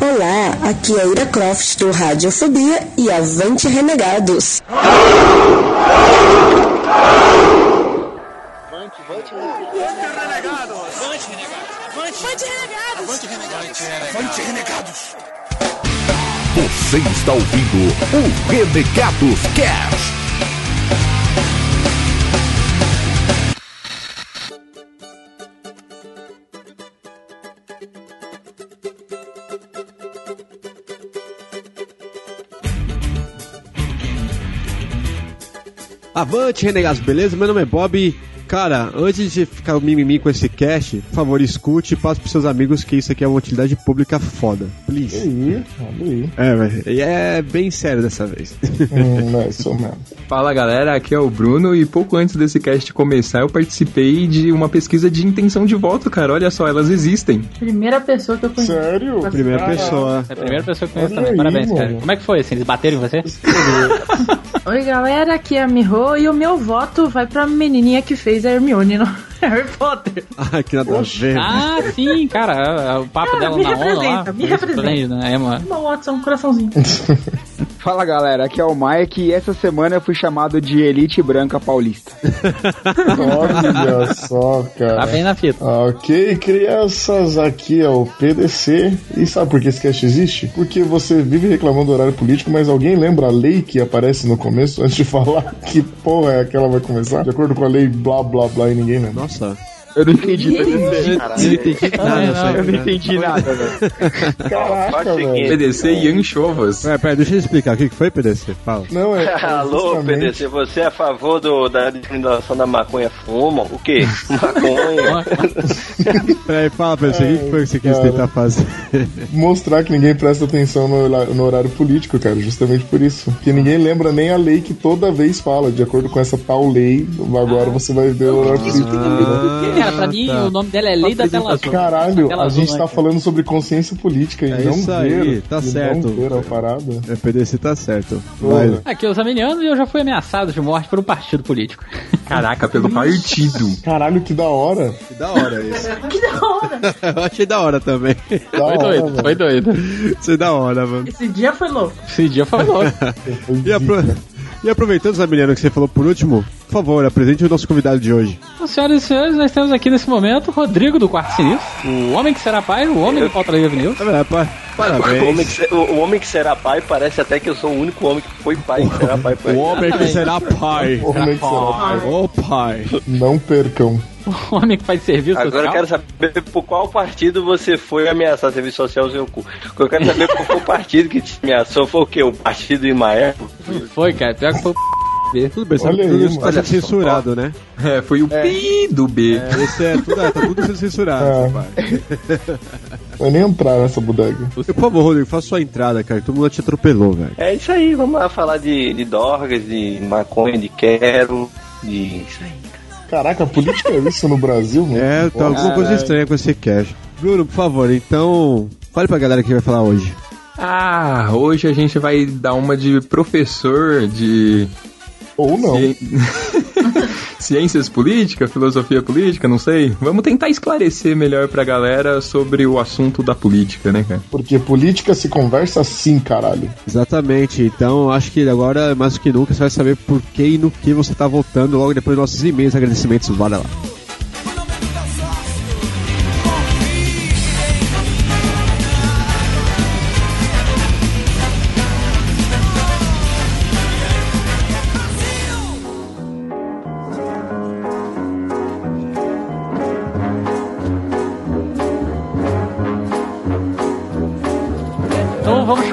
Olá, aqui é Ira Croft do Radiofobia e Avante Renegados. Avante Renegados! Você está ouvindo o Renegados Cast! Avante, renegados, beleza? Meu nome é Bob. Cara, antes de ficar o mimimi com esse cast, por favor, escute e passe pros seus amigos que isso aqui é uma utilidade pública foda. Please. Aí. É, velho. E é bem sério dessa vez. Hum, não é isso mesmo. Fala galera, aqui é o Bruno e pouco antes desse cast começar eu participei de uma pesquisa de intenção de voto, cara. Olha só, elas existem. Primeira pessoa que eu conheço. Sério? Primeira pessoa. É a primeira pessoa que eu conheço Olha também. aí, Parabéns, cara. mano. Como é que foi? Assim, eles bateram em você? Oi, galera, aqui é a Miho e o meu voto vai pra menininha que fez a Hermione no Harry Potter. Ah, que nada a ver. Ah, sim, cara. é, O papo Cara, dela me na onda lá. representa, me representa. Né, Emma? Uma Watson, um coraçãozinho. Fala galera, aqui é o Mike e essa semana eu fui chamado de Elite Branca Paulista. Olha só, Tá cara. bem na fita. Ok, crianças, aqui é o PDC. E sabe por que esse cast existe? Porque você vive reclamando do horário político, mas alguém lembra a lei que aparece no começo antes de falar que porra é aquela vai começar? De acordo com a lei blá blá blá e ninguém lembra. Nossa. Eu não entendi, tá Eu não entendi nada Eu não entendi nada, velho. Caraca. PDC e anchovas. Pera, pera, deixa eu explicar. O que foi, PDC? Fala. Não, é. é Alô, justamente- PDC, você é a favor do, da discriminação da maconha fuma? O quê? Maconha? Peraí, fala, PDC. O que foi que você quis cara. tentar fazer? Mostrar que ninguém presta atenção no, no horário político, cara, justamente por isso. Porque ninguém lembra nem a lei que toda vez fala, de acordo com essa tal lei, agora você vai ver o horário político. entendeu? Cara, pra mim, tá. o nome dela é Lei da Tela Azul. Caralho, Tela a gente né, tá cara? falando sobre consciência política e É não isso aí, ver, tá e certo. não ver a parada. É, PDC tá certo. Aqui eu sou e eu já fui ameaçado de morte por um partido político. Caraca, pelo partido. Caralho, que da hora. Que da hora isso. que da hora. Eu achei da hora também. Da Foi hora, doido, foi doido. Isso é da hora, mano. Esse dia foi louco. Esse dia foi louco. E, apro- e aproveitando, Zamiliano, que você falou por último, por favor, apresente o nosso convidado de hoje. Então, senhoras e senhores, nós temos aqui nesse momento Rodrigo do Quarto Sinistro, o homem que será pai, o homem do Pauta Livre News. É verdade, pa- O homem, parabéns. que, o, o homem que será pai parece até que eu sou o único homem que foi pai que será pai. O homem que será pai. Homem que será. Ô pai. Não percam. O homem que faz serviço Agora eu social. quero saber por qual partido você foi ameaçar serviço social seu cu. Eu quero saber qual foi o partido que te ameaçou. Foi o quê? O partido Imaé? Foi, cara. Pior que foi o Tudo bem, Olha sabe, aí, tudo isso tá censurado, né? É, foi o pi do B. É, esse é tudo, é, tá tudo sendo censurado, É. pai. Vai nem entrar nessa bodega. Por favor, Rodrigo, faça sua entrada, cara. Todo mundo te atropelou, velho. É isso aí, vamos lá falar de, de dorgas, de maconha, de quero, de. Isso aí. Caraca, a política é isso no Brasil, mano? É, tá alguma coisa estranha com esse cash. Bruno, por favor, então. Fale pra galera que vai falar hoje. Ah, hoje a gente vai dar uma de professor de Ou não. Cien- Ciências políticas, filosofia política, não sei. Vamos tentar esclarecer melhor pra galera sobre o assunto da política, né, cara? Porque política se conversa assim, caralho. Exatamente, então acho que agora, mais do que nunca, você vai saber por que e no que você tá votando logo depois dos nossos e-mails agradecimentos. Bora lá.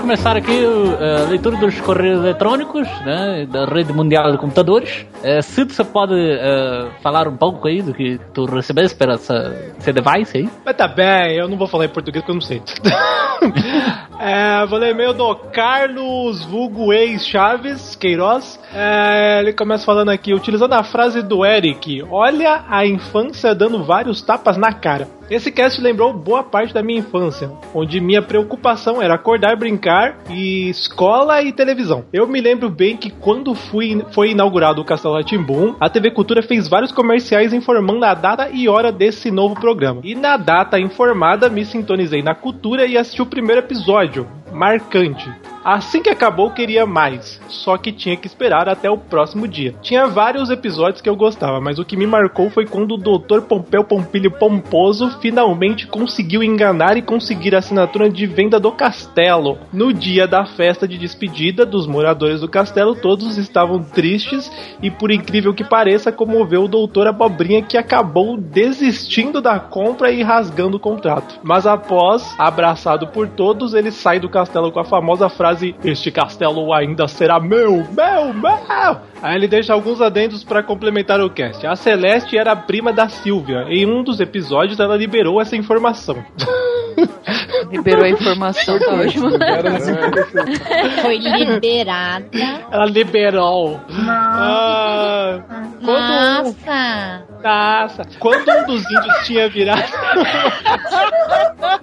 Começar aqui a leitura dos correios eletrônicos né, da rede mundial de computadores. Uh, se você pode uh, falar um pouco aí do que tu recebeste para essa, esse device aí? Mas tá bem, eu não vou falar em português porque eu não sei. é, vou ler e-mail do Carlos Vulgo Ex Chaves Queiroz. É, ele começa falando aqui, utilizando a frase do Eric: Olha a infância dando vários tapas na cara. Esse cast lembrou boa parte da minha infância, onde minha preocupação era acordar, brincar e escola e televisão. Eu me lembro bem que quando fui, foi inaugurado o Castelo Ratimbum, a TV Cultura fez vários comerciais informando a data e hora desse novo programa. E na data informada, me sintonizei na cultura e assisti o primeiro episódio, marcante. Assim que acabou, queria mais, só que tinha que esperar até o próximo dia. Tinha vários episódios que eu gostava, mas o que me marcou foi quando o Dr. Pompeu Pompilho Pomposo finalmente conseguiu enganar e conseguir a assinatura de venda do castelo. No dia da festa de despedida dos moradores do castelo, todos estavam tristes e, por incrível que pareça, comoveu o Doutor Abobrinha que acabou desistindo da compra e rasgando o contrato. Mas após, abraçado por todos, ele sai do castelo com a famosa frase: Este castelo ainda será meu, meu, meu. Aí ele deixa alguns adendos para complementar o cast. A Celeste era a prima da Silvia. Em um dos episódios, ela liberou essa informação. Liberou a informação, tá ótimo. Foi liberada. Ela liberou. Ah, quando um, Nossa. Nossa. Quando um dos índios tinha virado.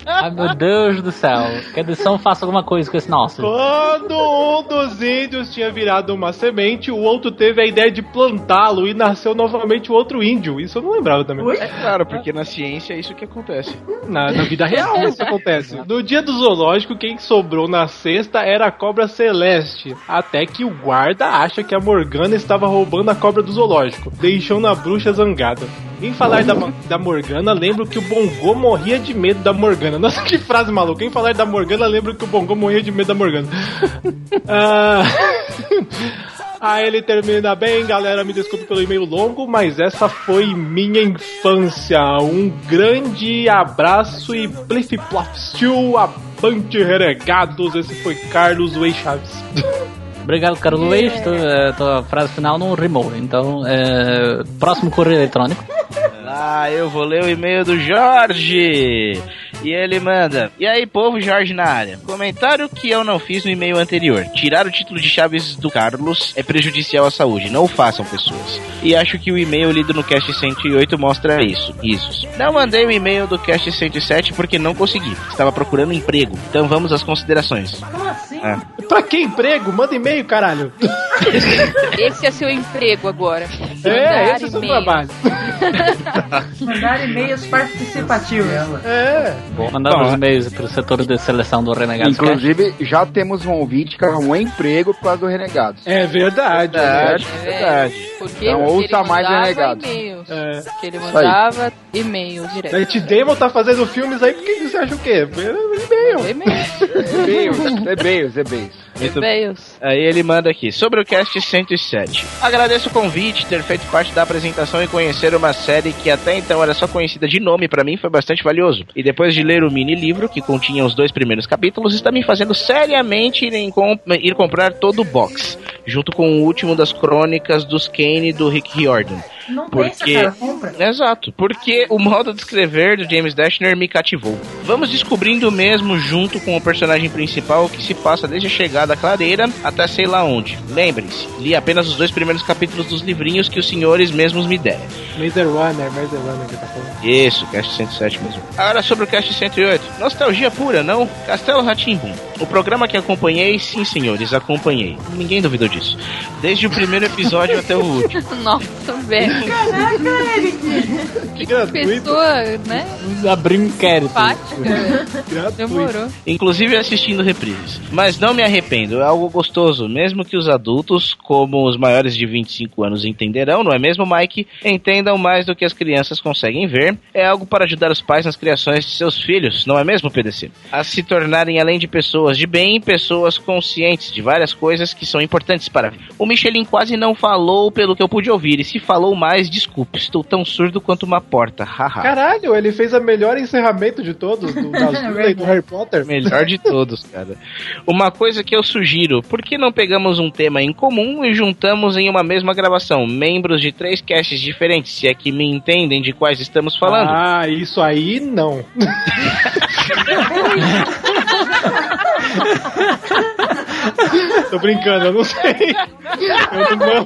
Ai meu Deus do céu. Que edição faça alguma coisa com esse nosso. Quando um dos índios tinha virado uma semente, o outro teve a ideia de plantá-lo e nasceu novamente o outro índio. Isso eu não lembrava também. É claro, porque na ciência é isso que acontece. Na, na vida real isso acontece. No dia do zoológico, quem sobrou na cesta era a cobra celeste. Até que o guarda acha que a Morgana estava roubando a cobra do zoológico, deixando a bruxa zangada. Em falar da, da Morgana, lembro que o Bongo morria de medo da Morgana. Nossa, que frase maluca. Em falar da Morgana, lembro que o Bongo morria de medo da Morgana. ah... Aí ele termina bem, galera. Me desculpe pelo e-mail longo, mas essa foi minha infância. Um grande abraço e plif plof stew, avante renegados. Esse foi Carlos Way Chaves. Obrigado, Carlos Luiz. Tu, eh, tua frase final não rimou. Então, eh, próximo correio eletrônico. Ah, eu vou ler o e-mail do Jorge. E ele manda: E aí, povo Jorge na área? Comentário que eu não fiz no e-mail anterior. Tirar o título de Chaves do Carlos é prejudicial à saúde. Não o façam, pessoas. E acho que o e-mail lido no Cast 108 mostra isso. Isso. Não mandei o e-mail do Cast 107 porque não consegui. Estava procurando emprego. Então vamos às considerações. Como assim? Ah. Pra que emprego? Manda e-mail, caralho. Esse é seu emprego agora. É, Mandar esse é o seu trabalho. Mandar e-mails participativos. É. Mandar os e-mails pro setor de seleção do Renegados. Inclusive, já temos um ouvinte que arrumou emprego por causa do Renegados. É verdade. Verdade, É, verdade. Porque Então, ele ouça mais mandava Renegados. e-mails. É. Porque ele mandava e-mail direto. Night Demon tá fazendo filmes aí, por que você acha o quê? E-mail. E-mails, e-mails, e-mails. Muito E-mails. Aí ele manda aqui, sobre o cast 107. Agradeço o convite, ter feito parte da apresentação e conhecer uma série que até então era só conhecida de nome pra mim foi bastante valioso. E depois de ler o mini livro, que continha os dois primeiros capítulos, está me fazendo seriamente ir, em com- ir comprar todo o box, junto com o último das crônicas dos Kane do Rick Riordan. Não pensa, Porque... cara, compra. Exato, porque o modo de escrever do James Dashner me cativou. Vamos descobrindo mesmo junto com o personagem principal que se passa desde a chegada à clareira até sei lá onde. Lembrem-se, li apenas os dois primeiros capítulos dos livrinhos que os senhores mesmos me deram. Maze Runner, Maze Runner que tá falando. Isso, cast 107 mesmo. Agora sobre o cast 108. Nostalgia pura, não? Castelo Ratimbum. O programa que acompanhei, sim senhores, acompanhei. Ninguém duvidou disso. Desde o primeiro episódio até o último. Nossa, velho. Caraca, Eric. Que Pessoa, né? Abrir um inquérito. Fática. Demorou. Inclusive assistindo reprises. Mas não me arrependo, é algo gostoso, mesmo que os adultos, como os maiores de 25 anos entenderão, não é mesmo, Mike? Entendam mais do que as crianças conseguem ver. É algo para ajudar os pais nas criações de seus filhos, não é mesmo, PDC? A se tornarem, além de pessoas de bem, pessoas conscientes de várias coisas que são importantes para a vida. O Michelin quase não falou pelo que eu pude ouvir, e se falou mais, desculpe, estou tão surdo quanto uma porta, haha. Caralho, ele fez a melhor encerramento de todos, do, da Azula e do Harry Potter. Melhor de todos, cara. Uma coisa que eu sugiro, por que não pegamos um tema em comum e juntamos em uma mesma gravação membros de três casts diferentes, se é que me entendem de quais estamos falando? Ah, isso aí não. Tô brincando, eu não sei. Eu não.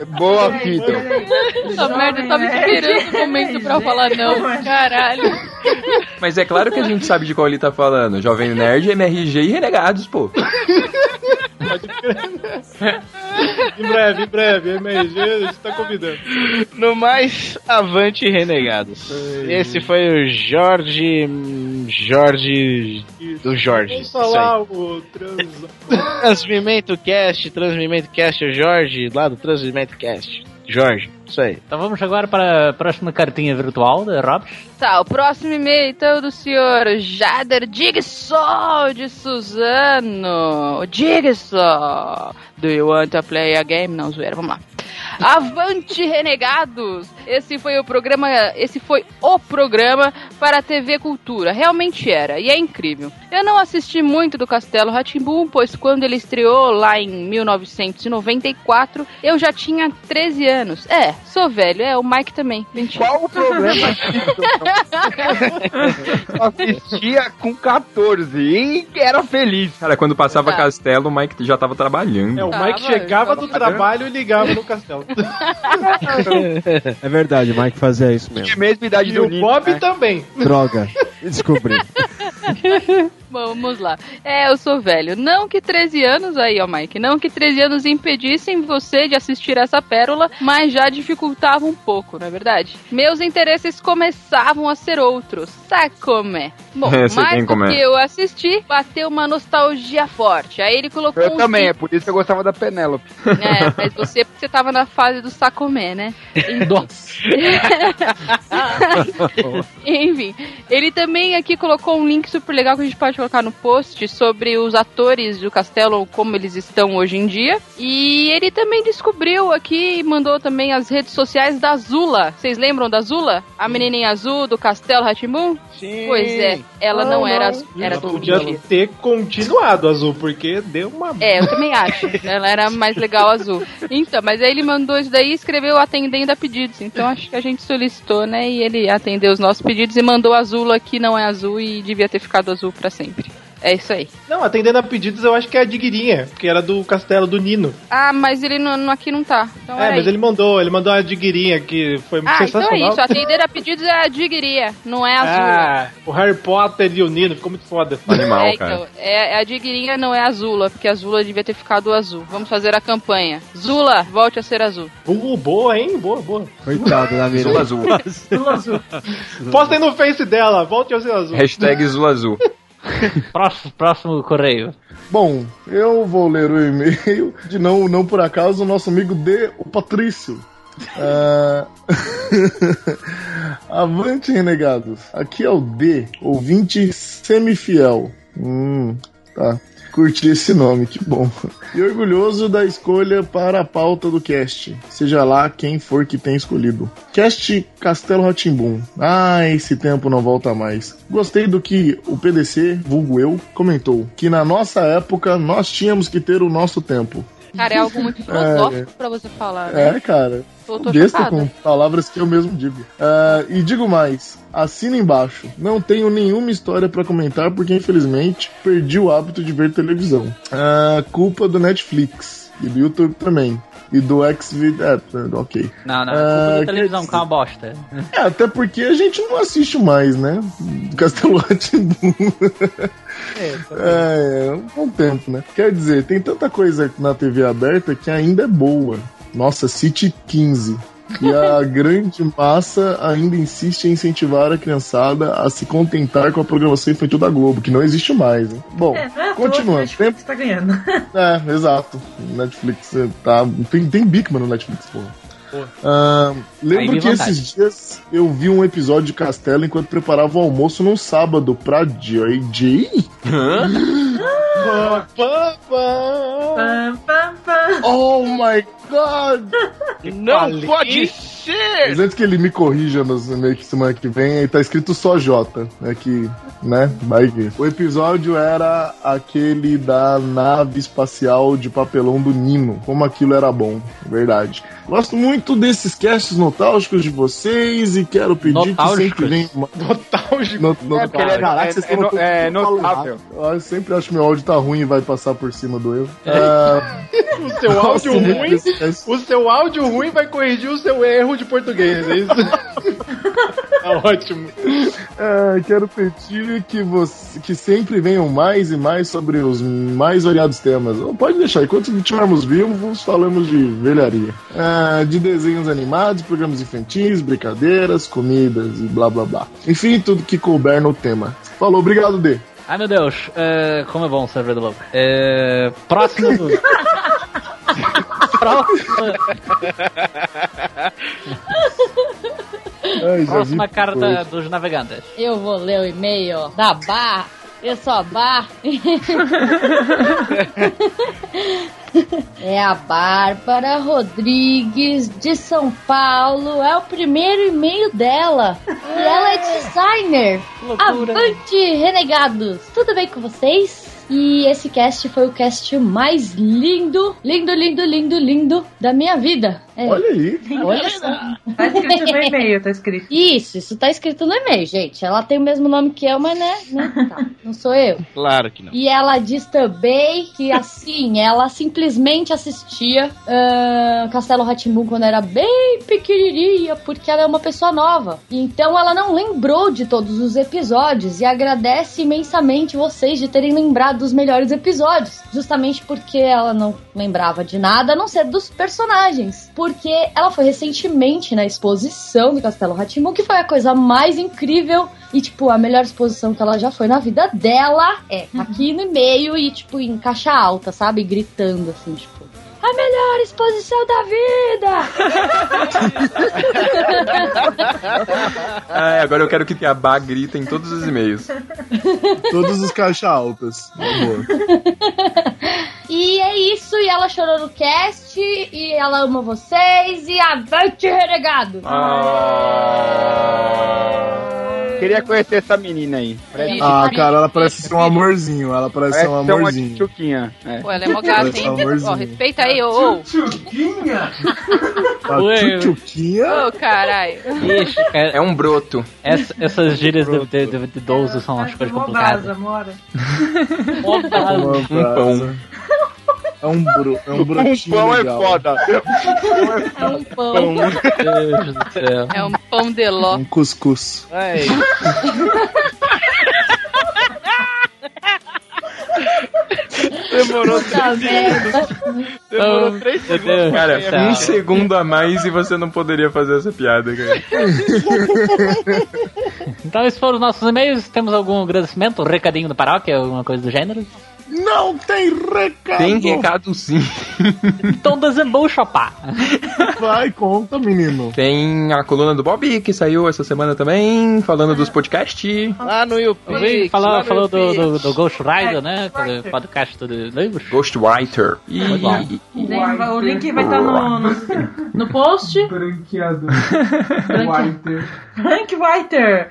É boa fita. Essa merda, eu tava esperando o momento pra falar não. Caralho. Mas é claro que a gente sabe de qual ele tá falando. Jovem Nerd, MRG e Renegados, pô. Em breve, em breve, MRG está convidando. No mais, avante renegados. Esse foi o Jorge. Jorge. Do Jorge. Vamos Isso falar o trans... Transmimento Cast, Transmimento Cast, o Jorge, lá do Transmimento Cast. Jorge, isso aí. Então vamos agora para a próxima cartinha virtual da Robs. Tá, o próximo e-mail então é do senhor Jader Jigsaw de Suzano. Jigsaw, do you want to play a game? Não, zoeira, vamos lá. Avante Renegados! Esse foi o programa, esse foi o programa para a TV Cultura. Realmente era, e é incrível. Eu não assisti muito do Castelo Ratimbum, pois quando ele estreou lá em 1994, eu já tinha 13 anos. É, sou velho, é, o Mike também. Mentira. Qual o problema Assistia com 14 e era feliz. Cara, quando passava Tá. Castelo, o Mike já tava trabalhando. É, o Tava, Mike chegava do trabalho e ligava no castelo. É verdade, o Mike fazia isso mesmo. De mesma idade E do o Bob né? também. Droga, descobri. Vamos lá. É, eu sou velho. Não que 13 anos aí, ó, Mike. Não que 13 anos impedissem você de assistir essa pérola, mas já dificultava um pouco, não é verdade? Meus interesses começavam a ser outros. Sabe como é? Bom, É, mais do como é. que eu assisti, bateu uma nostalgia forte. Aí ele colocou Eu um também, é por isso que eu gostava da Penélope. É, mas você, porque você tava na fase do sacomé, né? Nossa. Enfim, ele também aqui colocou um link super legal que a gente pode colocar no post sobre os atores do Castelo, como eles estão hoje em dia. E ele também descobriu aqui e mandou também as redes sociais da Zula. Vocês lembram da Zula? A menininha azul do Castelo Ratimbun? Sim. Pois é, ela não, Não, era não. azul, era Ela podia mentira. ter continuado azul, porque deu uma. É, eu também acho. Ela era mais legal azul. Então, mas aí ele mandou isso daí e escreveu atendendo a pedidos. Então acho que a gente solicitou, né? E ele atendeu os nossos pedidos e mandou azul aqui, não é azul e devia ter ficado azul pra sempre. É isso aí. Não, atendendo a pedidos eu acho que é a Diguirinha, porque era do castelo do Nino. Ah, mas ele não, não- aqui não tá. Então é, era mas isso. ele mandou, ele mandou a Diguirinha que foi Ah, então é sensacional. isso. Atender a pedidos é a diguiria, não é azul. Ah, o Harry Potter e o Nino, ficou muito foda. Animal, é, cara. então, é, a diguirinha não é azula, porque a Zula devia ter ficado azul. Vamos fazer a campanha. Zula, volte a ser azul. Uh, boa, hein? Boa, boa. Coitado da mina. Zula Azul. Postem no face dela, volte ao ser azul. Hashtag Zula Azul. Próximo, próximo correio. Bom, eu vou ler o e-mail de não, não por acaso o nosso amigo D, o Patrício. Ah, Avante, renegados. Aqui é o D, ouvinte semifiel. Hum, tá. Curti esse nome, que bom. E orgulhoso da escolha para a pauta do cast. Seja lá quem for que tenha escolhido. Cast Castelo Ratimbum. Ah, esse tempo não volta mais. Gostei do que o PDC, vulgo eu, comentou. Que na nossa época nós tínhamos que ter o nosso tempo. Cara, é algo muito filosófico pra você falar, né? É, cara. Tô, com palavras que eu mesmo digo. Ah, e digo mais, assina embaixo. Não tenho nenhuma história pra comentar porque infelizmente perdi o hábito de ver televisão. Ah, culpa do Netflix e do YouTube também. E do Xvid, é, ok. Não, não. Ah, culpa da televisão, que é uma bosta. É, até porque a gente não assiste mais, né? Castelo Rá-Tim-Bum. É, é, um bom tempo, né? Quer dizer, tem tanta coisa na TV aberta que ainda é boa. Nossa, City 15. E a grande massa ainda insiste em incentivar a criançada a se contentar com a programação infantil da Globo, que não existe mais. Né? Bom, É, é continuando. Netflix tá ganhando. É, exato. Netflix eh, tá. Tem, tem Bigman no Netflix, porra. Ah, lembro que esses dias eu vi um episódio de Castelo enquanto preparava o almoço num sábado pra JJ. Pam. Oh my god! Não pode ser! Mas antes que ele me corrija nos meio que semana que vem, aí tá escrito só J, né? Que, né? Vai ver. O episódio era aquele da nave espacial de papelão do Nino. Como aquilo era bom, verdade. Gosto muito desses casts nostálgicos de vocês e quero pedir que sempre venha uma. Nostálgico. No, no, É, porque ele é- Caraca, é- vocês é no- é notável. Eu sempre acho que meu áudio tá ruim e vai passar por cima do eu. Ah, O seu áudio ruim. O seu áudio ruim vai corrigir o seu erro de português, é isso? tá ótimo. É, quero pedir que, você, que sempre venham mais e mais sobre os mais variados temas. Pode deixar, enquanto estivermos vivos, falamos de velharia. É, de desenhos animados, programas infantis, brincadeiras, comidas e blá blá blá. Enfim, tudo que couber no tema. Falou, obrigado, D. Ai meu Deus, é, como é bom ser do louco. É, próximo. Ai, Próxima vi carta dos navegantes. Eu vou ler o e-mail da Bar. Eu sou a Bar. É a Bárbara Rodrigues de São Paulo. É o primeiro e-mail dela. E ela é designer. loucura. Avante, renegados. Tudo bem com vocês? E esse cast foi o cast mais lindo, lindo, lindo, lindo, lindo da minha vida. É. Olha aí. Olha só. Tá escrito no e-mail, tá escrito. Isso, isso tá escrito no e-mail, gente. Ela tem o mesmo nome que eu, mas né, né tá, não sou eu. Claro que não. E ela diz também que, assim, ela simplesmente assistia ah, Castelo Ratimbun quando era bem pequenininha, porque ela é uma pessoa nova. Então ela não lembrou de todos os episódios e agradece imensamente vocês de terem lembrado dos melhores episódios. Justamente porque ela não lembrava de nada, a não ser dos personagens. Porque ela foi recentemente na exposição do Castelo Ratimbun, que foi a coisa mais incrível e, tipo, a melhor exposição que ela já foi na vida dela é aqui no e-mail e, tipo, em caixa alta, sabe? Gritando, assim, tipo. A melhor exposição da vida! Ah, agora eu quero que a Bá grita em todos os e-mails. Todos os caixa altas. E é isso, e ela chorou no cast, e ela ama vocês, e avante, renegado! Queria conhecer essa menina aí. Parece, Ah, cara, ela parece ser um amorzinho. Ela parece ser um parece ser uma amorzinho. tchuquinha. É. Pô, ela é mó gata, hein? um. Ó, respeita aí, ô, ô. A Ué. tchutchuquinha. Ô, caralho. Ixi, é, É um broto. essa- essas gírias de, de, de, de idoso são as coisas Mó complicadas. vaza, mora. Mó vaza. Uma Um brasa. pão. É um, bro, é um brotinho pão legal. é foda. É um pão. Meu Deus do céu. É um pão de ló. Um cuscuz. Ai, Demorou Puta merda. Demorou três Meu segundos. Deus Cara, do céu. um segundo a mais e você não poderia fazer essa piada, cara. Então esses foram os nossos e-mails. Temos algum agradecimento? Um recadinho da paróquia? Alguma coisa do gênero? Não tem recado. Tem recado sim. Então desembuchopar. Vai, conta, menino. Tem a coluna do Bob, que saiu essa semana também, falando dos podcasts. lá no YouTube. Falou, falou do, do, do Ghost Rider, né? Podcast do livros. Ghostwriter. E, e- E o link vai estar no, no, no post. Branqueado. Whiter. Frank Whiter.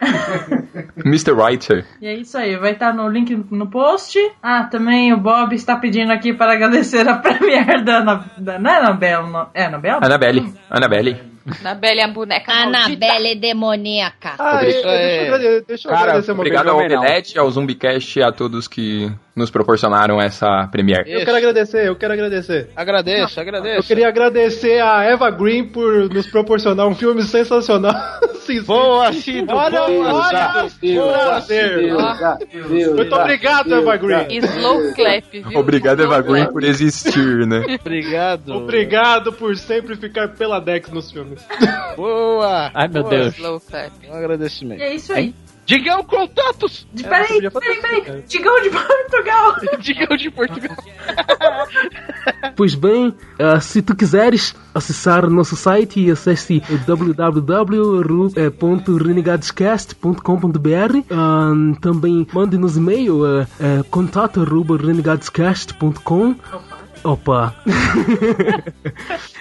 Mr. Writer. E é isso aí, vai estar no link no post. Ah, também o Bob está pedindo aqui para agradecer a premiere da, Ana, da não é Anabelle, não, é Anabelle? Annabelle. Annabelle. Na Bela e a boneca. Anabelle demoníaca. Ah, Isso eu- é- deixa eu deixa eu Cara, agradecer uma obrigado ao. Omelete, ao Zumbicast e a todos que nos proporcionaram essa premiere. Eu quero agradecer, eu quero agradecer. Agradeço, Eu agradeço. queria agradecer a Eva Green por nos proporcionar um filme sensacional. Sim, Boa, Cido, Olha, boa. olha, prazer. Deus. Muito obrigado, Eva Green. Slow clap, viu? Obrigado, Eva Green, por existir, né? Obrigado. Obrigado por sempre ficar pela Dex nos filmes. Boa. Ai, meu Boa. Deus. Slow clap. Um agradecimento. E é isso aí. Digão Contatos. De- É, peraí, podia peraí, peraí. Digão de Portugal. Digão de Portugal. Pois bem, ah, se tu quiseres acessar nosso site, acesse www.renegadoscast.com.br Ah, Também mande-nos e-mail a contato.renegadoscast.com Opa!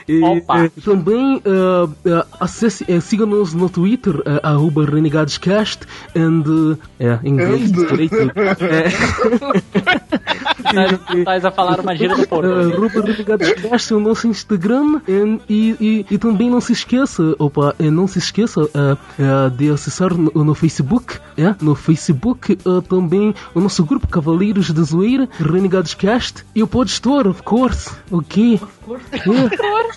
E, Opa. também eh, acesse, eh, siga-nos no Twitter, eh, arroba RenegadesCast, and, eh, em inglês. Eh, Estás a falar uma gíria do porco. Uh, arroba RenegadesCast é o nosso Instagram and- e, e, e também não se esqueça, opa, não se esqueça uh, uh, de acessar no, no Facebook, é? no Facebook uh, também o nosso grupo Cavaleiros da Zoeira, Renegadescast e o Pod Store, of course, ok? É,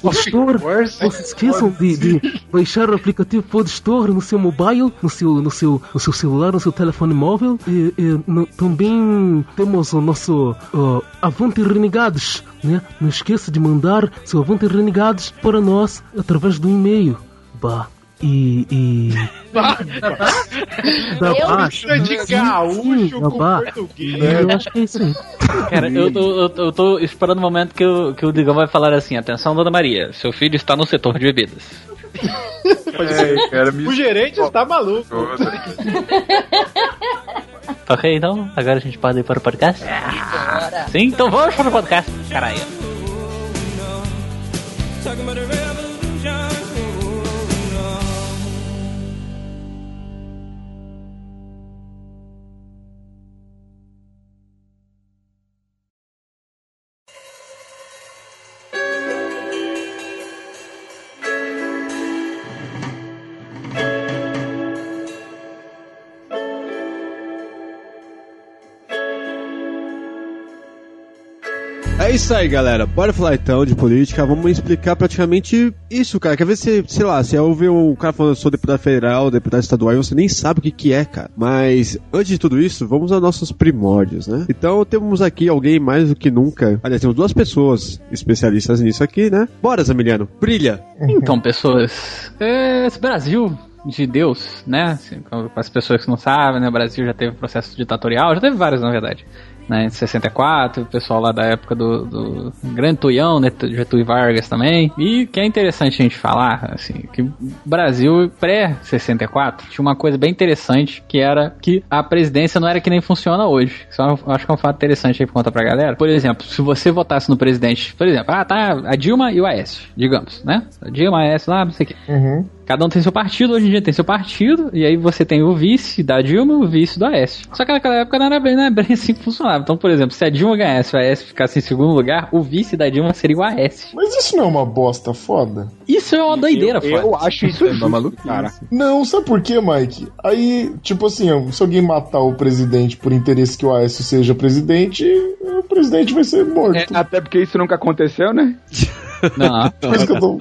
o Store, não se esqueçam de, de baixar o aplicativo Pod Store no seu mobile, no seu, no seu, no seu celular, no seu telefone móvel e, e no- também temos o nosso uh, Avante Renegados, né? Não esqueça de mandar seu Avante Renegados para nós através do e-mail. Bah. E. e... da Eu baixo. mistura de Sim, gaúcho sim, com português. Eu acho que é isso aí. Cara, eu tô, eu, tô- eu tô esperando o momento que o, que o Digão vai falar assim: atenção, dona Maria, seu filho está no setor de bebidas. É, cara, me O gerente está maluco. Ok, então? Agora a gente pode ir para o podcast? Sim, então vamos para o podcast, caralho. É isso aí, galera. Bora falar então de política. Vamos explicar praticamente isso, cara. Quer ver se, sei lá, se ouve um cara falando eu sou deputado federal, deputado estadual, e você nem sabe o que que é, cara. Mas antes de tudo isso, vamos aos nossos primórdios, né? Então temos aqui alguém mais do que nunca. Aliás, temos duas pessoas especialistas nisso aqui, né? Bora, Zamiliano. Brilha. Então, pessoas, é, esse Brasil de Deus, né? Assim, para as pessoas que não sabem, né? O Brasil já teve processo ditatorial, já teve vários, na verdade. Né, em 64, o pessoal lá da época do, do Grande Tuião, né, Getúlio Vargas também. E que é interessante a gente falar, assim, que Brasil pré-64 tinha uma coisa bem interessante, que era que a presidência não era que nem funciona hoje. Isso acho que é um fato interessante aí pra contar pra galera. Por exemplo, se você votasse no presidente, por exemplo, ah, tá a Dilma e o Aécio, digamos, né? A Dilma, Aécio lá, não sei o quê. Cada um tem seu partido, hoje em dia tem seu partido, e aí você tem o vice da Dilma e o vice do Aécio. Só que naquela época não era bem, não era bem assim que funcionava. Então, por exemplo, se a Dilma ganhasse e o Aécio ficasse em segundo lugar, o vice da Dilma seria o Aécio. Mas isso não é uma bosta foda? Isso é uma doideira, eu, eu foda. acho isso justo, maluquice. cara. Não, sabe por quê, Mike? Aí, tipo assim, se alguém matar o presidente por interesse que o Aécio seja presidente, o presidente vai ser morto. É, até porque isso nunca aconteceu, né? Não, Por isso que eu tô...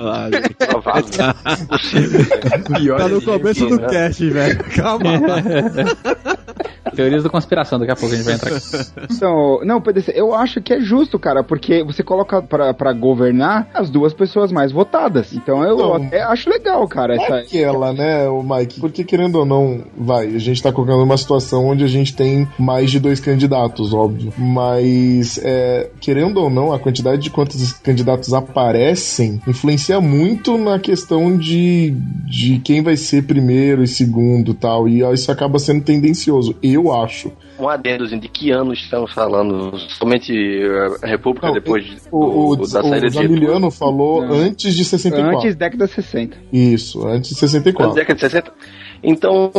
Tá no começo do cast, velho. Calma. teorias da conspiração, daqui a pouco a gente vai entrar aqui. Então, não, PDC, eu acho que é justo, cara, porque você coloca pra, pra governar as duas pessoas mais votadas. Então eu Não. até acho legal, cara, É essa. aquela, né, o Mike? Porque querendo ou não, vai, a gente tá colocando uma situação onde a gente tem mais de dois candidatos, óbvio. Mas, é, querendo ou não, a quantidade de quantos candidatos aparecem influencia muito na questão de, de quem vai ser primeiro e segundo tal. E isso acaba sendo tendencioso, eu acho. Um adendozinho de que ano estamos falando? Somente eh, a República Não, depois de- O, o, do- da saída o de Getúlio? Zamiliano falou Não. antes de 64. Antes década 60. Isso, antes de Antes 64. da década de 60? Então,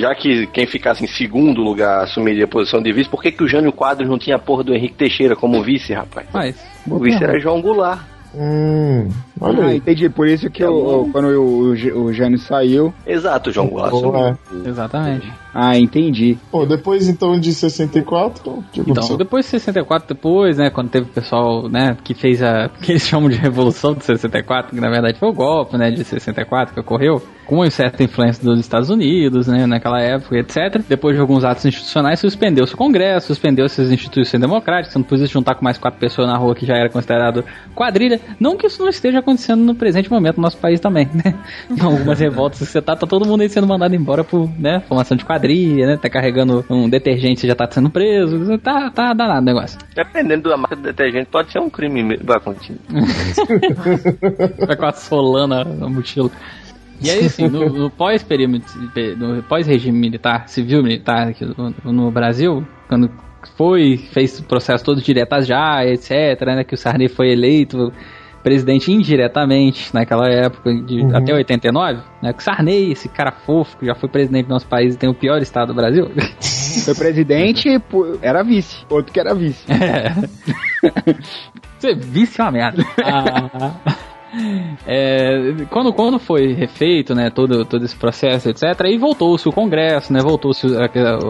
já que quem ficasse em segundo lugar assumiria a posição de vice, por que, que o Jânio Quadros não tinha a porra do Henrique Teixeira como vice, rapaz? Mas, O vice era João Goulart. Hum, olha Ah, aí. entendi. Por isso que eu- quando o, o, o Jânio saiu. Exato, João assumiu. exatamente. Ah, entendi. Pô, depois então de 64, o que Então, aconteceu? depois de 64, depois, né, quando teve o pessoal, né, que fez a, que eles chamam de Revolução de 64, que na verdade foi o golpe, né, de 64 que ocorreu, com certa influência dos Estados Unidos, né, naquela época, etc. Depois de alguns atos institucionais, suspendeu-se o Congresso, suspendeu-se as instituições democráticas, você não podia se juntar com mais quatro pessoas na rua que já era considerado quadrilha. Não que isso não esteja acontecendo no presente momento no nosso país também, né. Em algumas revoltas que você tá, tá todo mundo aí sendo mandado embora por, né, formação de quadrilha, né, tá carregando um detergente, você já tá sendo preso, tá, tá danado o negócio. Dependendo da marca de detergente, pode ser um crime. mesmo. Vai, continua. Vai com a solana na mochila. E aí, assim, no, no pós-perímetro, no pós-regime militar, civil militar aqui no, no Brasil, quando foi, fez o processo todo direto já, etc, né, que o Sarney foi eleito presidente indiretamente naquela época, de, Uhum. até 89, né, que o Sarney, esse cara fofo, que já foi presidente do nosso país e tem o pior estado do Brasil. Foi presidente, pô, era vice. Outro que era vice. É. Você vice é uma merda. Ah, é, quando, quando foi refeito, né, todo, todo esse processo, etc., aí voltou-se o Congresso, né, voltou-se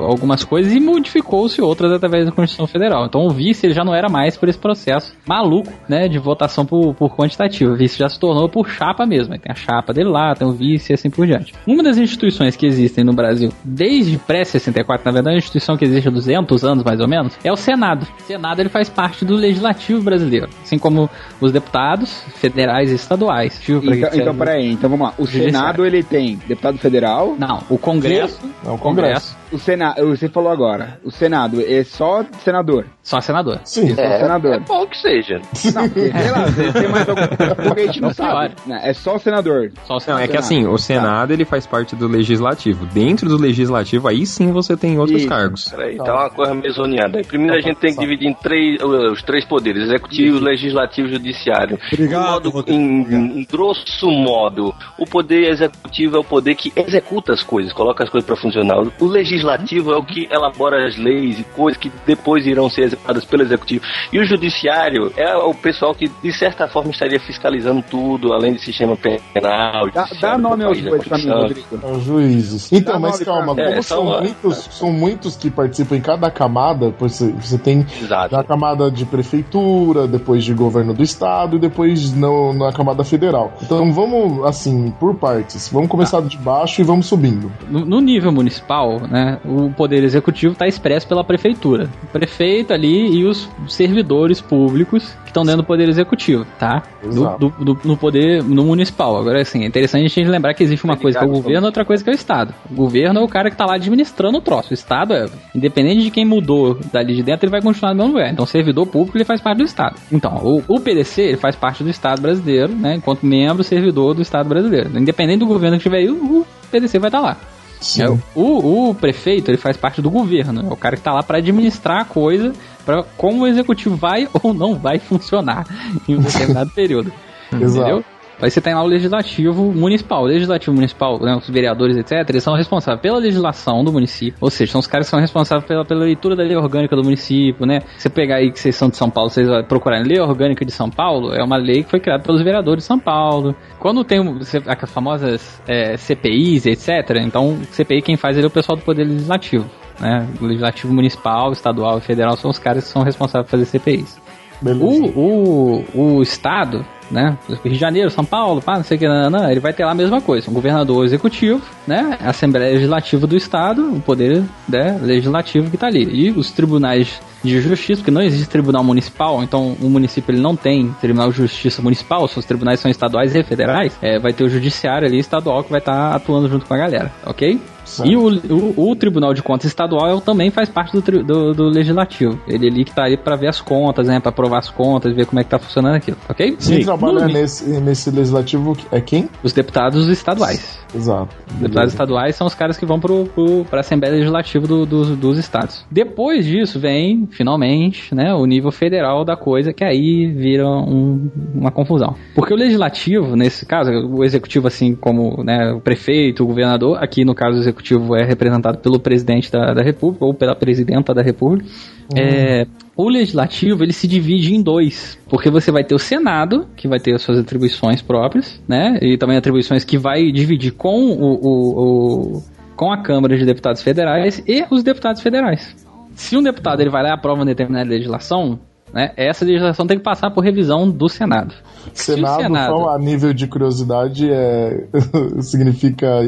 algumas coisas e modificou-se outras através da Constituição Federal. Então o vice ele já não era mais por esse processo maluco, né, de votação por, por quantitativo. O vice já se tornou por chapa mesmo. Aí tem a chapa dele lá, tem o vice e assim por diante. Uma das instituições que existem no Brasil desde pré-64, na verdade, é uma instituição que existe há 200 anos mais ou menos, é o Senado. O Senado ele faz parte do legislativo brasileiro, assim como os deputados federais estaduais. Ver pra Então, então peraí, então vamos lá. O Judiciário. Senado ele tem deputado federal? Não, o Congresso. Não, o Congresso. O Senado, você falou agora. O Senado é só senador. Só senador. Sim. É, só É, senador. é bom que seja. Não, porque, sei lá, às vezes tem mais algum. Porque a gente não Não sabe. Né, É só senador. Só o Não, Senado. é que assim, o Senado ele faz parte do Legislativo. Dentro do Legislativo, aí sim você tem outros Isso. cargos. Peraí, tá uma coisa aí. Primeiro a gente tem que dividir em três, os três poderes: executivo, legislativo e judiciário. Obrigado, modo, em, em grosso modo, o poder executivo é o poder que executa as coisas, coloca as coisas para funcionar. O legislativo é o que elabora as leis e coisas que depois irão ser executadas pelo executivo. E o judiciário é o pessoal que, de certa forma, estaria fiscalizando tudo, além do sistema penal. Dá, dá nome aos pra mim, Constituição. Rodrigo. Juízes. Então, Dá mas calma, pra- como É, são, são- muitos, são muitos que participam em cada camada, você, você tem Exato. camada de prefeitura, depois de governo do estado e depois no, na camada federal. Então vamos, assim, por partes. Vamos começar de baixo e vamos subindo. No, no nível municipal, né, o poder executivo está expresso pela prefeitura. O prefeito ali e os servidores públicos que estão dentro do poder executivo, tá? Do, Exato. do- do- no poder no municipal. Agora, assim, é interessante a gente lembrar que existe uma coisa que é o governo e outra coisa que é o Estado. O governo é o cara que tá lá administrando o troço. O Estado é, independente de quem mudou dali de dentro, ele vai continuar no mesmo lugar. Então, o servidor público, ele faz parte do Estado. Então, o, o PDC, ele faz parte do Estado brasileiro, né, enquanto membro servidor do Estado brasileiro. Independente do governo que tiver aí, o, PDC vai estar lá. Sim. É, o, o prefeito ele faz parte do governo, é o cara que tá lá para administrar a coisa, para como o executivo vai ou não vai funcionar em um determinado período. Exato. Entendeu? Aí você tem lá o legislativo municipal. O legislativo municipal, né, os vereadores, etc., eles são responsáveis pela legislação do município. Ou seja, são os caras que são responsáveis pela, pela leitura da lei orgânica do município, né? Você pegar aí que vocês são de São Paulo, vocês procurarem lei orgânica de São Paulo, é uma lei que foi criada pelos vereadores de São Paulo. Quando tem as famosas é, CPIs, etc., então CPI quem faz ele é o pessoal do Poder Legislativo. Né? O Legislativo Municipal, Estadual e Federal são os caras que são responsáveis por fazer CPIs. O, o, o Estado, né? Rio de Janeiro, São Paulo, pá, não sei o que, não, não, ele vai ter lá a mesma coisa. Um governador executivo, né? A Assembleia Legislativa do Estado, o poder né, legislativo que tá ali. E os tribunais de justiça, porque não existe tribunal municipal, então o município ele não tem tribunal de justiça municipal, os tribunais são estaduais e federais, é, vai ter o judiciário ali estadual que vai estar atuando junto com a galera, ok? Certo. E o, o, o Tribunal de Contas Estadual também faz parte do, do, do Legislativo. Ele ali que tá ali pra ver as contas, né? Pra aprovar as contas, ver como é que tá funcionando aquilo, ok? Quem trabalha nesse, nesse legislativo é quem? Os deputados estaduais. Exato. Os deputados estaduais são os caras que vão pro, pro, pra Assembleia Legislativa do- dos, dos estados. Depois disso vem, finalmente, né, o nível federal da coisa, que aí vira um- uma confusão. Porque o legislativo, nesse caso, o executivo, assim como né, o prefeito, o governador, aqui no caso o executivo é representado pelo presidente da, da república ou pela presidenta da república. É, o legislativo ele se divide em dois, porque você vai ter o Senado, que vai ter as suas atribuições próprias, né? E também atribuições que vai dividir com o, o- o- com a Câmara de Deputados Federais e os deputados federais. Se um deputado ele vai lá e aprova uma determinada legislação, né? Essa legislação tem que passar por revisão do Senado. Se Senado, Senado- só a nível de curiosidade, é... significa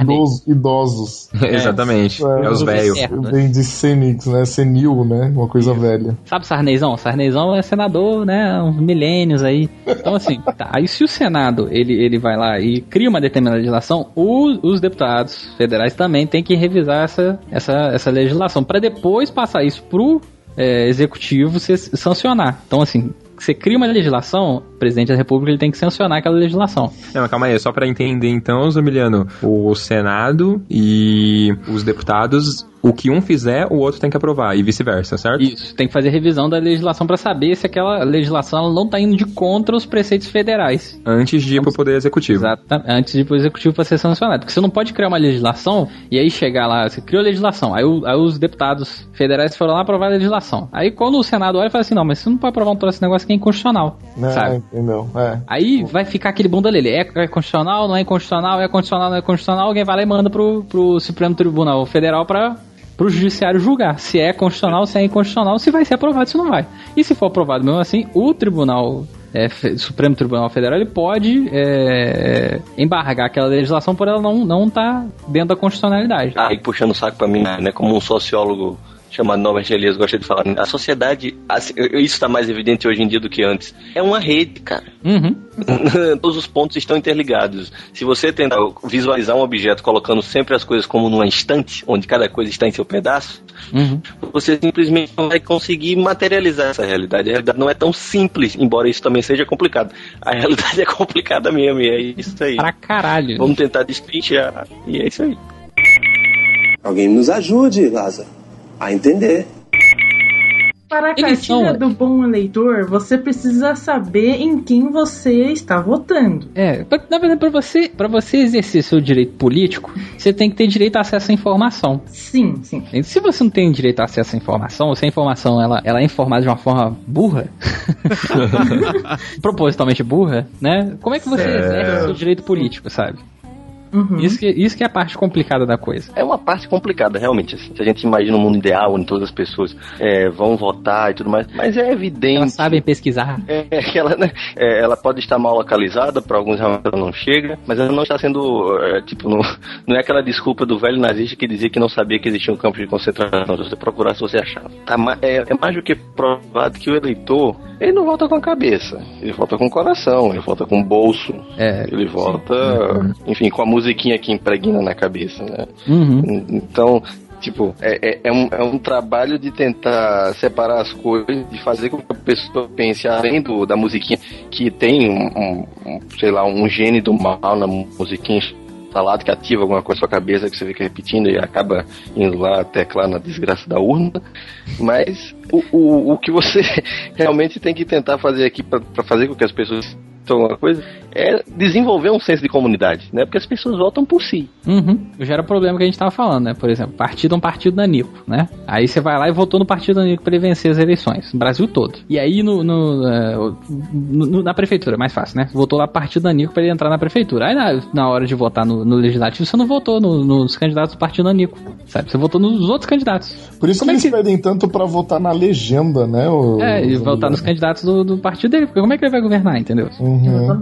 idoso- idosos. Exatamente. É os velhos. Vem de senix, né? Senil, né? Uma coisa velha. Sabe Sarneyzão? Sarneyzão é senador, né? Uns milênios aí. Então, assim, tá. Aí se o Senado ele, ele vai lá e cria uma determinada legislação, o- os deputados federais também têm que revisar essa, essa, essa legislação para depois passar isso pro é, executivo se, sancionar. Então, assim, você cria uma legislação, o presidente da república ele tem que sancionar aquela legislação. Não, mas calma aí, só pra entender então, Zamiliano, o Senado e os deputados, o que um fizer, o outro tem que aprovar, e vice-versa, certo? Isso, tem que fazer revisão da legislação pra saber se aquela legislação não tá indo de contra os preceitos federais. Antes de ir pro Poder Executivo. Exatamente, antes de ir pro Executivo pra ser sancionado. Porque você não pode criar uma legislação e aí chegar lá, você criou a legislação, aí, o- aí os deputados federais foram lá aprovar a legislação. Aí quando o Senado olha e fala assim, não, mas você não pode aprovar um troço- esse negócio aqui é inconstitucional, sabe? Entendeu? É. Aí vai ficar aquele bunda dele. É, é constitucional, não é constitucional, é constitucional, não é constitucional. Alguém vai lá e manda pro, pro Supremo Tribunal Federal pra, pro Judiciário julgar se é constitucional, se é inconstitucional, se vai ser aprovado, se não vai. E se for aprovado mesmo assim, o Tribunal. é, Supremo Tribunal Federal ele pode é, embargar aquela legislação por ela não não tá dentro da constitucionalidade. Aí puxando o saco pra mim, né? Como um sociólogo chamado Norbert Elias gosta de falar, né, a sociedade, assim, isso tá mais evidente hoje em dia do que antes, é uma rede, cara. Uhum. Todos os pontos estão interligados. Se você tentar visualizar um objeto colocando sempre as coisas como numa estante, onde cada coisa está em seu pedaço, Uhum. você simplesmente não vai conseguir materializar essa realidade. A realidade não é tão simples, embora isso também seja complicado. A realidade é complicada mesmo, e é isso aí. Pra caralho. Vamos tentar destrinchar, e é isso aí. Alguém nos ajude, Lázaro, a entender. Para a cartilha são- do bom eleitor, você precisa saber em quem você está votando. É, pra- na verdade, pra você, pra você exercer seu direito político, você tem que ter direito a acesso à informação. Sim, sim. E Se você não tem direito a acesso à informação, ou se a informação ela, ela é informada de uma forma burra, propositalmente burra, né? Como é que você Certo. exerce seu direito político, sabe? Isso, que, isso que é a parte complicada da coisa. É uma parte complicada, realmente. assim. se a gente imagina um mundo ideal onde todas as pessoas é, vão votar e tudo mais, mas é evidente. Elas sabem pesquisar. É, que ela, né, é, ela pode estar mal localizada, para alguns realmente ela não chega, mas ela não está sendo, é, tipo, não, não é aquela desculpa do velho nazista que dizia que não sabia que existia um campo de concentração. Se você procurasse, você achava. Tá, é, é mais do que provado que o eleitor, ele não vota com a cabeça, ele vota com o coração, ele vota com o bolso, É. ele vota, enfim, com a musiquinha que impregna na cabeça, né? Uhum. Então, tipo, é, é, é um, é um trabalho de tentar separar as coisas, de fazer com que a pessoa pense, além do, da musiquinha, que tem um, um- sei lá, um gene do mal na musiquinha instalado que ativa alguma coisa na sua cabeça que você fica repetindo e acaba indo lá teclar na desgraça da urna. Mas o, o, o que você realmente tem que tentar fazer aqui para fazer com que as pessoas então, uma coisa é desenvolver um senso de comunidade, né? Porque as pessoas votam por si. Uhum. Já era o problema que a gente tava falando, né? Por exemplo, partido é um partido nanico, né? Aí você vai lá e votou no partido nanico pra ele vencer as eleições, no Brasil todo. E aí no, no, é, no- no- na prefeitura, mais fácil, né? Votou lá partido nanico pra ele entrar na prefeitura. Aí na, na hora de votar no, no legislativo, você não votou no- nos candidatos do partido nanico, sabe? Você votou nos outros candidatos. Por isso que eles pedem tanto pra votar na legenda, né? o- É, e votar nos candidatos do, do partido dele, porque como é que ele vai governar, entendeu? Uhum.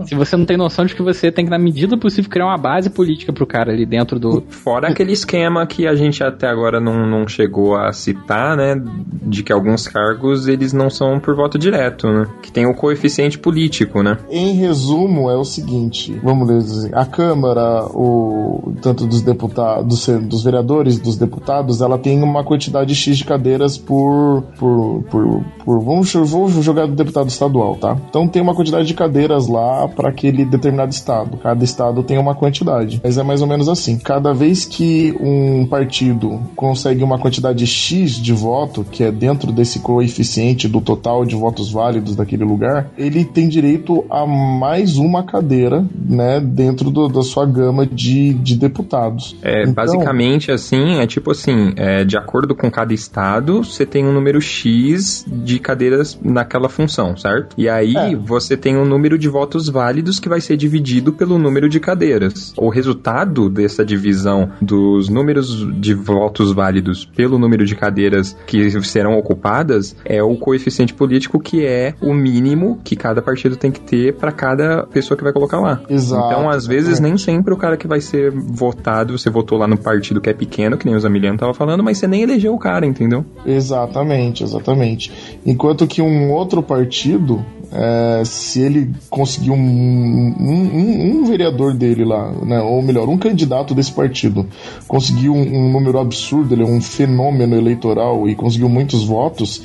Se você não tem noção de que você tem que, na medida possível, criar uma base política pro cara ali dentro do. Fora aquele esquema que a gente até agora não, não chegou a citar, né? De que alguns cargos eles não são por voto direto, né? Que tem o coeficiente político, né? Em resumo, é o seguinte: vamos ler assim, a Câmara, o tanto dos deputados, dos vereadores, dos deputados, ela tem uma quantidade X de cadeiras por. por, por, por vamos, vou jogar do deputado estadual, tá? Então tem uma quantidade de cadeiras lá para aquele determinado estado. Cada estado tem uma quantidade. Mas é mais ou menos assim: cada vez que um partido consegue uma quantidade X de voto, que é dentro desse coeficiente do total de votos válidos daquele lugar, ele tem direito a mais uma cadeira, né, dentro do- da sua gama de, de deputados. É, Então, basicamente, assim, é tipo assim, é, de acordo com cada estado, você tem um número X de cadeiras naquela função, certo? E aí É. você tem um número de votos válidos que vai ser dividido pelo número de cadeiras. O resultado dessa divisão dos números de votos válidos pelo número de cadeiras que serão ocupadas é o coeficiente político que é o mínimo que cada partido tem que ter para cada pessoa que vai colocar lá. Exato, então, às vezes, exatamente. nem sempre o cara que vai ser votado, você votou lá no partido que é pequeno, que nem o Zamiliano tava falando, mas você nem elegeu o cara, entendeu? Exatamente, exatamente. Enquanto que um outro partido, é, se ele conseguir um, um, um- vereador dele lá, né, ou melhor, um candidato desse partido, conseguiu um, um número absurdo, ele é um fenômeno eleitoral e conseguiu muitos votos,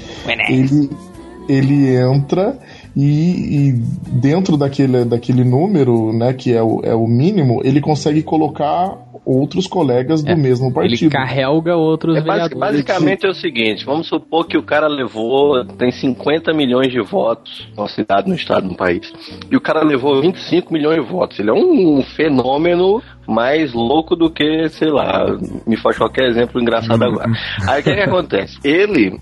ele, ele entra e, e dentro daquele, daquele número, né, que é o, é o mínimo, ele consegue colocar outros colegas do mesmo partido. Ele carrega outros É basic- basicamente é o seguinte, vamos supor que o cara levou, tem 50 milhões de votos numa cidade, no estado, no país. E o cara levou 25 milhões de votos. Ele é um fenômeno mais louco do que, sei lá, me faz qualquer exemplo engraçado agora. Aí o que, que acontece? Ele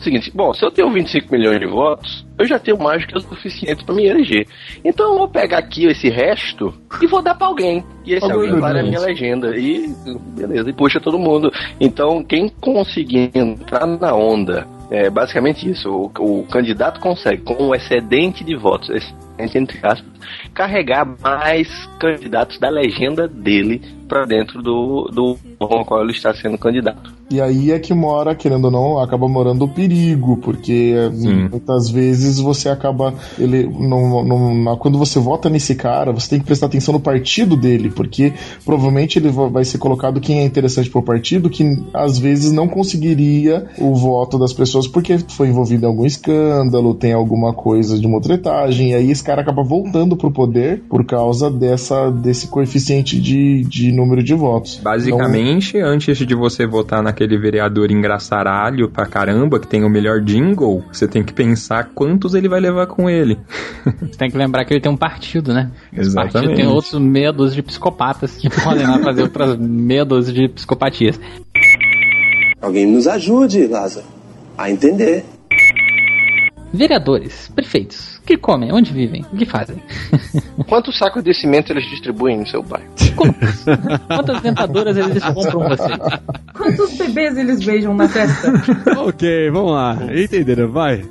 seguinte, bom, se eu tenho 25 milhões de votos, eu já tenho mais do que o suficiente para me eleger. Então eu vou pegar aqui esse resto e vou dar para alguém. E esse alguém vai na minha legenda. E beleza, e puxa todo mundo. Então quem conseguir entrar na onda, é basicamente isso. O, o candidato consegue, com um excedente de votos, excedente entre aspas, carregar mais candidatos da legenda dele para dentro do, do qual ele está sendo candidato. E aí é que mora, querendo ou não, acaba morando o perigo, porque Sim. muitas vezes você acaba. Ele, não, não- na- quando você vota nesse cara, você tem que prestar atenção no partido dele, porque provavelmente ele va- vai ser colocado quem é interessante pro partido, que às vezes não conseguiria o voto das pessoas porque foi envolvido em algum escândalo, tem alguma coisa de uma tretagem, e aí esse cara acaba voltando pro poder por causa dessa, desse coeficiente de, de número de votos. Basicamente, antes de você votar naquele vereador engraçaralho pra caramba, que tem o melhor jingle, você tem que pensar quantos ele vai levar com ele. Você tem que lembrar que ele tem um partido, né? Esse partido Exatamente. tem outros medos de psicopatas que podem lá fazer outras medos de psicopatias. Alguém nos ajude, Lázaro, a entender. Vereadores, prefeitos, que comem, onde vivem, o que fazem? Quantos sacos de cimento eles distribuem no seu bairro? Quantas dentadoras eles compram você? Quantos bebês eles beijam na testa? ok, vamos lá. Entenderam? Vai.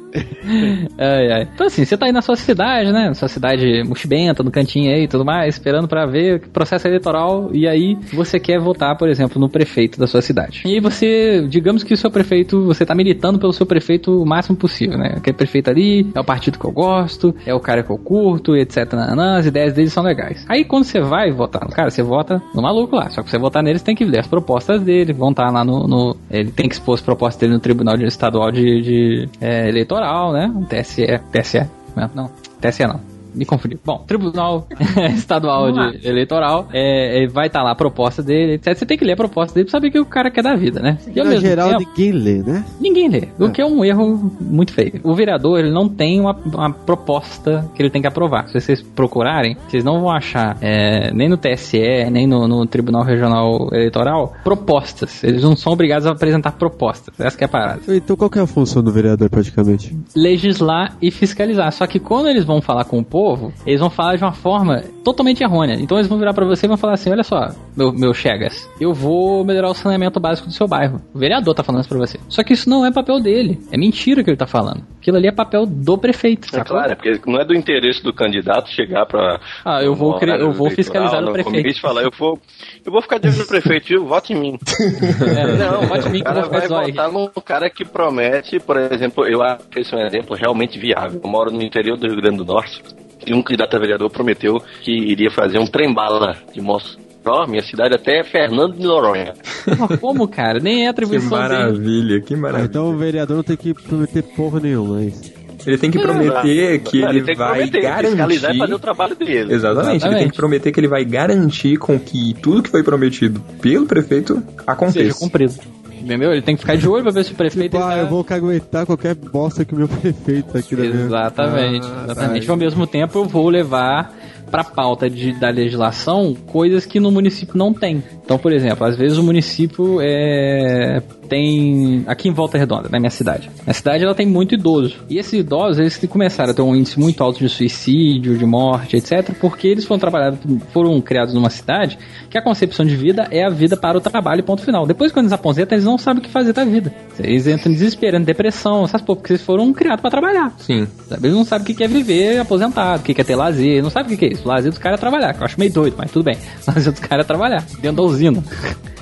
Ai, ai. Então assim, você tá aí na sua cidade, né? Na sua cidade mochibenta, no cantinho aí e tudo mais, esperando pra ver o processo eleitoral, e aí você quer votar, por exemplo, no prefeito da sua cidade. E aí você, digamos que o seu prefeito, você tá militando pelo seu prefeito o máximo possível, né? Aquele prefeito ali é o partido que eu gosto, é o cara que eu curto, etc. nananã, as ideias dele são legais. Aí quando você vai votar no cara, você vota no maluco lá. Só que você votar nele, você tem que ler as propostas dele, vão estar lá no, no- Ele tem que expor as propostas dele no Tribunal Estadual de, de, é, Eleitoral, né? TSE. TSE? Não. TSE não. Me confundi. Bom, Tribunal Estadual de Eleitoral é, é, vai estar lá a proposta dele, etc. Você tem que ler a proposta dele pra saber o que o cara quer da vida, né? E ao geral, tempo- ninguém lê, né? Ninguém lê. O que é um erro muito feio. O vereador, ele não tem uma, uma proposta que ele tem que aprovar. Se vocês procurarem, vocês não vão achar é, nem no TSE, nem no, no Tribunal Regional Eleitoral propostas. Eles não são obrigados a apresentar propostas. Essa que é a parada. Então qual que é a função do vereador, praticamente? Legislar e fiscalizar. Só que quando eles vão falar com o povo, eles vão falar de uma forma totalmente errônea. Então eles vão virar pra você e vão falar assim: olha só, meu, meu Chegas, eu vou melhorar o saneamento básico do seu bairro. O vereador tá falando isso pra você. Só que isso não é papel dele. É mentira que ele tá falando. Aquilo ali é papel do prefeito. É claro, é porque não é do interesse do candidato chegar pra. Ah, eu vou cre- eu vou fiscalizar o prefeito. falar, eu vou, eu vou ficar de olho no prefeito, viu? Vote em mim. É, não, vote em mim o que eu cara vai zóio. votar no cara que promete, por exemplo, eu acho que esse é um exemplo realmente viável. Eu moro no interior do Rio Grande do Norte e um candidato a vereador prometeu que iria fazer um trem-bala de Mossoró, minha cidade, até Fernando de Noronha. Como, cara? Nem é Que atribuição dele. maravilha, que Ah, maravilha. então o vereador não tem que prometer porra nenhuma, é isso. Ele tem que prometer que Não, ele, tem que vai prometer, fiscalizar e garantir. fazer o trabalho dele. Exatamente, ele tem Exatamente. que prometer que ele vai garantir com que tudo que foi prometido pelo prefeito Seja aconteça. cumprido. Entendeu? Ele tem que ficar de olho pra ver se o prefeito. ele Ah, tá- eu vou caguetar qualquer bosta que o meu prefeito aqui da minha... Exatamente, Ah, exatamente. tá. Ao mesmo tempo, eu vou levar para pauta de, da legislação coisas que no município não tem. Então, por exemplo, às vezes o município é, tem aqui em Volta Redonda, na minha cidade. A cidade ela tem muito idoso. E esses idosos, eles começaram a ter um índice muito alto de suicídio, de morte, etc, porque eles foram trabalhados, foram criados numa cidade que a concepção de vida é a vida para o trabalho, ponto final. Depois quando eles aposentam, eles não sabem o que fazer da vida. Eles entram em depressão, essas porra, porque eles foram criados para trabalhar. Sim. Eles não sabem o que é viver aposentado, o que é ter lazer, não sabem o que que é isso. Lazer dos caras é trabalhar, que eu acho meio doido, mas tudo bem. Lazer dos caras é trabalhar, dentro da usina,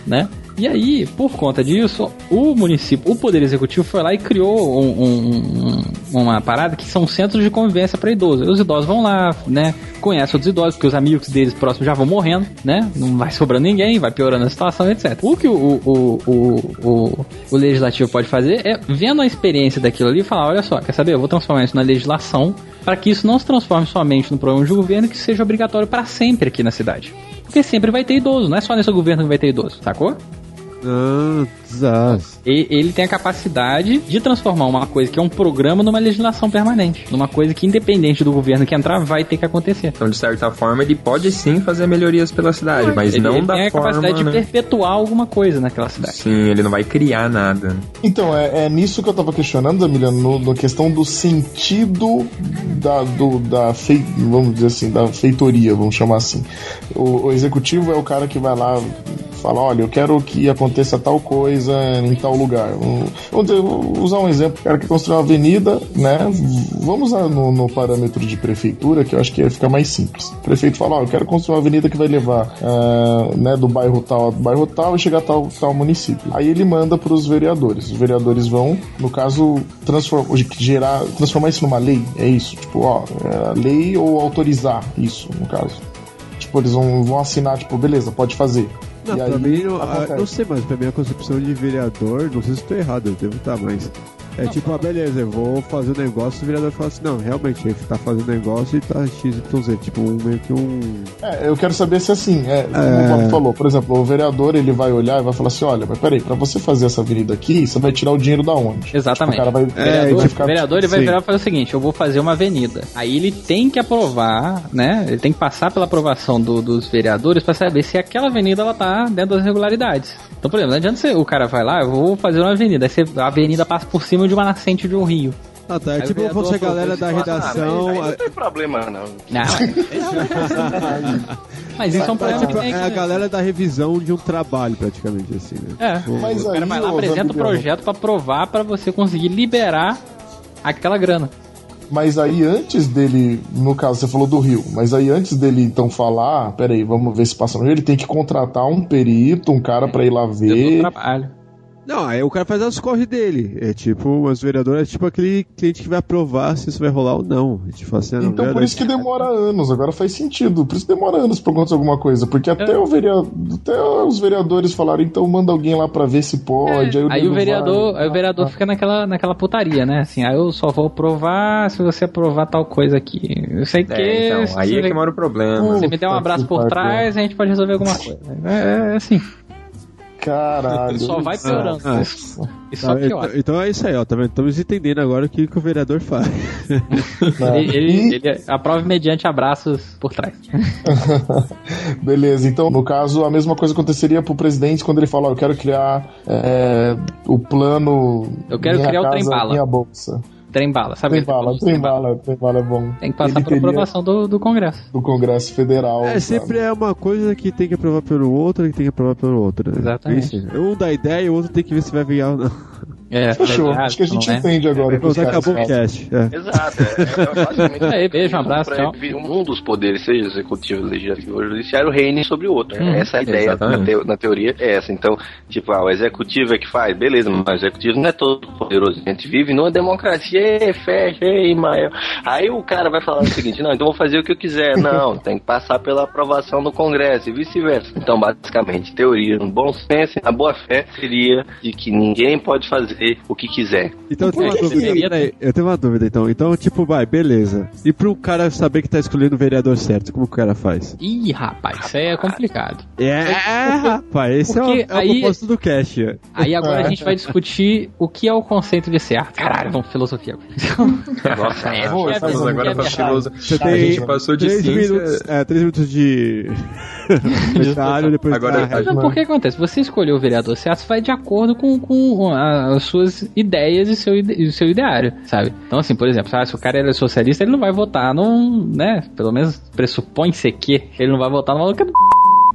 né? E aí, por conta disso, o município, o Poder Executivo foi lá e criou um, um- um- uma parada que são centros de convivência para idosos. Os idosos vão lá, né? Conhecem outros idosos, porque os amigos deles próximos já vão morrendo, né? Não vai sobrando ninguém, vai piorando a situação, etc. O que o, o, o, o, o legislativo pode fazer é, vendo a experiência daquilo ali, falar: olha só, quer saber? Eu vou transformar isso na legislação para que isso não se transforme somente no programa de governo que seja obrigatório para sempre aqui na cidade. Porque sempre vai ter idoso, não é só nesse governo que vai ter idoso, sacou? Ah, desastre. E- Ele tem a capacidade de transformar uma coisa que é um programa numa legislação permanente. Numa coisa que, independente do governo que entrar, vai ter que acontecer. Então, de certa forma, ele pode sim fazer melhorias pela cidade, mas ele, não ele da tem a forma. capacidade né? de perpetuar alguma coisa naquela cidade. Sim, ele não vai criar nada. Então, é, é nisso que eu tava questionando, Emiliano, no, na questão do sentido da, do, da fei, vamos dizer assim, da feitoria, vamos chamar assim. O, o executivo é o cara que vai lá fala, olha, eu quero que aconteça tal coisa em tal lugar. Um- vou usar um exemplo, cara que construir uma avenida, né? Vamos no, no parâmetro de prefeitura, que eu acho que ia ficar mais simples. O prefeito fala, ó, eu quero construir uma avenida que vai levar ah, né, do bairro tal ao bairro tal e chegar a tal, tal município. Aí ele manda para os vereadores. Os vereadores vão, no caso, transform, gerar, transformar isso numa lei. É isso. Tipo, ó, é, lei ou autorizar isso, no caso. Tipo, eles vão, vão assinar, tipo, beleza, pode fazer. Não, E pra aí, mim, não, ah, acontece. não sei, mas pra mim a concepção de vereador, não sei se estou errado, eu devo estar, mas. É tipo, ah, beleza, eu vou fazer um negócio, o vereador fala assim, não, realmente, ele tá fazendo negócio e tá XYZ, tipo, um, meio que um. É, eu quero saber se assim, é, como É. o Bob falou, por exemplo, o vereador ele vai olhar e vai falar assim: olha, mas peraí, pra você fazer essa avenida aqui, você vai tirar o dinheiro da onde? Exatamente. Tipo, o cara vai, o vereador, vai ficar- o vereador ele vai Sim. virar e fazer o seguinte: eu vou fazer uma avenida. Aí ele tem que aprovar, né? Ele tem que passar pela aprovação do- dos vereadores pra saber se aquela avenida ela tá dentro das regularidades. Então, por exemplo, não adianta você, o cara vai lá, eu vou fazer uma avenida. Aí você- a avenida passa por cima de uma nascente de um rio. Ah, tá, é tipo aprovou galera da negócio. redação. Ah, não tem problema, não. Mas isso é um é, problema tipo, que tem é a galera da revisão de um trabalho, praticamente, assim, né? É, Tipo, Mas o cara aí, vai lá, apresenta o projeto pra provar pra você conseguir liberar aquela grana. Mas aí antes dele, no caso, você falou do Rio, mas aí antes dele então falar, ah, peraí, vamos ver se passa no Rio, ele tem que contratar um perito, um cara pra ir lá ver. trabalho. Não, aí o cara faz as corre dele. É tipo, os vereadores é tipo aquele cliente que vai aprovar se isso vai rolar ou não. Fala assim, ah, não, Então por isso que demora anos, agora faz sentido. Por isso demora anos pra acontecer alguma coisa. Porque até, o vereador, até os vereadores falaram, então manda alguém lá pra ver se pode. Aí, Aí nego o vereador, vai. aí o vereador fica naquela, naquela putaria, né? Assim, aí eu só vou aprovar se você aprovar tal coisa aqui. Eu sei que. É, então, se aí é que mora o problema. Se você me der um abraço que por trás, a gente pode resolver alguma coisa. É, é assim. Caralho. Só vai piorando. Ah, Isso só Tá, piora. então, então é isso aí, ó. Tá vendo? Estamos entendendo agora o que, que o vereador faz. Ele, ele, ele aprova mediante abraços por trás. Beleza, então no caso a mesma coisa aconteceria pro presidente quando ele fala, ó, eu quero criar é, o plano. Eu quero minha criar o casa, trem-bala. Minha bolsa. Trem bala, sabe? Trem bala, trem bala, trem bala é bom. Tem que passar Ele por teria aprovação do, do Congresso. Do Congresso Federal. É, sempre é uma coisa que tem que aprovar pelo outro e que tem que aprovar pelo outro. Né? Exatamente. Isso. Um dá ideia e o outro tem que ver se vai vingar ou não. É, Fechou. tá Acho que a gente ligado, não é? entende agora caras acabou o cast. É. Exato. É, é basicamente Aí, beijo, um abraço, evi- Um dos poderes, seja executivo, legislativo ou judiciário, reine sobre o outro. Hum, essa é a ideia na, teo- na teoria é essa. Então, tipo, ah, o executivo é que faz, beleza, mas o executivo não é todo poderoso. A gente vive numa democracia, ei, fecha, ei, Mael. Aí o cara vai falar o seguinte: não, então vou fazer o que eu quiser. Não, tem que passar pela aprovação do Congresso e vice-versa. Então, basicamente, teoria, no bom senso na boa fé, seria de que ninguém pode fazer o que quiser. Então eu tenho uma que dúvida. Peraí, eu tenho uma dúvida então. Então, tipo, vai, beleza. E pro cara saber que tá escolhendo o vereador certo, como que o cara faz? Ih, rapaz, isso aí é complicado. É, rapaz, esse é o, é o aí- propósito do cast. é. Aí agora É. a gente vai discutir o que é o conceito de certo. Caralho, vamos filosofia. Nossa, É, Pô, é, é, agora é pra filosofia. A gente passou de três ciência- minutos, é, três minutos de comentário, depois Agora- da Não, porque acontece? Você escolheu o vereador certo vai de acordo com, com a- as suas ideias e seu, ide- e seu ideário, sabe? Então, assim, por exemplo, sabe, se o cara é socialista, ele não vai votar num, né? Pelo menos pressupõe-se que ele não vai votar no maluco do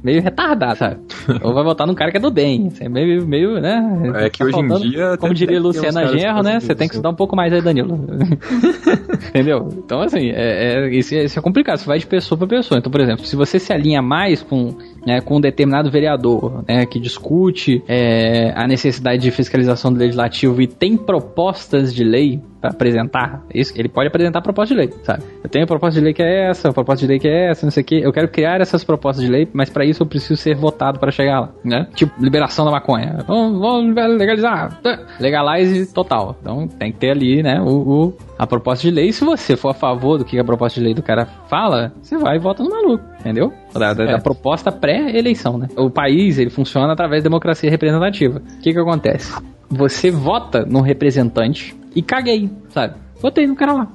meio retardado, sabe? Ou vai votar num cara que é do bem. Isso é meio, meio, né? É que Tá hoje em faltando- dia Como diria Luciana fazem né? Você tem que isso. estudar um pouco mais aí, Danilo. Entendeu? Então, assim, é, é- isso, é, isso é complicado. Isso vai de pessoa pra pessoa. Então, por exemplo, se você se alinha mais com, né, com um determinado vereador né, que discute é, a necessidade de fiscalização do legislativo e tem propostas de lei apresentar isso, ele pode apresentar a proposta de lei, sabe? Eu tenho a proposta de lei que é essa, a proposta de lei que é essa, não sei o que. Eu quero criar essas propostas de lei, mas pra isso eu preciso ser votado pra chegar lá, né? Tipo, liberação da maconha. Vamos, vamos legalizar. Legalize total. Então tem que ter ali, né, o, o- a proposta de lei. Se você for a favor do que a proposta de lei do cara fala, você vai e vota no maluco, entendeu? Da, da- da proposta pré-eleição, né? O país, ele funciona através da democracia representativa. O que que acontece? Você vota no representante e caguei, sabe? Votei no cara lá.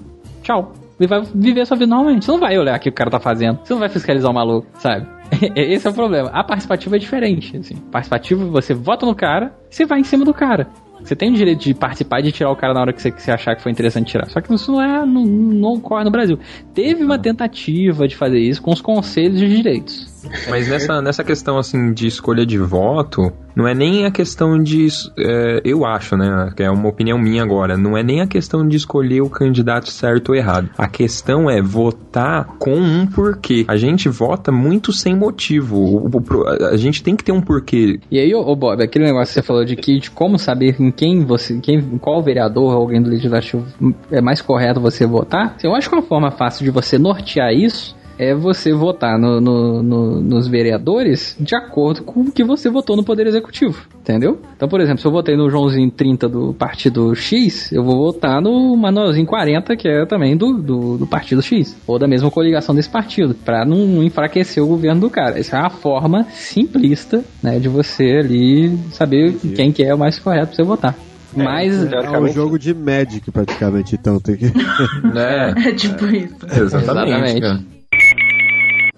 Tchau. Ele vai viver sua vida normalmente. Você não vai olhar o que o cara tá fazendo. Você não vai fiscalizar o maluco, sabe? Esse é o problema. A participativa é diferente. Assim. Participativa, você vota no cara, você vai em cima do cara. Você tem o direito de participar e de tirar o cara na hora que você, que você achar que foi interessante tirar. Só que isso não, é, não, não ocorre no Brasil. Teve uma tentativa de fazer isso com os conselhos de direitos. Mas nessa, nessa questão assim de escolha de voto, não é nem a questão de. é, eu acho, né? Que é uma opinião minha agora. Não é nem a questão de escolher o candidato certo ou errado. A questão é votar com um porquê. A gente vota muito sem motivo. O- o- a gente tem que ter um porquê. E aí, ô, ô, Bob, aquele negócio que você falou de que de como saber em quem você, quem, em qual vereador ou alguém do legislativo é mais correto você votar, eu acho que uma forma fácil de você nortear isso é você votar no- no- no- nos vereadores de acordo com o que você votou no Poder Executivo, entendeu? Então, por exemplo, se eu votei no Joãozinho 30 do Partido X, eu vou votar no Manuelzinho 40, que é também do, do, do Partido X, ou da mesma coligação desse partido, pra não enfraquecer o governo do cara. Essa é uma forma simplista, né, de você ali saber quem que é o mais correto pra você votar. Mas É um jogo de Magic, praticamente, então tem que. É. É tipo isso. Exatamente. cara.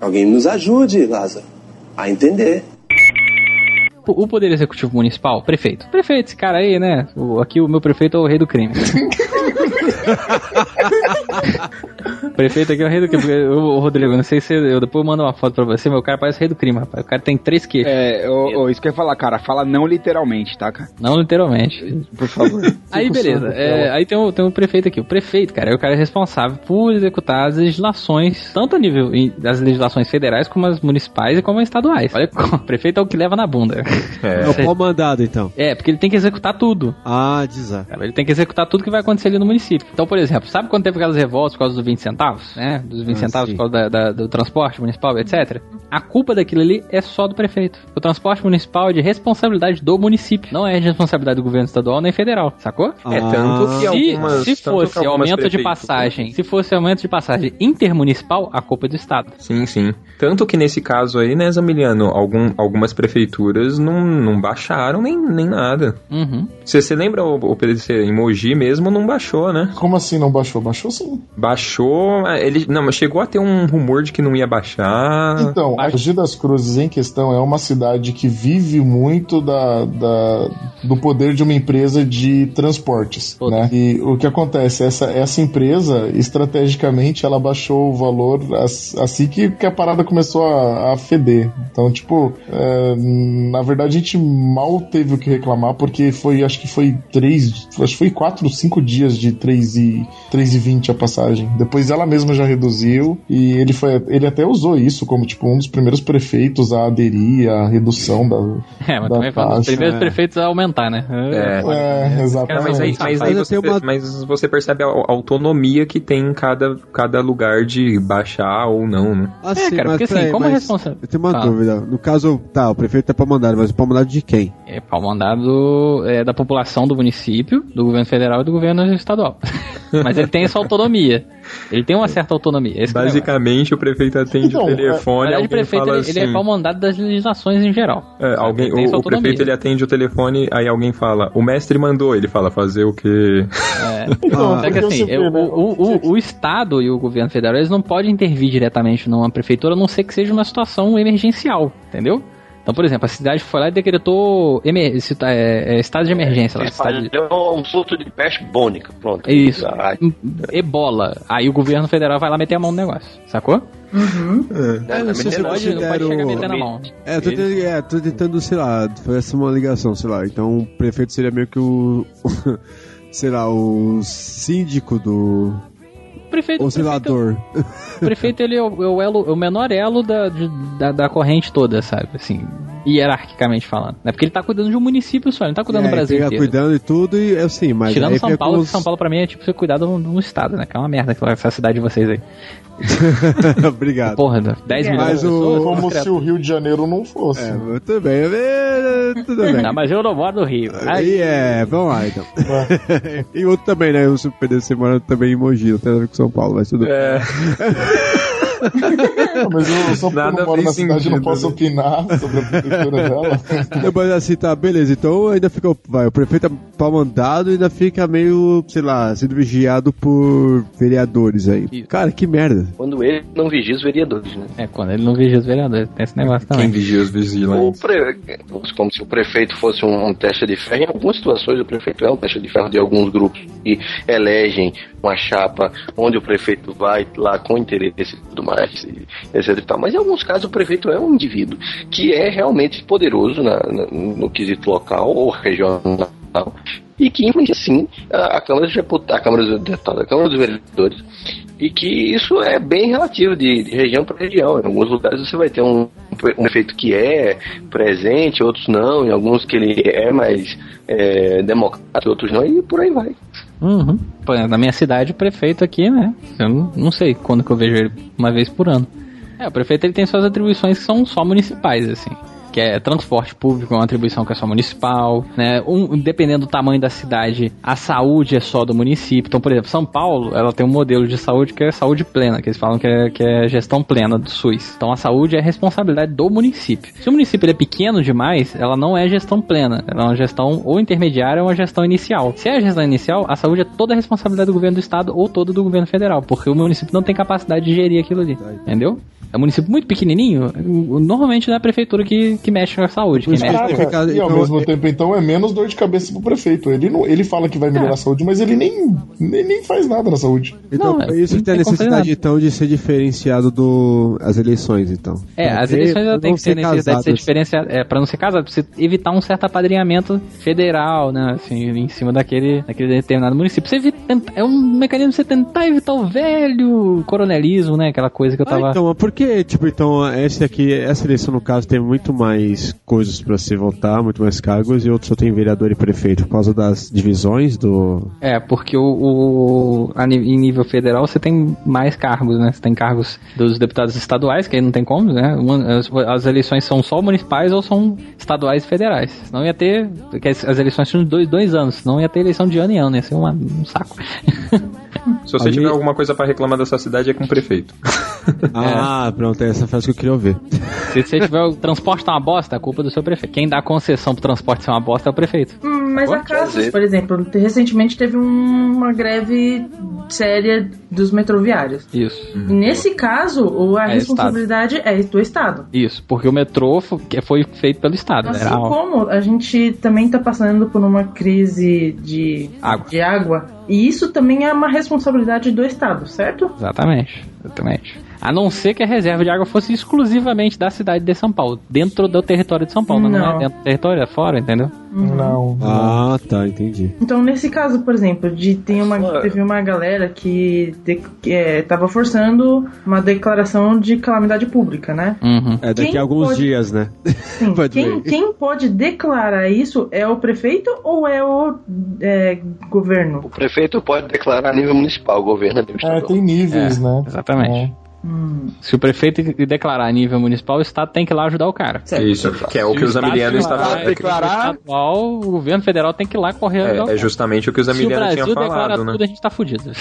Alguém nos ajude, Lázaro, a entender. o Poder Executivo Municipal, prefeito. Prefeito, esse cara aí, né? O- aqui o meu prefeito é o rei do crime. prefeito aqui é o rei do crime. Ô, Rodrigo, não sei se eu depois eu mando uma foto pra você, mas o cara parece o rei do crime, rapaz. O cara tem três queixos. É, ô, ô, isso que eu ia falar, cara. Fala não literalmente, tá, cara? Não literalmente. Por favor. Aí, beleza. É, aí tem o, tem o prefeito aqui. O prefeito, cara, é o cara responsável por executar as legislações, tanto a nível das legislações federais, como as municipais e como as estaduais. Olha, o prefeito é o que leva na bunda. É, o pau mandado, então. É, porque ele tem que executar tudo. Ah. Cara, Ele tem que executar tudo que vai acontecer ali no município. Então, por exemplo, sabe quando teve aquelas revoltas por causa dos 20 centavos? Né? Dos 20 Ah, centavos sim. por causa da- da- do transporte municipal, etc. A culpa daquilo ali é só do prefeito. O transporte municipal é de responsabilidade do município. Não é de responsabilidade do governo estadual nem federal, sacou? É, tanto que se, algumas- se tanto que fosse aumento de passagem, se fosse aumento de passagem intermunicipal, a culpa é do estado. Sim, sim. Tanto que nesse caso aí, né, Zamiliano, algum, algumas prefeituras não, não baixaram nem, nem nada. Uhum. Você você lembra o, o PDC em Mogi mesmo não baixou, né? Como assim não baixou? Baixou sim. Baixou, é, ele não, mas chegou a ter um rumor de que não ia baixar. Então, Mogi das Cruzes em questão é uma cidade que vive muito da, da- do poder de uma empresa de transportes, né? E o que acontece, essa, essa empresa, estrategicamente, ela baixou o valor as- assim que, que a parada começou a, a feder. Então, tipo, é, na verdade a gente mal teve o que reclamar, porque foi, acho que foi três, acho que foi quatro, cinco dias de 3 e, 3 e 20 a passagem. Depois ela mesma já reduziu e ele foi, ele até usou isso como, tipo, um dos primeiros prefeitos a aderir à redução da, É, mas da também foi um dos taxa. primeiros É. prefeitos a aumentar, né? É. É, exatamente. Mas, aí, mas, aí você, mas você percebe a autonomia que tem em cada, cada lugar de baixar ou não, né? Ah, É, sim, cara, mas porque assim, peraí, como mas responsável- Eu tenho uma Fala. dúvida. No caso, tá, o prefeito é pau mandado, mas o pau mandado de quem? É pau mandado é, da população do município, do governo federal e do governo estadual. Mas ele tem essa autonomia. Ele tem uma certa autonomia. Esse que é o. Basicamente, prefeito atende Então, o Na telefone, verdade, o prefeito fala ele, ele assim... é pau mandado das legislações em geral. É, alguém, Ele o, o prefeito ele atende o telefone, aí alguém fala, o mestre mandou, ele fala, fazer o quê? É. Então, Só que assim, né, o, o, o Estado e o governo federal eles não podem intervir diretamente numa prefeitura, a não ser que seja uma situação emergencial, entendeu? Então, por exemplo, a cidade foi lá e decretou emer- cita- é, é, estado de emergência lá. Ele Cidade... deu um surto de peste bônica, pronto. É isso. Ai, Ebola. Aí o governo federal vai lá meter a mão no negócio, sacou? É, não sei se pode, não pode chegar metendo a mão. É, eu tô tentando, é, tô tentando, sei lá, fazer uma ligação, sei lá. Então o prefeito seria meio que o. sei lá, o síndico do. Prefeito, Ou o prefeito, prefeito ele é o, é o elo, é o menor elo da, de- da, da corrente toda, sabe? Assim. Hierarquicamente falando. É porque ele tá cuidando de um município só, ele não tá cuidando É, do Brasil fica inteiro. cuidando e tudo, e assim, mas. Tirando aí São Paulo, que São Paulo pra mim é tipo você cuidar de um, de um estado, né? Que é uma merda aquela- essa cidade de vocês aí. Obrigado. Porra, 10 milhões Mas de pessoas. o. Como se o Rio de Janeiro não fosse. É, muito bem, é, tudo bem. Não, mas eu não moro no Rio. Aí é, vamos lá então. e outro também, né? O PDC mora também em Mogi, não tem a ver com São Paulo, mas tudo É. Mas eu só porque eu Nada não moro na cidade não sentido, posso né? opinar sobre a prefeitura dela. Mas assim, tá, beleza. Então ainda fica. Vai, o prefeito é pau mandado e ainda fica meio, sei lá, sendo vigiado por vereadores aí. Cara, que merda. Quando ele não vigia os vereadores, né? É, quando ele não vigia os vereadores, tem esse negócio também. Quem vigia os vigilantes? pre... Como se o prefeito fosse um, um teste de ferro. Em algumas situações, o prefeito é um teste de ferro de alguns grupos que elegem uma chapa onde o prefeito vai lá com interesse e tudo mais, etc e tal. Mas em alguns casos, o prefeito é um indivíduo que é realmente poderoso na- na- no quesito local ou regional e que influencia sim a, a Câmara dos Deputados, a Câmara dos Deputados, a Câmara dos Vereadores. E que isso é bem relativo de, de região para região. Em alguns lugares você vai ter um, um efeito que é presente, outros não. Em alguns que ele é mais é, democrático, outros não. E por aí vai. Uhum. Na minha cidade, o prefeito aqui, né? Eu não sei quando que eu vejo ele, uma vez por ano. É, o prefeito ele tem suas atribuições que são só municipais, assim. Que é transporte público, é uma atribuição que é só municipal, né? Um, dependendo do tamanho da cidade, a saúde é só do município. Então, por exemplo, São Paulo, ela tem um modelo de saúde que é saúde plena, que eles falam que é, que é gestão plena do SUS. Então, a saúde é responsabilidade do município. Se o município é pequeno demais, ela não é gestão plena. Ela é uma gestão ou intermediária ou uma gestão inicial. Se é a gestão inicial, a saúde é toda a responsabilidade do governo do estado ou todo do governo federal, porque o município não tem capacidade de gerir aquilo ali. Entendeu? É um município muito pequenininho, normalmente não é a prefeitura que, que mexe com a saúde. Quem mexe Caraca, e ao mesmo tempo, então, é menos dor de cabeça pro prefeito. Ele, não, ele fala que vai melhorar a saúde, mas ele nem, nem, nem faz nada na saúde. Então, Não, isso que tem a necessidade, então, de ser diferenciado do as eleições, então. É, Pra as eleições ela tem que ter ser necessidade de ser casadas. diferenciada. É, pra não ser casado, pra você evitar um certo apadrinhamento federal, né? Assim, em cima daquele, daquele determinado município. Você evita, é um mecanismo de você tentar evitar o velho coronelismo, né? Aquela coisa que eu tava. Ah, então, por que, tipo, então, esse aqui, essa eleição, no caso, tem muito mais coisas pra se votar, muito mais cargos, e outro só tem vereador e prefeito, por causa das divisões do... É, porque o, o a em nível federal você tem mais cargos, né? Você tem cargos dos deputados estaduais, que aí não tem como, né? Uma- as, as eleições são só municipais ou são estaduais e federais. Senão ia ter. As, as eleições de dois, dois anos, senão ia ter eleição de ano em ano, ia ser uma- um saco. Se você tiver alguma coisa pra reclamar dessa cidade, é com o prefeito. Ah, pronto, é essa frase que eu queria ouvir. Se você tiver o transporte tá uma bosta, a culpa é do seu prefeito. Quem dá concessão pro transporte ser uma bosta é o prefeito. Hum, Mas há casos, por exemplo, recentemente teve um- uma greve séria dos metroviários. Isso. E nesse caso, o- a É responsabilidade é do Estado. Isso, porque o metrô foi feito pelo Estado. Assim Era como a gente também está passando por uma crise de Água. de água, e isso também é uma responsabilidade do Estado, certo? Exatamente, exatamente. A não ser que a reserva de água fosse exclusivamente da cidade de São Paulo, dentro do território de São Paulo, não, Não. é dentro do território, é fora, entendeu? Não. Ah, tá, entendi. Então, nesse caso, por exemplo, de tem uma, teve uma galera que, de, que é, tava forçando uma declaração de calamidade pública, né? É daqui Quem a alguns pode- dias, né? Sim, Pode quem, quem pode declarar isso é o prefeito ou é o é, governo? O prefeito pode declarar a nível municipal, o governo é nível É, tem níveis, É, né? Exatamente. Se o prefeito declarar a nível municipal, o Estado tem que ir lá ajudar o cara. Isso, que é o que os Amiliano estavam... declarar. Estadual, o governo federal tem que ir lá correr É, é justamente o que os Se o Brasil tinham declara falado, né? tudo, a gente tá fudido.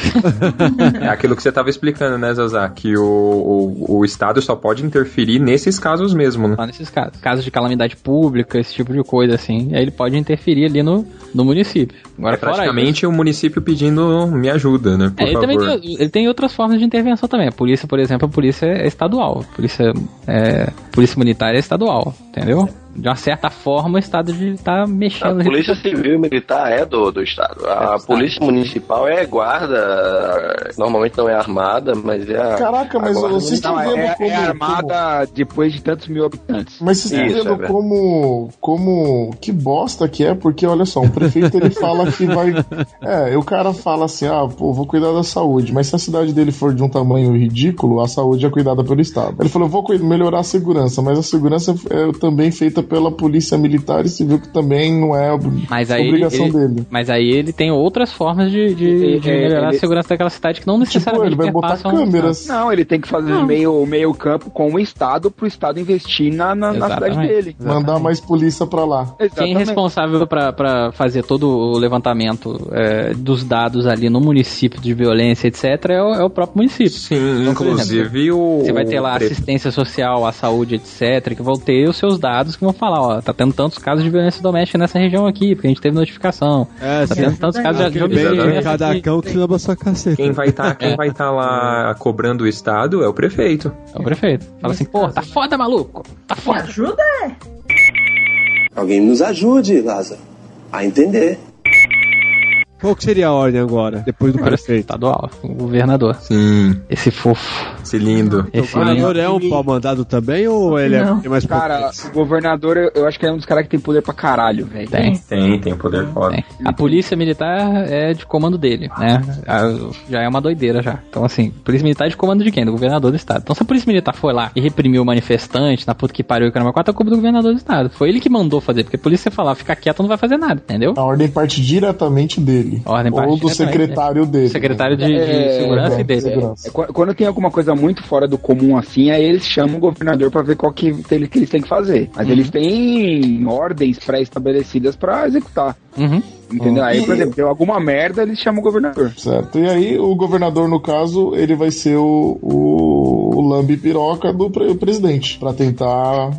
É aquilo que você estava explicando, né, Zazá? Que o, o, o Estado só pode interferir nesses casos mesmo, né? Só nesses casos. Casos de calamidade pública, esse tipo de coisa, assim. Aí ele pode interferir ali no, no município. Agora, é praticamente o município pedindo me ajuda, né? Por É, ele também favor. tem, ele tem outras formas de intervenção também. A polícia, por exemplo, a polícia é estadual. A polícia, é, polícia militar é estadual, entendeu? De uma certa forma, o Estado está mexendo... A polícia civil e militar é do, do estado. A polícia municipal é guarda, normalmente não é armada, mas é a. Caraca, mas a vocês estão vendo É, como. é armada depois de tantos mil habitantes. Mas vocês estão é vendo verdade. como, como. Que bosta que é, porque olha só, um prefeito ele fala que vai. É, o cara fala assim: ah, pô, vou cuidar da saúde, mas se a cidade dele for de um tamanho ridículo, a saúde é cuidada pelo Estado. Ele falou: vou melhorar a segurança, mas a segurança é também feita pela polícia militar e civil, que também não é Mas aí, obrigação ele, dele. mas aí ele tem outras formas de, de, de É, melhorar ele- a segurança daquela cidade que não necessariamente ele vai botar câmeras. Não, ele tem que fazer meio, meio campo com o Estado pro Estado investir na, na, na cidade Exatamente. dele. Mandar mais polícia pra lá. Quem é Exatamente. responsável pra- pra fazer todo o levantamento é, dos dados ali no município de violência, etc., é o, é o próprio município. Sim, Então, inclusive o. Você vai ter lá o assistência social, a saúde, etc., que vão ter os seus dados que vão falar, ó, tá tendo tantos casos de violência doméstica nessa região aqui, porque a gente teve notificação. É, tá sim. tendo tantos casos de, de nessa Cada cão que sua caceta. Quem vai estar quem vai tá lá cobrando o Estado é o prefeito. É o prefeito. Fala assim, pô, tá foda, maluco. Tá Me foda. ajuda? Alguém nos ajude, Lázaro, a entender. Qual que seria a ordem agora, depois do prefeito? Estadual, o governador. Sim, Esse fofo. esse lindo. O Esse governador é um pau mandado também ou ele Não. é mais Cara, potente? o governador, eu, acho que é um dos caras que tem poder pra caralho, velho. Tem. Tem, tem poder foda. Tem. A polícia militar é de comando dele, né? A- já é uma doideira já. Então, assim, polícia militar é de comando de quem? Do governador do estado. Então, se a polícia militar foi lá e reprimiu o manifestante na puta que pariu e caramba, quatro, é culpa do governador do estado. Foi ele que mandou fazer, porque a polícia falar, fica quieto, não vai fazer nada, entendeu? A ordem parte diretamente dele. A ordem ou do diretamente secretário dele. Secretário de, de É, segurança é, e dele. segurança. É, qu- Quando tem alguma coisa muito fora do comum assim, aí eles chamam o governador pra ver qual que, que eles têm que fazer. Mas eles têm ordens pré-estabelecidas pra executar. Uhum. Entendeu? Aí, por exemplo, deu alguma merda, eles chamam o governador. Certo. E aí, o governador, no caso, ele vai ser o, o, o lambe piroca do pre- presidente, pra tentar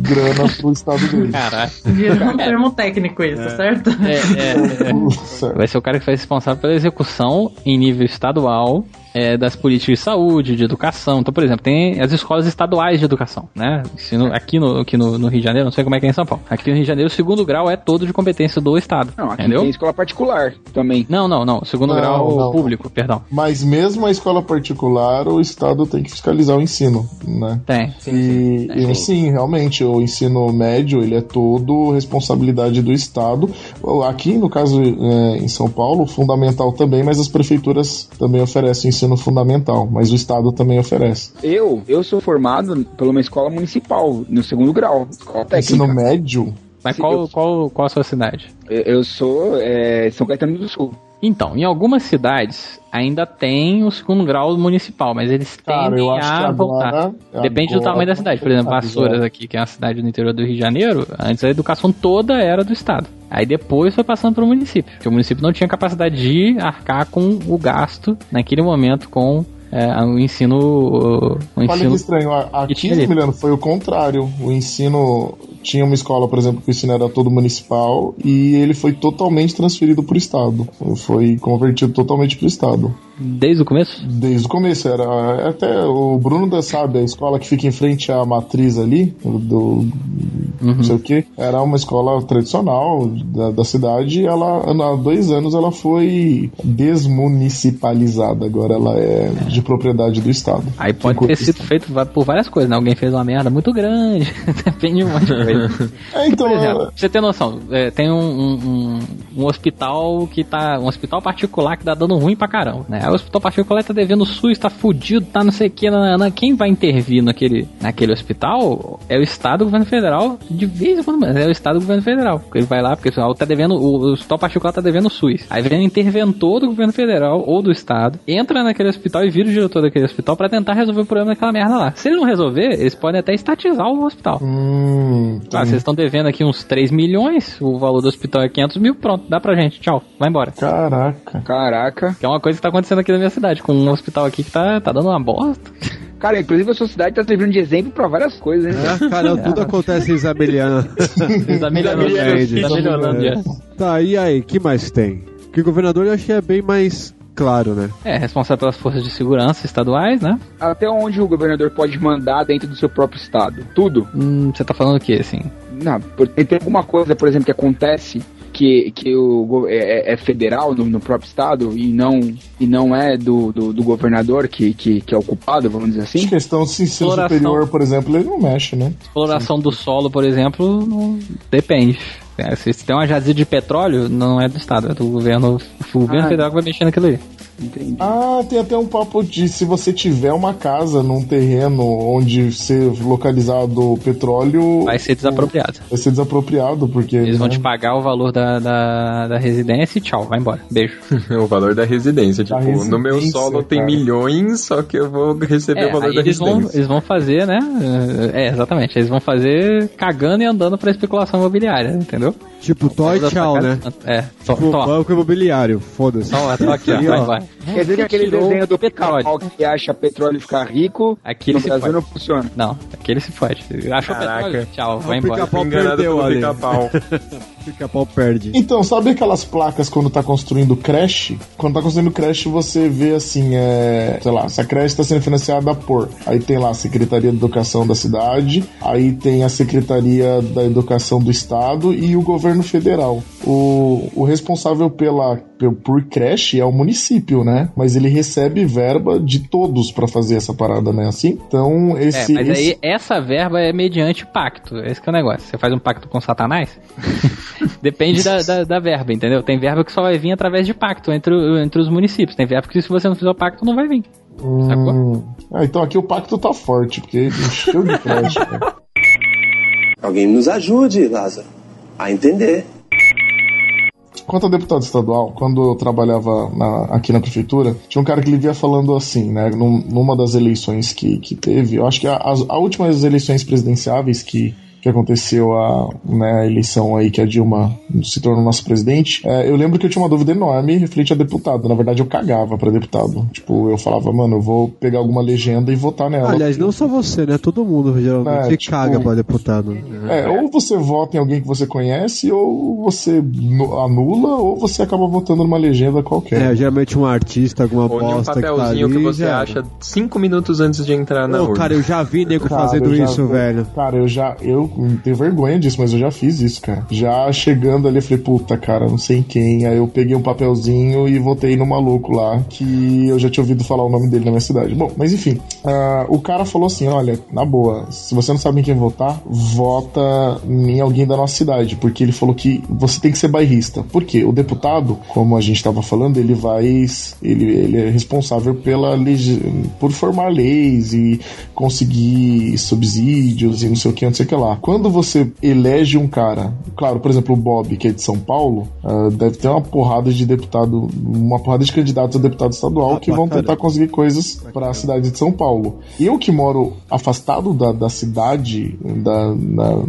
grana pro estado dele. Caralho. Virou um termo técnico isso, tá certo? É, é, é. Vai ser o cara que vai ser responsável pela execução em nível estadual é, das políticas de saúde, de educação. Então, por exemplo, tem as escolas estaduais de educação, né? Ensino- aqui no, aqui no, no Rio de Janeiro, não sei como é que é em São Paulo. Aqui no Rio de Janeiro, o segundo grau é todo de competência do Estado. Não, aqui entendeu? tem escola particular também. Não, não, não. Segundo Não, grau não. público, perdão. Mas mesmo a escola particular, o Estado tem que fiscalizar o ensino, né? Tem. E, e sim, realmente, o ensino médio, ele é todo responsabilidade do Estado. Aqui, no caso, é, em São Paulo, fundamental também, mas as prefeituras também oferecem ensino fundamental, mas o Estado também oferece. Eu, eu sou formado por uma escola municipal, no segundo grau, escola Ensino técnica. médio? Mas qual, qual, qual a sua cidade? Eu, eu sou é, São Caetano do Sul. Então, em algumas cidades ainda tem o segundo grau municipal, mas eles Cara, tendem a voltar. agora. Depende do tamanho da cidade. Por exemplo. Vassouras aqui, que é uma cidade do interior do Rio de Janeiro, antes a educação toda era do Estado. Aí depois foi passando para o município, porque o município não tinha capacidade de arcar com o gasto naquele momento com é, o ensino. O Olha que estranho, aqui. Emiliano, foi o contrário. O ensino. Tinha uma escola, por exemplo, que o ensino era todo municipal e ele foi totalmente transferido para o Estado. Foi convertido totalmente para o Estado. Desde o começo? Desde o começo, era até o Bruno da sabe, a escola que fica em frente à matriz ali, do Uhum. não sei o que, era uma escola tradicional da, da cidade e ela, há dois anos ela foi desmunicipalizada, agora ela é de propriedade do Estado. Aí pode ter sido feito por várias coisas, né? Alguém fez uma merda muito grande, depende de um monte de coisa. É, então, Por exemplo, pra você ter noção, é, tem um, um, um- um hospital que tá. Um hospital particular que tá dando ruim pra caramba, né? Aí o hospital particular tá devendo o SUS, tá fudido, tá não sei o que, nanana. quem vai intervir naquele, naquele hospital é o Estado, o governo federal, de vez em quando, mas é o Estado, o governo federal. Ele vai lá, porque o hospital tá devendo, o, o hospital particular tá devendo o SUS. Aí vem um interventor do governo federal ou do Estado, entra naquele hospital e vira o diretor daquele hospital pra tentar resolver o problema daquela merda lá. Se ele não resolver, eles podem até estatizar o hospital. Hum, Ah, vocês estão devendo aqui uns 3 milhões, o valor do hospital é 500 mil, pronto, dá pra gente, tchau, vai embora. Caraca. Caraca. Que é uma coisa que tá acontecendo aqui na minha cidade, com um hospital aqui que tá, tá dando uma bosta. Cara, inclusive a sua cidade tá servindo de exemplo pra várias coisas, hein? É, cara, tudo acontece em Isabeliana. Tá melhorando, Entende? tá. Tá, e aí, que mais tem? Que o governador eu achei é bem mais claro, né? É, responsável pelas forças de segurança estaduais, né? Até onde o governador pode mandar dentro do seu próprio estado? Tudo? Hum, você tá falando o que, assim? Não, por- tem alguma coisa, por exemplo, que acontece que, que o, go- é, é federal no, no próprio estado e não, e não é do, do, do governador que, que, que é o culpado, vamos dizer assim? questão de ensino Exploração. superior, por exemplo, ele não mexe, né? Exploração do solo, por exemplo, não... depende. É, se se tem uma jazida de petróleo, não é do estado, é do governo, o governo Ah. federal que vai mexer naquilo aí. Entendi. Ah, tem até um papo de se você tiver uma casa num terreno onde ser localizado petróleo. Vai ser desapropriado. Vai ser desapropriado, porque. Eles vão né, te pagar o valor da, da, da residência e tchau, vai embora. Beijo. o valor da residência. Tipo, residência, no meu solo tem cara. milhões, só que eu vou receber É, o valor aí da eles vão, residência. eles vão fazer, né? É, exatamente. Eles vão fazer cagando e andando pra especulação imobiliária, entendeu? Tipo, e tchau, né? É, tó, Tipo, tó. banco imobiliário, foda-se. Tó, tó aqui, ó, vai, vai. Quer dizer que aquele desenho do petróleo. pica-pau que acha petróleo ficar rico, Aqui no ele se Brasil fode. não funciona. Não, aqui ele se fode. Achou petróleo? Tchau, vai o embora. pica-pau Enganado perdeu ali. pica-pau. pica-pau perde. Então, sabe aquelas placas quando tá construindo creche? Quando tá construindo creche, você vê assim, é. Sei lá, se a creche tá sendo financiada por. Aí tem lá a Secretaria de Educação da cidade, aí tem a Secretaria da Educação do Estado e o governo federal. O, o responsável pela, pe- por creche é o município, né? Mas ele recebe verba de todos pra fazer essa parada, né? Assim? Então, esse. é, mas esse- aí essa verba é mediante pacto. Esse que é o negócio. Você faz um pacto com Satanás? Depende da, da, da verba, entendeu? Tem verba que só vai vir através de pacto entre, entre os municípios. Tem verba que se você não fizer o pacto, não vai vir. Hum. Ah, então aqui o pacto tá forte, porque encheu de cara. Alguém nos ajude, Lázaro, a entender. Quanto a deputado estadual, quando eu trabalhava na- aqui na prefeitura, tinha um cara que ele via falando assim, né? num- numa das eleições que, que teve, eu acho que a, as a últimas eleições presidenciáveis que, que aconteceu a, né, a eleição aí que a Dilma se tornou nosso presidente, é, eu lembro que eu tinha uma dúvida enorme referente a deputado. Na verdade, eu cagava pra deputado. Tipo, eu falava, mano, eu vou pegar alguma legenda e votar nela. Aliás, não só você, né? Todo mundo geralmente É, tipo- caga pra deputado. É, ou você vota em alguém que você conhece, ou você nu- anula, ou você acaba votando numa legenda qualquer. É, geralmente um artista, alguma Ou de um bosta que tá papelzinho ali, que você já- acha cinco minutos antes de entrar na Ô, urna. cara, eu já vi nego Cara, fazendo eu já- isso, velho. Cara, eu já. Eu tenho vergonha disso, mas eu já fiz isso, cara. Já chegando ali, eu falei, puta, cara, não sei em quem. Aí eu peguei um papelzinho e votei no maluco lá, que eu já tinha ouvido falar o nome dele na minha cidade. Bom, mas enfim. ah, o cara falou assim: olha, na boa, se você não sabe em quem votar, vota em alguém da nossa cidade. Porque ele falou que você tem que ser bairrista. Por quê? O deputado, como a gente tava falando, ele vai. Ele, ele é responsável pela por formar leis e conseguir subsídios e não sei o que, não sei o que lá. Quando você elege um cara, claro, por exemplo, o Bob, que é de São Paulo, ah, deve ter uma porrada de deputado, uma porrada de candidatos a deputado estadual que vão tentar conseguir coisas para a cidade de São Paulo. Eu que moro afastado da, da cidade, da, da,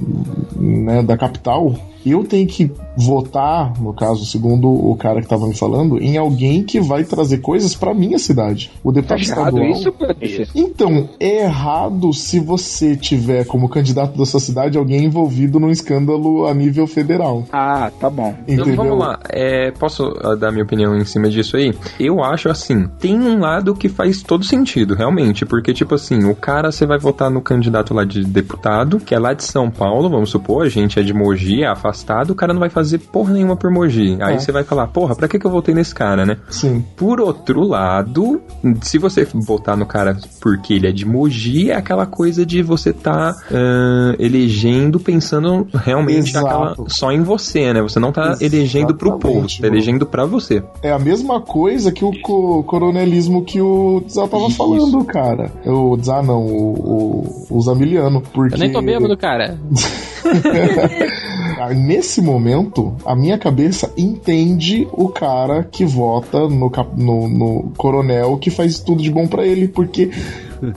né, da capital, eu tenho que votar, no caso, segundo o cara que tava me falando, em alguém que vai trazer coisas pra minha cidade. O deputado Tá errado estadual. isso? Então, é errado se você tiver como candidato da sua cidade alguém envolvido num escândalo a nível federal. Ah, tá bom. Então, Entendeu? vamos lá, é, posso ah, dar minha opinião em cima disso aí? Eu acho assim, tem um lado que faz todo sentido, realmente, porque, tipo assim, o cara, você vai votar no candidato lá de deputado, que é lá de São Paulo, vamos supor, a gente é de Mogi, é afastado, o cara não vai fazer porra nenhuma por Mogi. Aí É. você vai falar, porra, pra que, que eu votei nesse cara, né? Sim. Por outro lado, se você votar no cara porque ele é de Mogi, é aquela coisa de você tá ah, elegendo pensando realmente só em você, né? Você não tá elegendo pro povo, Exatamente, você tá elegendo pra você. É a mesma coisa que o co- coronelismo que o Zá tava falando, cara. O Zá não, o, o, o Zamiliano. Porque... Eu nem tô bêbado, cara. Nesse momento, a minha cabeça entende o cara que vota no, no, no coronel que faz tudo de bom pra ele, porque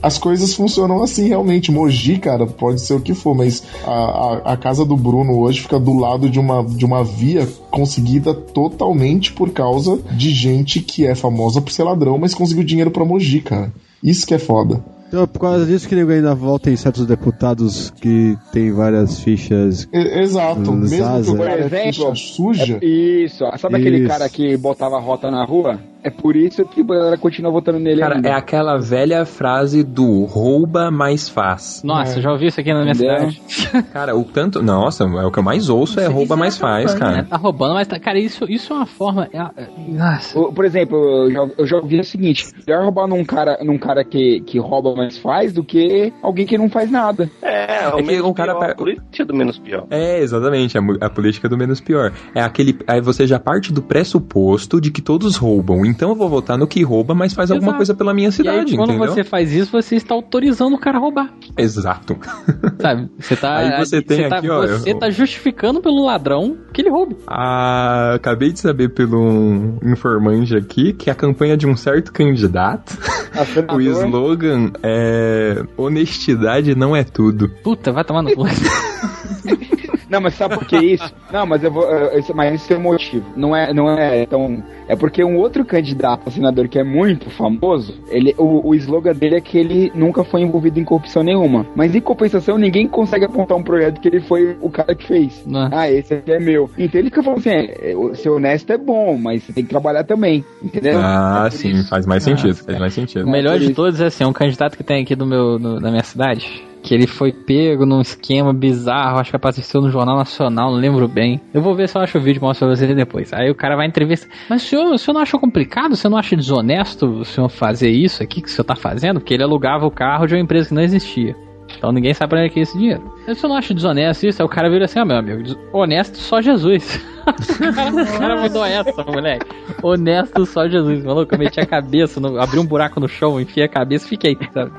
as coisas funcionam assim realmente. Mogi, cara, pode ser o que for, mas a, a, a casa do Bruno hoje fica do lado de uma, de uma via conseguida totalmente por causa de gente que é famosa por ser ladrão, mas conseguiu dinheiro pra Mogi, cara. Isso que é foda. Então, por causa disso que nego ainda volta em certos deputados que tem várias fichas. E- exato. Mesmo que o cara é ficha suja. é- isso. Sabe aquele Isso. cara que botava rota na rua? É por isso que a galera continua votando nele Cara, ainda. é aquela velha frase do rouba mais faz. Nossa, já ouvi isso aqui na minha Entendeu? cidade. Cara, o tanto. Nossa, é o que eu mais ouço é rouba mais faz, É, cara. tá roubando, mas, tá- cara, isso, isso é uma forma. é- é- nossa. O- Por exemplo, eu já, eu já ouvi o seguinte: melhor roubar num cara, num cara que, que rouba mais faz do que alguém que não faz nada. É, o que menos um cara pior, a política do menos pior. É, exatamente, a, a política do menos pior. É aquele. Aí você já parte do pressuposto de que todos roubam. Então eu vou votar no que rouba, mas faz alguma Exato. coisa pela minha E aí, cidade, quando entendeu? você faz isso, você está autorizando o cara a roubar. Exato. Sabe? Você tá. Aí você tem tá, aqui, ó, Você eu- tá justificando pelo ladrão que ele roube. Ah, acabei de saber pelo um informante aqui que a campanha de um certo candidato, o slogan é honestidade não é tudo. Puta, vai tomar no cu. Não, mas sabe por que isso? Não, mas eu vou. isso- mas isso tem um motivo. Não é, não é tão. É porque um outro candidato a senador que é muito famoso, ele, o, o slogan dele é que ele nunca foi envolvido em corrupção nenhuma. Mas em compensação, ninguém consegue apontar um projeto que ele foi o cara que fez. Ah, esse aqui é meu. Então ele fica falando assim: é, é, ser honesto é bom, mas você tem que trabalhar também. Entendeu? Ah, sim, faz mais sentido, faz mais sentido. O melhor de todos é assim, é um candidato que tem aqui do meu, no- da minha cidade. Que ele foi pego num esquema bizarro, acho que apareceu no Jornal Nacional, não lembro bem. Eu vou ver se eu acho o vídeo e mostro pra vocês depois. Aí o cara vai entrevistar. Mas o senhor, o senhor não achou complicado? O senhor não acha desonesto o senhor fazer isso aqui que o senhor tá fazendo? Porque ele alugava o carro de uma empresa que não existia. Então ninguém sabe pra onde é que é esse dinheiro. O senhor não acha desonesto isso? Aí o cara vira assim, ó, meu amigo, honesto só Jesus. o, cara, o cara mandou essa, moleque. Honesto só Jesus. Maluco, eu meti a cabeça, no, abri um buraco no chão, enfiei a cabeça e fiquei, sabe?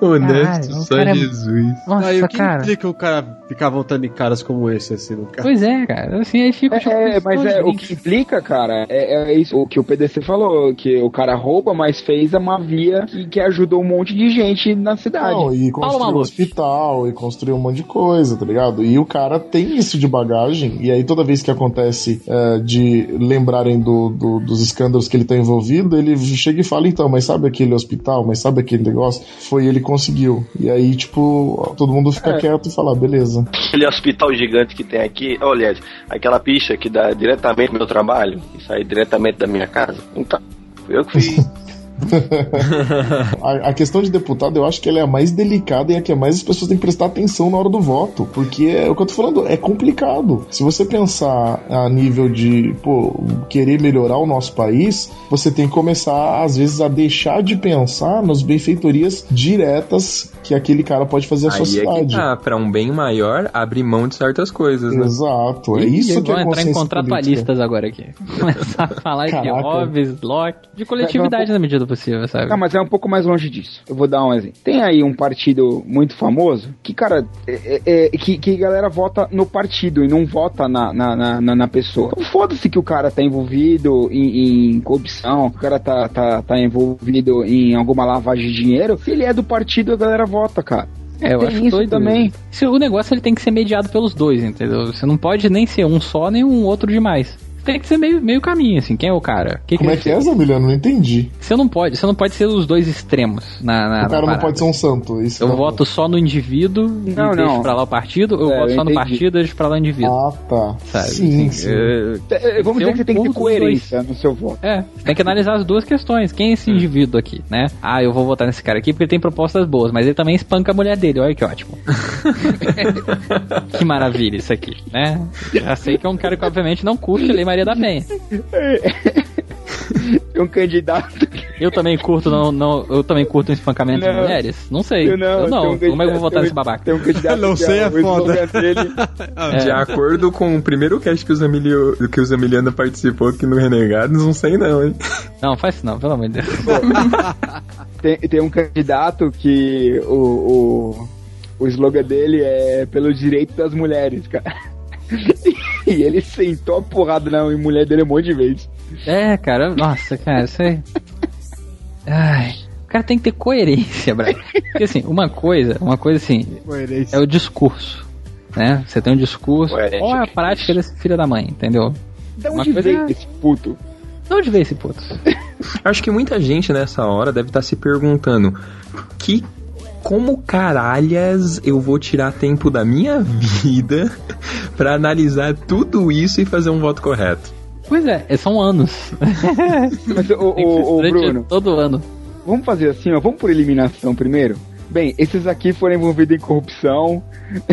Honesto Caralho, o só cara é- Jesus. Nossa, Aí, o que cara. implica o cara ficar voltando em caras como esse, assim, no carro? Pois é, cara. Assim, aí fica tipo, É, mas é, o que implica, cara, é, é isso o que o PDC falou, que o cara rouba, mas fez uma via que, que ajudou um monte de gente na cidade. Não, e construiu um hospital, e construiu um monte de coisa, tá ligado? E o cara tem isso de bagagem, e aí toda vez que acontece é, de lembrarem do, do- dos escândalos que ele tá envolvido, ele chega e fala, então, mas sabe aquele hospital, mas sabe aquele negócio? Foi ele que conseguiu. E aí, tipo, todo mundo fica É. quieto e fala, "Ah, beleza. Aquele hospital gigante que tem aqui, olha, aquela picha que dá diretamente do meu trabalho, e sai diretamente da minha casa. Então, fui eu que fiz. a, a questão de deputado, eu acho que ela é a mais delicada e a que mais as pessoas têm que prestar atenção na hora do voto. Porque é o que eu tô falando, é complicado. Se você pensar a nível de, pô, querer melhorar o nosso país, você tem que começar, às vezes, a deixar de pensar nas benfeitorias diretas que aquele cara pode fazer à sua Aí é tá, pra um bem maior, abrir mão de certas coisas, né? Exato, é Ih, isso que vão é entrar em contratualistas agora aqui. Começar a falar de Caraca. Hobbes, Locke, de coletividade na medida do possível, sabe? Não, mas é um pouco mais longe disso. Eu vou dar um exemplo. Tem aí um partido muito famoso que, cara, é, é- é- que, que a galera vota no partido e não vota na, na, na, na- na pessoa. Então foda-se que o cara tá envolvido em, em corrupção, o cara tá, tá, tá envolvido em alguma lavagem de dinheiro. Se ele é do partido, a galera vota, cara. É, eu Tem acho isso doido. também. Se o negócio ele tem que ser mediado pelos dois, entendeu? Você não pode nem ser um só, nem um outro demais. Tem que ser meio, meio caminho, assim. Quem é o cara? Que Como é que é, Zamiliano? Não entendi. Você não pode, você não pode ser os dois extremos na, na o cara na não pode ser um santo. Isso Eu não- voto só no indivíduo e Não, deixo não. pra lá o partido, eu É, voto eu só no entendi. partido e deixo pra lá o indivíduo. Ah, tá. Sabe? Sim, Assim, sim. é, É, Vamos dizer um que você tem que ter coerência no seu voto. É, você tem que analisar as duas questões. Quem é esse indivíduo aqui, né? Ah, eu vou votar nesse cara aqui porque ele tem propostas boas, mas ele também espanca a mulher dele. Olha que ótimo. que maravilha isso aqui, né? Já sei que é um cara que obviamente não curte Lei Maria da Penha. Tem um candidato. Eu também curto, não, não, eu também curto o espancamento de Não. mulheres? Não sei. Eu não, eu não. um Como é que eu vou votar nesse um- babaca? Tem um candidato Não que sei, é foda. dele De acordo com o primeiro cast que o Zamilio, que o Zamiliano participou aqui no Renegados, não sei não, hein? Não, faz isso não, pelo amor de Deus. tem, tem um candidato que o, o, o slogan dele é pelo direito das mulheres, cara. E ele sentou a porrada na mulher dele um monte de vezes. É, cara, nossa, cara, isso aí. Ai. O cara tem que ter coerência, Braga. Porque assim, uma coisa, uma coisa assim, Coerência. é o discurso. Né? Você tem um discurso, Coerente, qual é a prática desse filho da mãe, entendeu? Uma onde coisa veio é- esse puto? De onde veio esse puto? Acho que muita gente nessa hora deve estar se perguntando que como caralhas eu vou tirar tempo da minha vida pra analisar tudo isso e fazer um voto correto. Pois é, são anos. Mas, ô, ô, durante Bruno, Todo ano. vamos fazer assim, ó, vamos por eliminação primeiro? Bem, esses aqui foram envolvidos em corrupção,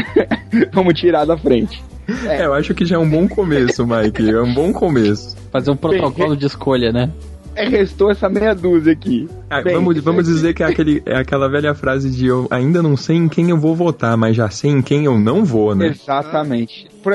vamos tirar da frente. É, eu acho que já é um bom começo, Mike. É um bom começo. Fazer um protocolo de escolha, né? É, restou essa meia dúzia aqui. Ah, Bem, vamos vamos dizer que é, aquele, é aquela velha frase de eu ainda não sei em quem eu vou votar, mas já sei em quem eu não vou, né? Exatamente. Por,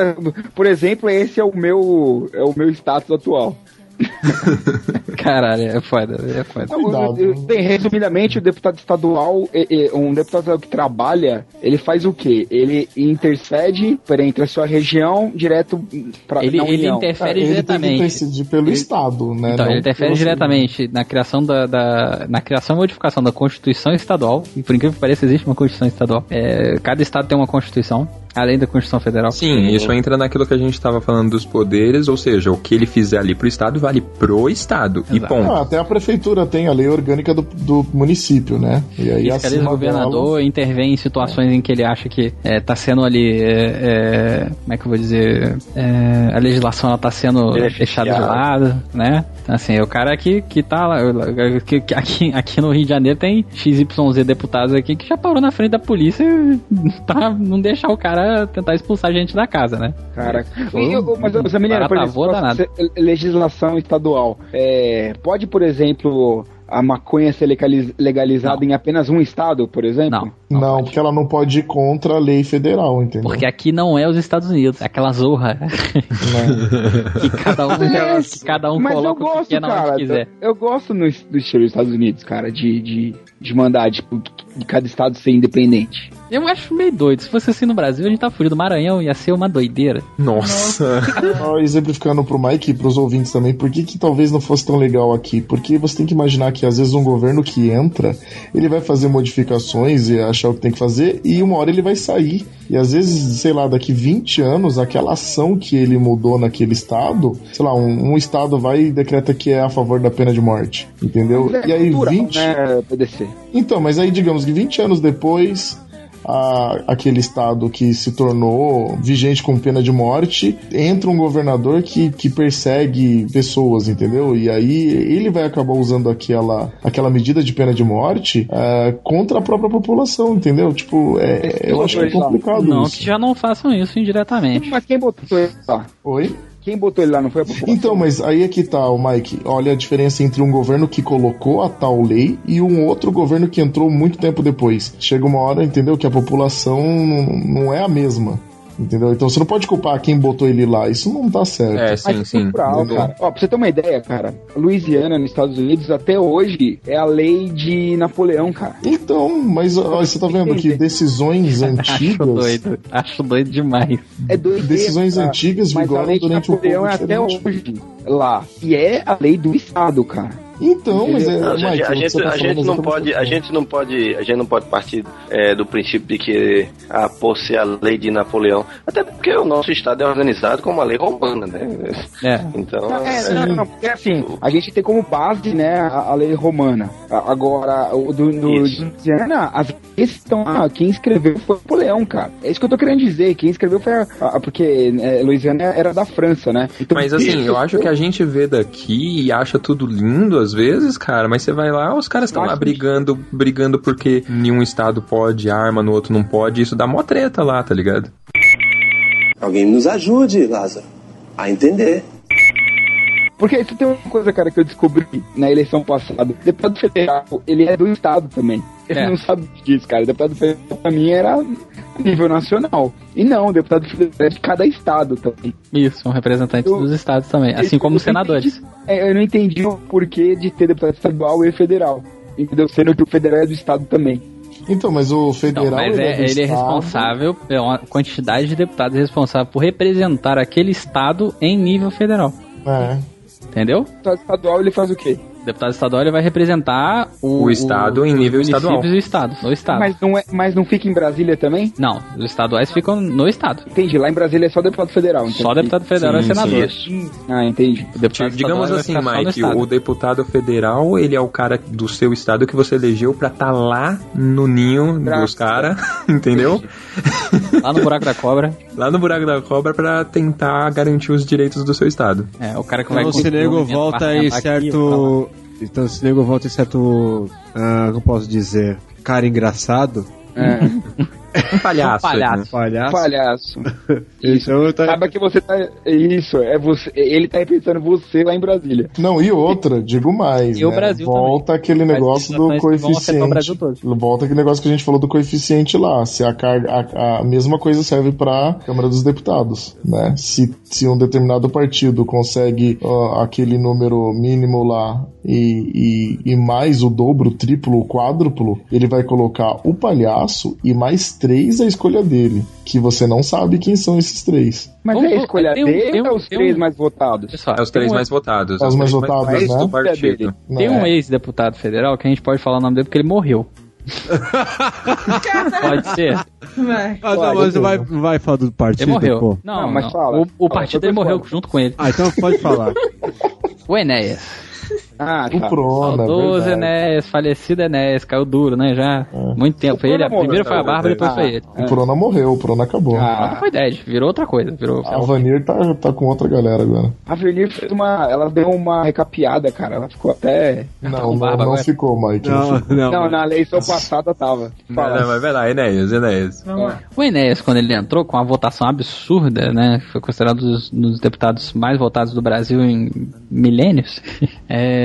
por exemplo, esse é o meu é o meu status atual. Caralho, é foda, é foda. Não, eu- eu- bem, resumidamente, o deputado estadual, é- é, um deputado estadual que trabalha, ele faz o quê? Ele intercede por entre a sua região direto pra Ele- ele interfere Ele tem que diretamente. decidir pelo Estado, né? Então, Não ele interfere diretamente na criação da, da- na criação e modificação da Constituição Estadual. E por incrível que pareça, existe uma Constituição Estadual. É, cada estado tem uma Constituição, além da Constituição Federal. Sim, isso entra naquilo que a gente estava falando dos poderes, ou seja, o que ele fizer ali pro Estado vale pro Estado. E ponto. Ah, até a prefeitura tem a lei orgânica do, do município, né? E aí Fiscaliza o governador, intervém em situações em que ele acha que é, tá sendo ali. é, é, como é que eu vou dizer? É, a legislação ela tá sendo deixada de lado, né? Então, assim, é o cara que, que tá lá. que- que aqui, aqui no Rio de Janeiro tem XYZ deputados aqui que já parou na frente da polícia e pra não deixar o cara tentar expulsar a gente da casa, né? Cara, mas, ô, Zé Menino, por exemplo, legislação estadual, é, pode, por exemplo, a maconha ser legaliz- legalizada em apenas um estado, por exemplo? Não. Não, porque ela não pode ir contra a lei federal, entendeu? Porque aqui não é os Estados Unidos, é aquela zorra que cada um, que cada um Mas eu coloca o que gosto, quer na cara. onde quiser. Eu gosto no, do estilo dos Estados Unidos, cara, de, de, de mandar, tipo, de cada estado ser independente. Eu acho meio doido. Se fosse assim no Brasil, a gente tá fugido. Maranhão ia ser uma doideira. Nossa. Só exemplificando pro Mike e pros ouvintes também, por que, que talvez não fosse tão legal aqui? Porque você tem que imaginar que às vezes um governo que entra, ele vai fazer modificações e achar o que tem que fazer, e uma hora ele vai sair. E às vezes, sei lá, daqui 20 anos, aquela ação que ele mudou naquele estado, sei lá, um, um estado vai e decreta que é a favor da pena de morte. Entendeu? É E aí cultural, 20. né, PDC? Então, mas aí digamos que 20 anos depois, a- aquele estado que se tornou vigente com pena de morte, entra um governador que, que persegue pessoas, entendeu? E aí ele vai acabar usando aquela, aquela medida de pena de morte eh, contra a própria população, entendeu? Tipo, é, eu acho que é complicado Não, isso. que já não façam isso indiretamente. Mas quem botou lá? Oi? Quem botou ele lá não foi a população? Então, mas aí é que tá, o Mike. Olha a diferença entre um governo que colocou a tal lei e um outro governo que entrou muito tempo depois. Chega uma hora, entendeu? Que a população não- não é a mesma. Entendeu? Então você não pode culpar quem botou ele lá. Isso não tá certo. É, Mas é cultural, cara. Ó, pra você ter uma ideia, cara, Louisiana, nos Estados Unidos, até hoje, é a lei de Napoleão, cara. Então, mas ó, você tá vendo que decisões Acho antigas. doido. Acho doido demais. É doideira, Decisões cara. antigas vigoram lei de durante um Napoleão é até hoje lá. E é a lei do Estado, cara. Então, mas é. Não, Mike, a gente, a tá a gente não pode, a gente não pode, a gente não pode partir é, do princípio de que a por ser a lei de Napoleão, até porque o nosso estado é organizado como uma lei romana, né? É. Então, É, não, não, porque assim, a gente tem como base, né, a, a lei romana. A- Agora, o do, do as leis estão lá. Quem escreveu foi Napoleão, cara. É isso que eu tô querendo dizer. Quem escreveu foi a, a- porque né, Louisiana era da França, né? Então, Mas assim, eu acho que a gente vê daqui e acha tudo lindo às vezes, cara, mas você vai lá, os caras estão lá brigando, brigando porque nenhum estado pode arma, no outro não pode, isso dá mó treta lá, tá ligado? Alguém nos ajude, Lázaro, a entender. Porque isso tem uma coisa, cara, que eu descobri na eleição passada. O deputado federal, ele é do estado também. Ele É. não sabe disso, cara. O deputado federal, pra mim, era nível nacional. E não, o deputado federal é de cada estado também. Isso, são representantes Eu- dos estados também, assim Eu- como eu os senadores. entendi- é, eu não entendi o porquê de ter deputado estadual e federal. Entendeu? Sendo que o federal é do estado também. Então, mas o federal. Não, mas ele é, do ele é responsável, é uma quantidade de deputados responsável por representar aquele estado em nível federal. É. Entendeu? Deputado estadual, ele faz o quê? O deputado estadual ele vai representar o, O estado em nível os estadual. municípios e o estado, no estado. Mas não, é, mas não fica em Brasília também? Não, os estaduais ficam no estado. Entendi. Lá em Brasília é só deputado federal. Então Só deputado federal Sim, e senador. sim. Ah, entendi. O deputado Digamos vai assim, Mike, o deputado federal, ele é o cara do seu estado que você elegeu pra estar lá no ninho dos caras, entendeu? Lá no buraco da cobra. Lá no buraco da cobra pra tentar garantir os direitos do seu estado. É, o cara que vai Então, se nego volta em certo. Então, se nego volta em certo. ah, como posso dizer? Cara engraçado. É. Um palhaço. Um palhaço. né? Palhaço. Palhaço. Isso. Então tá... Saiba que você tá. Isso, é você. Ele tá representando você lá em Brasília. Não, e outra, digo mais. E o né? Brasil Volta aquele Faz negócio do o coeficiente. Volta aquele negócio que a gente falou do coeficiente lá. Se a carga. A, a mesma coisa serve pra Câmara dos Deputados, né? Se, se um determinado partido consegue ó, aquele número mínimo lá e, e, e mais o dobro, o triplo, o quádruplo, ele vai colocar o palhaço e mais três à escolha dele. Que você não sabe quem são esses três. Mas é a escolha tem dele tem um- ou é os tem três um- mais votados? Pessoal, É os três um- mais votados. Os os mais votados, mais né? do partido. Tem um É. ex-deputado federal que a gente pode falar o nome dele porque ele morreu. Pode ser? Vai. Ah, não, mas não vai, vai falar do partido, Ele morreu. pô. Não, Não, mas não. fala. O, o Fala, partido por morreu junto com ele. Ah, então pode falar. O Enéas. Ah, O tá. Prona, Saudoso verdade. Enéas, falecido Enéas, caiu duro, né? Já É. muito tempo. Foi ele, primeiro foi a Bárbara, depois ah, foi ele. O Prona morreu, o Prona acabou. Não Ah, foi 10, virou outra coisa. Virou. A Vanir tá, tá com outra galera agora. a Vernier fez uma. Ela deu uma recapeada, cara. Ela ficou até. Não, com não, barba não ficou, Mike. Não, Não, ficou. não. Não, na eleição passada tava. Não, Fala. não, mas vai lá, Enéas, Enéas. Lá. O Enéas, quando ele entrou com uma votação absurda, né? Foi considerado um dos, dos deputados mais votados do Brasil em milênios. é,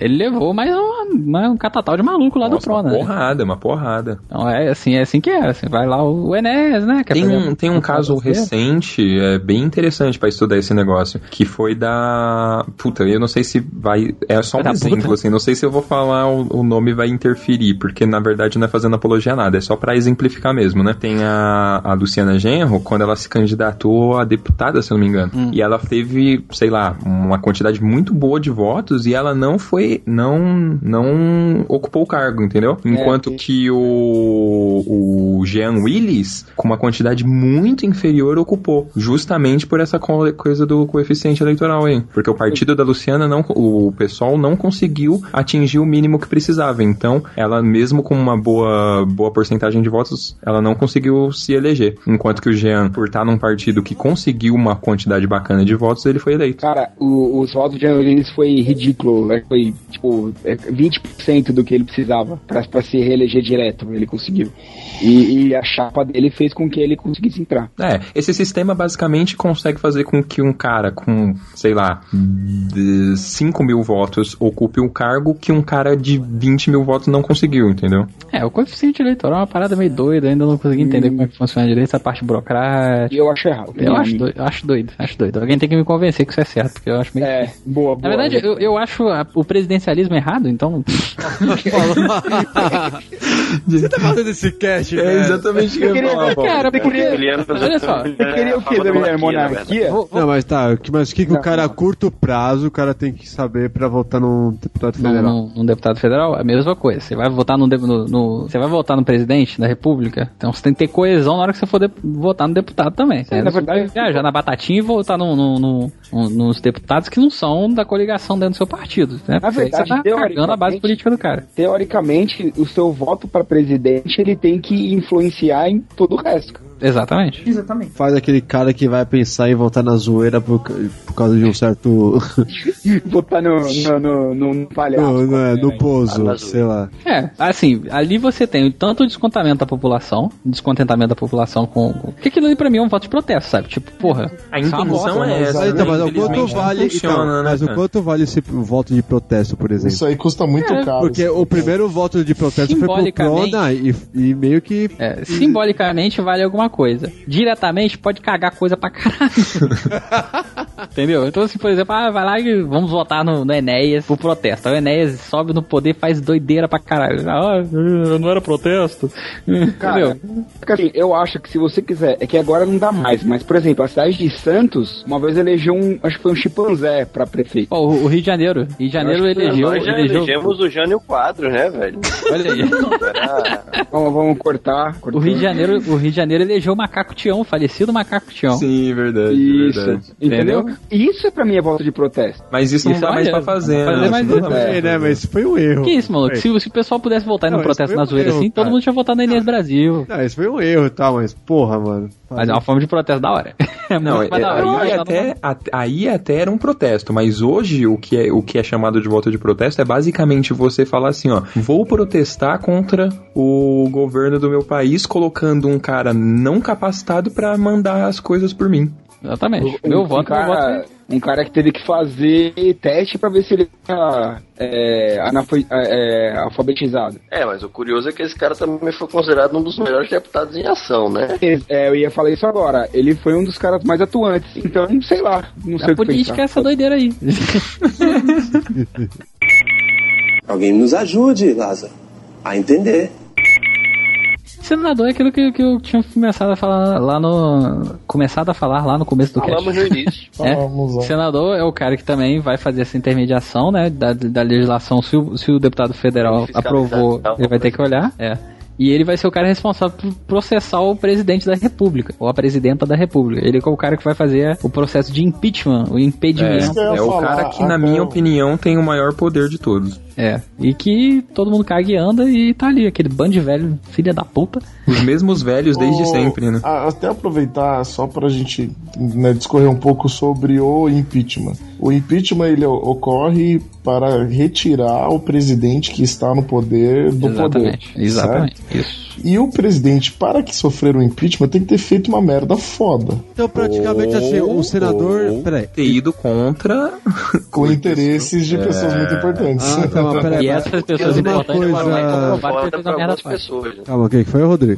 ele levou mais uma- um catatal de maluco lá do Nossa, Prona. uma né? porrada, uma porrada. Então é assim, é assim que é. Assim, vai lá o Enéas, né? é Tem um, tem um caso recente, é bem interessante pra estudar esse negócio, que foi da. Puta, eu não sei se vai. É só um exemplo, puta. assim, não sei se eu vou falar o, o nome vai interferir, porque na verdade não é fazendo apologia a nada, é só pra exemplificar mesmo, né? Tem a, a Luciana Genro, quando ela se candidatou a deputada, se eu não me engano, Hum. e ela teve, sei lá, uma quantidade muito boa de votos e ela não foi. Não, não ocupou o cargo, entendeu? Enquanto que o, o Jean Willis, com uma quantidade muito inferior, ocupou. Justamente por essa co- coisa do coeficiente eleitoral aí. Porque o partido da Luciana, não, o pessoal não conseguiu atingir o mínimo que precisava. Então, ela, mesmo com uma boa, boa porcentagem de votos, ela não conseguiu se eleger. Enquanto que o Jean, por estar num partido que conseguiu uma quantidade bacana de votos, ele foi eleito. Cara, o- os votos de Angelis foi ridículo. Né? Foi, tipo, é, 20% do que ele precisava pra, pra se reeleger direto. Ele conseguiu. E, e a chapa dele fez com que ele conseguisse entrar. É, esse sistema basicamente consegue fazer com que um cara com, sei lá, de 5 mil votos ocupe um cargo que um cara de 20 mil votos não conseguiu, entendeu? É, o coeficiente eleitoral é uma parada meio doida, ainda não consegui entender como é que funciona direito essa parte burocrática. E eu acho errado. Eu acho doido, eu acho doido, acho doido. Alguém tem que me convencer que isso é certo, porque eu acho meio. É, boa, boa. Na verdade, eu, eu acho a- o presidencialismo errado, então. Você tá fazendo esse cast, É velho? exatamente o que eu ia queria- falar, Paulo. Cara, porque. Olha só, Você queria o que da minha monarquia? vou- vou- Não, mas tá, que- mas o que, que o cara a curto prazo o cara tem que saber pra votar num deputado federal? num- num deputado federal, é a mesma coisa. Você vai votar de- no, no- você vai votar no presidente da república, então você tem que ter coesão na hora que você for de- votar no deputado também. É, na não verdade- viajar na batatinha e votar no, no- no- no- nos deputados que não são da coligação dentro do seu partido. Né? Na verdade, você tá cagando a base teoricamente- política do cara. Teoricamente, o seu voto pra presidente ele tem que influenciar em todo o resto. Exatamente. Exatamente. Faz aquele cara que vai pensar em votar na zoeira por, por causa de um certo. Votar no, no, no, no, palhaço. no, no, é, no pouso, sei lá. É, assim, ali você tem tanto o descontamento da população, descontentamento da população com. com- Porque aquilo ali pra mim é um voto de protesto, sabe? Tipo, porra. A é intenção bosta. é essa. Mas, então, mas o quanto vale. funciona, então, né, mas o quanto vale esse voto de protesto, por exemplo? Isso aí custa muito É, caro. Porque o primeiro voto de protesto foi pro Prona e, e meio que. É, simbolicamente vale alguma coisa. Diretamente pode cagar coisa pra caralho. Entendeu? Então, assim, por exemplo, ah, vai lá e vamos votar no, no Enéas pro protesto. O Enéas sobe no poder e faz doideira pra caralho. Ah, não era protesto. Cara, Entendeu? porque assim, eu acho que se você quiser, é que agora não dá mais, mas por exemplo, a cidade de Santos, uma vez elegeu um, acho que foi um chimpanzé pra prefeito. Ó, o, Rio de Janeiro. Rio de Janeiro elegeu. Nós já elegeu elegemos o Jânio Quadro, né, velho? olha aí. Vamos, vamos cortar. O Rio de Janeiro, o Rio de Janeiro elegeu o Macaco Tião, o falecido Macaco Tião. Sim, verdade. Isso. verdade. Entendeu? Isso é pra mim é voto de protesto. Mas isso, não dá mais pra fazer, Fazer né? mais Isso não isso. É, né, fazer. mas foi um erro. Que isso, maluco? Se, se o pessoal pudesse votar Não, no isso protesto na um zoeira erro, assim, todo mundo tinha votado na Inês Brasil. Não, isso foi um erro e tal, mas porra, mano. Mas é uma forma de protesto da hora. É Não, é- da hora. aí, até, at- aí até era um protesto, mas hoje o que, é, o que é chamado de voto de protesto é basicamente você falar assim, ó, vou protestar contra o governo do meu país colocando um cara não capacitado pra mandar as coisas por mim. Exatamente. Um- Meu um voto, meu cara, voto. Um cara que teve que fazer teste pra ver se ele era é, anafo- é, alfabetizado. É, mas o curioso é que esse cara também foi considerado um dos melhores deputados em ação, né? É, eu ia falar isso agora. Ele foi um dos caras mais atuantes. Então, sei lá. Não sei A o que política é pensar. essa doideira aí. Alguém nos ajude, Lázaro, a entender. Senador é aquilo que, que eu tinha começado a falar lá no. Começado a falar lá no começo do Falamos no cast. início. É, lá. senador é o cara que também vai fazer essa intermediação, né, da, da legislação. Se o, se o deputado federal aprovou, ele vai ter que olhar. É. E ele vai ser o cara responsável por processar o presidente da república, ou a presidenta da república. Ele é o cara que vai fazer o processo de impeachment, o É, impedimento. ia é o cara que, na minha opinião, tem o maior poder de todos. É. E que todo mundo caga e anda e tá ali, aquele bando de velho, filha da puta. Os mesmos velhos desde O- sempre, né? a- Até aproveitar só pra gente né, discorrer um pouco sobre o impeachment. O impeachment ele ocorre para retirar o presidente que está no poder do Exatamente. poder. Exatamente. certo? Isso. E o presidente, para que sofrer o impeachment, tem que ter feito uma merda foda. Então, praticamente assim, o senador. Ou Peraí. ter ido contra. Com interesses de pessoas muito importantes. Ah, tá, mas peraí. E essas pessoas importantes coisa- vai comprovar que fez uma merda foda. pessoas. né? Calma, o que foi, Rodrigo?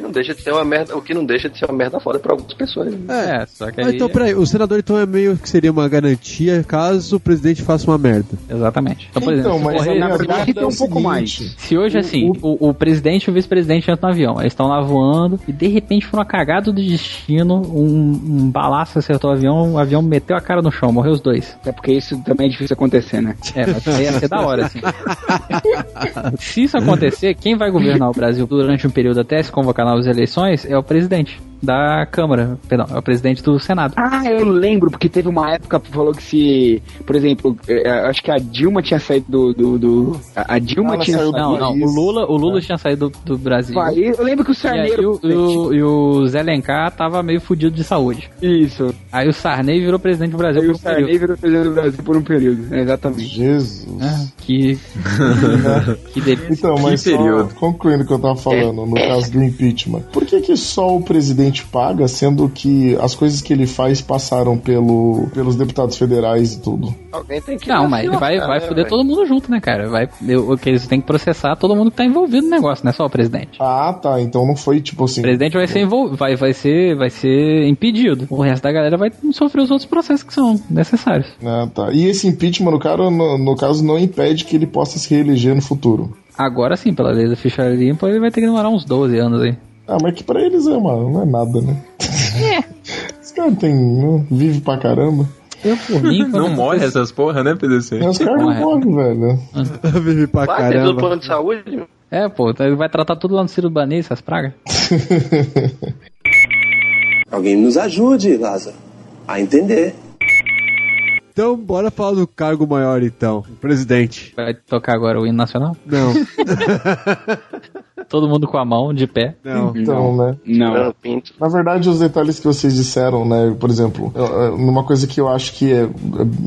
O não deixa de ser uma merda, o que não deixa de ser uma merda foda pra algumas pessoas. né? É, só que Ah, aí... então, peraí, o senador então é meio que seria uma garantia caso o presidente faça uma merda. Exatamente. Então, por Então, exemplo, se mas correr- na verdade, tem é um o pouco mais. Se hoje, assim, o, o presidente e o vice-presidente entram no avião, eles estão lá voando e de repente, por uma cagada do destino, um, um balaço acertou o avião, o avião meteu a cara no chão, morreu os dois. É porque isso também é difícil acontecer, né? É, mas ia ser da hora, assim. Se isso acontecer, quem vai governar o Brasil durante um período até se convocar novas eleições é o presidente da Câmara, perdão, é o presidente do Senado. Ah, eu lembro, porque teve uma época que falou que se, por exemplo, eh, eh, acho que a Dilma tinha saído do. do, do- a Dilma Ela tinha saído. Não, não, o. Lula, o Lula tinha saído do, do Brasil. Vai, Eu lembro que o E, aí, o, e o- e o Zé Lencar tava meio fudido de saúde. Isso. Aí o Sarney virou presidente do Brasil Aí por o um período. Sarney virou presidente do Brasil por um período. É, exatamente. Jesus. Ah, que. que delícia. Então, mas Que só período. concluindo o que eu tava falando, no caso do impeachment. Por que, que só o presidente paga, sendo que as coisas que ele faz passaram pelo, pelos deputados federais e tudo? Alguém tem que. Não, mas ele vai, vai né, foder todo mundo junto, né, cara? Vai, eu- o que eles têm que processar todo mundo que tá envolvido no negócio, não é só o presidente. Ah, tá. Então não foi tipo assim. O presidente vai ser, envol... vai, vai, ser, vai ser impedido. O resto da galera vai sofrer os outros processos que são necessários. Ah, tá. E esse impeachment, no, cara, no, no caso, não impede que ele possa se reeleger no futuro. Agora sim, pela lei da ficha limpa, ele vai ter que demorar uns 12 anos aí. Ah, mas que pra eles é, mano, não é nada, né? Os caras tem. Não, vive pra caramba. Eu, por mim, Não morre essas porra, né, PDC? Os caras não Morre. morrem, velho. Vive pra Vai ter do caramba. plano de saúde? É, pô, então ele vai tratar tudo lá no Ciro Banês, essas pragas. Alguém nos ajude, Lázaro, a entender. Então, bora falar do cargo maior então. Presidente. Vai tocar agora o hino nacional? Não, Todo mundo com a mão, de pé. não. Então, né? Não. Não, pinto. Na verdade, os detalhes que vocês disseram, né? Por exemplo, numa coisa que eu acho que é,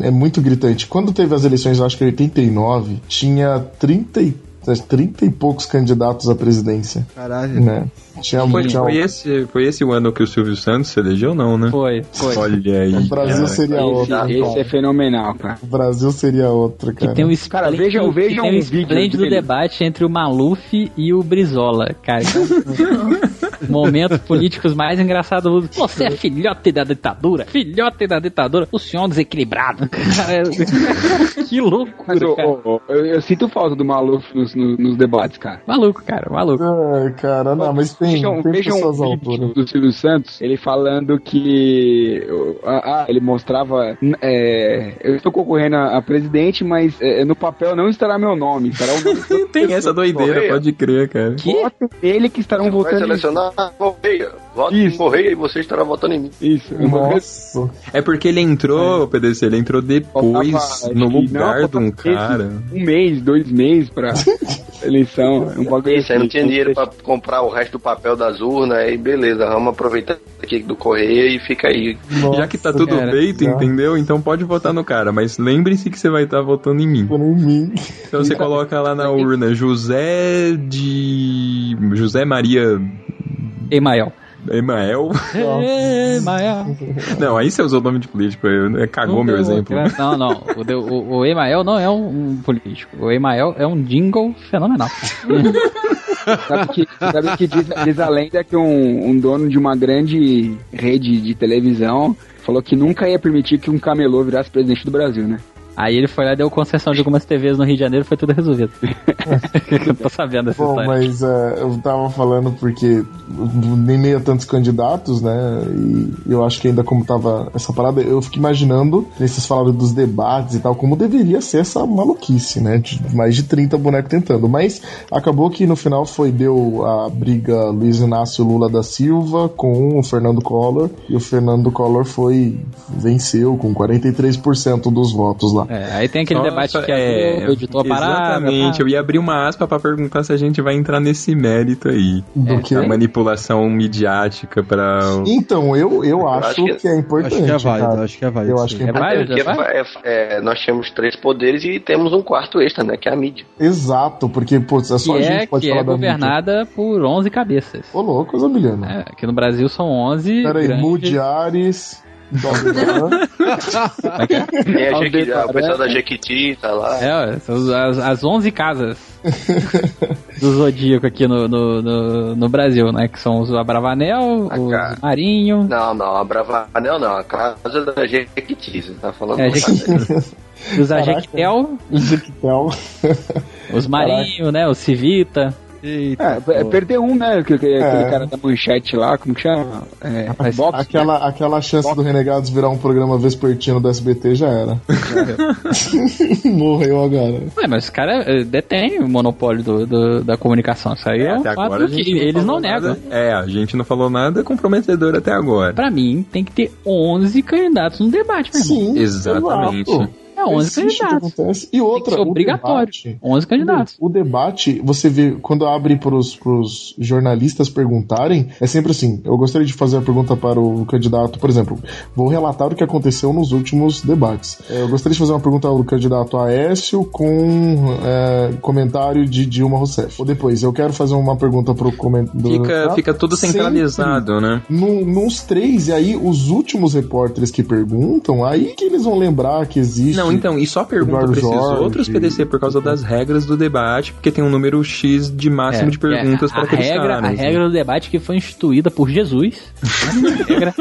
é muito gritante. Quando teve as eleições, eu acho que em 89, tinha 30 e, 30 e poucos candidatos à presidência, Caralho. né? Tinha, Foi, tinha foi, esse, foi esse o ano que o Silvio Santos se elegeu, não, né? Foi, foi. Olha aí. O Brasil cara. seria Esse, outro. esse é fenomenal, cara. O Brasil seria outro, Que cara. tem um Cara, vejam- que vejam tem um um esplêndido dele. debate entre o Maluf e o Brizola, cara. que é Momentos políticos mais engraçados. Você é filhote da ditadura? Filhote da ditadura? O senhor é desequilibrado. Cara, que Mas loucura, cara. ô, ô, eu, eu sinto falta do Maluf nos, nos, nos debates, cara. Maluco, cara, maluco. Ai, cara, não, mas tem, Vejam, tem vejam pessoas um do Silvio Santos, ele falando que. Ah, ele mostrava. é, eu estou concorrendo a, a presidente, mas é, no papel não estará meu nome. Estará Tem essa doideira, Correia? pode crer, cara. Voto dele que estarão Vai votando. em- selecionar Correia. Vote em Correia e você estará votando em mim. Isso. Nossa. É porque ele entrou, PDC, ele entrou depois Faltava, no lugar não, de um cara. Um mês, dois meses pra eleição. Um bagulho Isso, aí não assim. tinha dinheiro pra comprar o resto do papel das urnas, aí beleza, vamos aproveitar aqui do Correia e fica aí. Já que tá tudo cara. feito, entendeu? Então pode votar no cara, mas lembre-se que você vai estar votando em mim. Em mim. Então você coloca lá na urna José de. José Maria Emael. Emael. Emael. Não, aí você usou o nome de político, eu- cagou meu exemplo. Não, não. O, o, o Emael não é um, um político. O Emael é um jingle fenomenal. Sabe que, sabe que diz, diz a lenda que um, um dono de uma grande rede de televisão falou que nunca ia permitir que um camelô virasse presidente do Brasil, né? Aí ele foi lá e deu concessão de algumas TVs no Rio de Janeiro e foi tudo resolvido. eu tô sabendo dessa Bom, história. mas é, eu tava falando porque nem meio a tantos candidatos, né? E eu acho que ainda como tava essa parada, eu fico imaginando, nesses falaram dos debates e tal, como deveria ser essa maluquice, né? De mais de 30 bonecos tentando. Mas acabou que no final foi, deu a briga Luiz Inácio Lula da Silva com o Fernando Collor, e o Fernando Collor foi, venceu com 43% dos votos lá. É, aí tem aquele Nossa, debate que é, o editor. Exatamente, tá? eu ia abrir uma aspa pra perguntar se a gente vai entrar nesse mérito aí. Do quê? A manipulação midiática pra. Então, eu, eu acho acho que- que é importante. Acho que é válido, cara. acho que é válido, Eu acho sim. que é É válido, é válido? é- é, nós temos três poderes e temos um quarto extra, né? Que é a mídia. Exato, porque, putz, é só Que a gente é, que pode que falar é da mídia. governada por 11 cabeças. Ô, louco, Zamiliano. É, aqui no Brasil são 11. Peraí, grandes- Mudiares. Tem a Aldebaran. o pessoal da Jequiti tá lá. É, são as, as 11 casas do Zodíaco aqui no, no, no, no Brasil, né? Que são os Abravanel, Ah, os. Marinho. Não, não, a Bravanel não, a casa da Jequiti, você tá falando É, Jequiti. Os Ajequitel, Jequitel. os Marinho, né? Os Civita. Eita, É, é, perdeu um, né? Aquele, aquele É. cara da manchete lá, como que chama? É, Mas- Box, Aquela, aquela chance do Renegados virar um programa vespertino do SBT já era. Morreu agora. Ué, mas os caras eh, detêm o monopólio do, do- da comunicação. Isso aí é, um Até fato agora a que gente eles não negam. nada. É, a gente não falou nada comprometedor até agora. Pra mim, tem que ter 11 candidatos no debate, meu irmão. Sim, Exatamente. exato. É 11 Existe o que candidatos. acontece. E outra, obrigatório. debate- 11 candidatos. O debate, você vê, quando abre pros, pros jornalistas perguntarem, é sempre assim. Eu gostaria de fazer a pergunta para o candidato, por exemplo, vou relatar o que aconteceu nos últimos debates. É, Eu gostaria de fazer uma pergunta ao candidato Aécio com é, comentário de Dilma Rousseff. Ou depois, eu quero fazer uma pergunta para o comentário. Fica, fica tudo centralizado, né? No, nos três, e aí os últimos repórteres que perguntam, aí que eles vão lembrar que existe. Não, então, e só pergunta pra esses Jorge. outros PDC por causa das regras do debate, porque tem um número X de máximo É, de perguntas é, para a aqueles regra, caras. A né? regra do debate que foi instituída por Jesus. A regra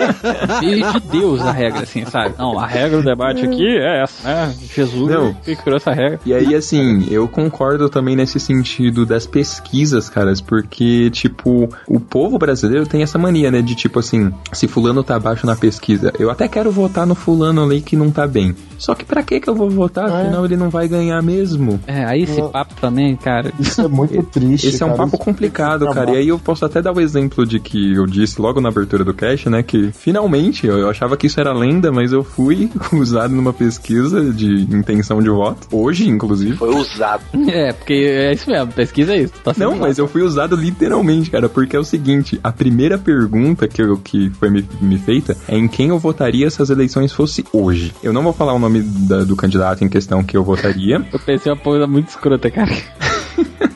filho de Deus a regra, assim, sabe? Não, a regra do debate aqui é essa, né? Jesus Não. que criou essa regra. E aí, assim, eu concordo também nesse sentido das pesquisas, caras, porque, tipo, o povo brasileiro tem essa mania, né, de tipo assim, se fulano tá abaixo na pesquisa, eu até quero votar no fulano ali que não tá bem. Só que pra que que eu vou votar? Afinal, ele não vai ganhar mesmo. É, aí esse papo também, cara. Isso é muito triste. Esse é um cara. papo Isso complicado, que cara. E aí eu posso até dar o exemplo de que eu disse logo na abertura do cast, né? Que finalmente eu, eu achava que isso era lenda, mas eu fui usado numa pesquisa de intenção de voto. Hoje, inclusive. Foi usado. É, porque é isso mesmo, pesquisa é isso. Tá Não, mas eu fui usado literalmente, cara, porque é o seguinte, a primeira pergunta que, eu, que foi me, me feita é em quem eu votaria se as eleições fosse hoje. Eu não vou falar o nome da- do candidato em questão que eu votaria, Eu pensei uma coisa muito escrota, cara.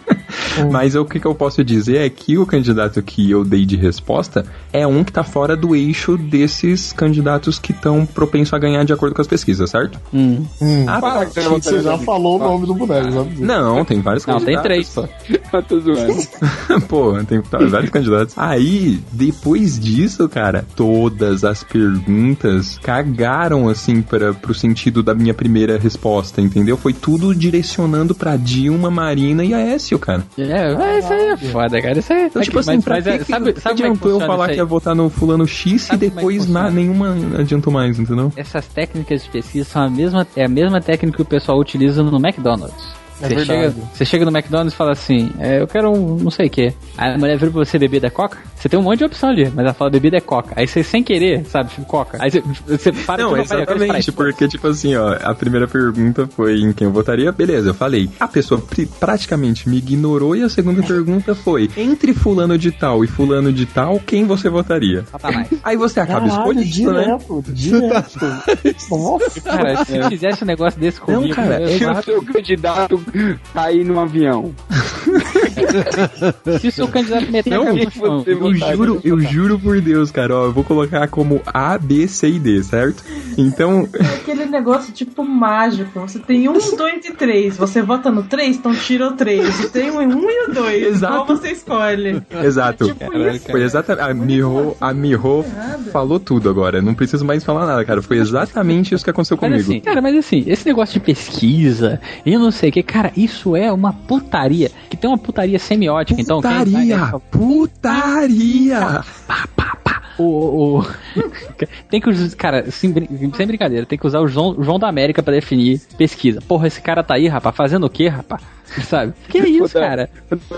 mas o que, que eu posso dizer é que o candidato que eu dei de resposta é um que tá fora do eixo desses candidatos que estão propensos a ganhar de acordo com as pesquisas, certo? Hum. Hum, Ah, fala, tá. que você já falou o nome do boneco, sabe? Não, tem vários Não, tem candidatos. três, pô. Eu tô zoando. Pô, tem tá, vários candidatos. Aí, depois disso, cara, todas as perguntas cagaram, assim, para pro sentido da minha primeira resposta, entendeu? Foi tudo direcionando pra Dilma, Marina e Aécio, cara. É, mas isso aí é foda, cara. Isso aí Então, tipo assim, mas, pra mas que é, sabe, que sabe é que eu falar que ia votar no fulano X Sabe e é depois na, nenhuma adiantou mais, entendeu? Essas técnicas de pesquisa são a mesma, é a mesma técnica que o pessoal utiliza no McDonald's. É Você chega, você chega no McDonald's e fala assim, é, eu quero um não sei o que. Aí a mulher vira pra você beber da coca, você tem um monte de opção ali, mas ela fala bebida é coca. Aí você sem querer, sabe, tipo, coca. Aí você, você para Não, exatamente, porque, tipo assim, ó, a primeira pergunta foi em quem eu votaria, beleza, eu falei. A pessoa praticamente me ignorou e a segunda pergunta foi: entre fulano de tal e fulano de tal, quem você votaria? Satanás. Aí você acaba Caralho, escolhendo, né? direto, direto. Nossa. Cara, se fizesse um negócio desse comigo, cara, eu Se ia o candidato cair num avião. Se o seu candidato meter Não, chão, você Eu juro, eu juro por Deus, cara, ó, eu vou colocar como A, B, C e D, certo? Então, É aquele negócio tipo mágico. Você tem um, dois e três. Você vota no três, então tira o três. Você tem o um e o dois. Exato. Qual você escolhe? exato. Tipo isso. Foi exatamente. A Miho, a Miho falou tudo agora. Não preciso mais falar nada, cara. Foi exatamente isso que aconteceu Mas comigo. assim, cara, mas assim, esse negócio de pesquisa e eu não sei o que, cara, isso é uma putaria. Que tem uma putaria semiótica, então. Putaria! vai- Putaria! O, o- o- tem que usar, cara, sem, brin- sem brincadeira, tem que usar o João, João da América pra definir pesquisa. Porra, esse cara tá aí, rapaz, fazendo o quê, rapaz? Sabe? Que é isso, cara?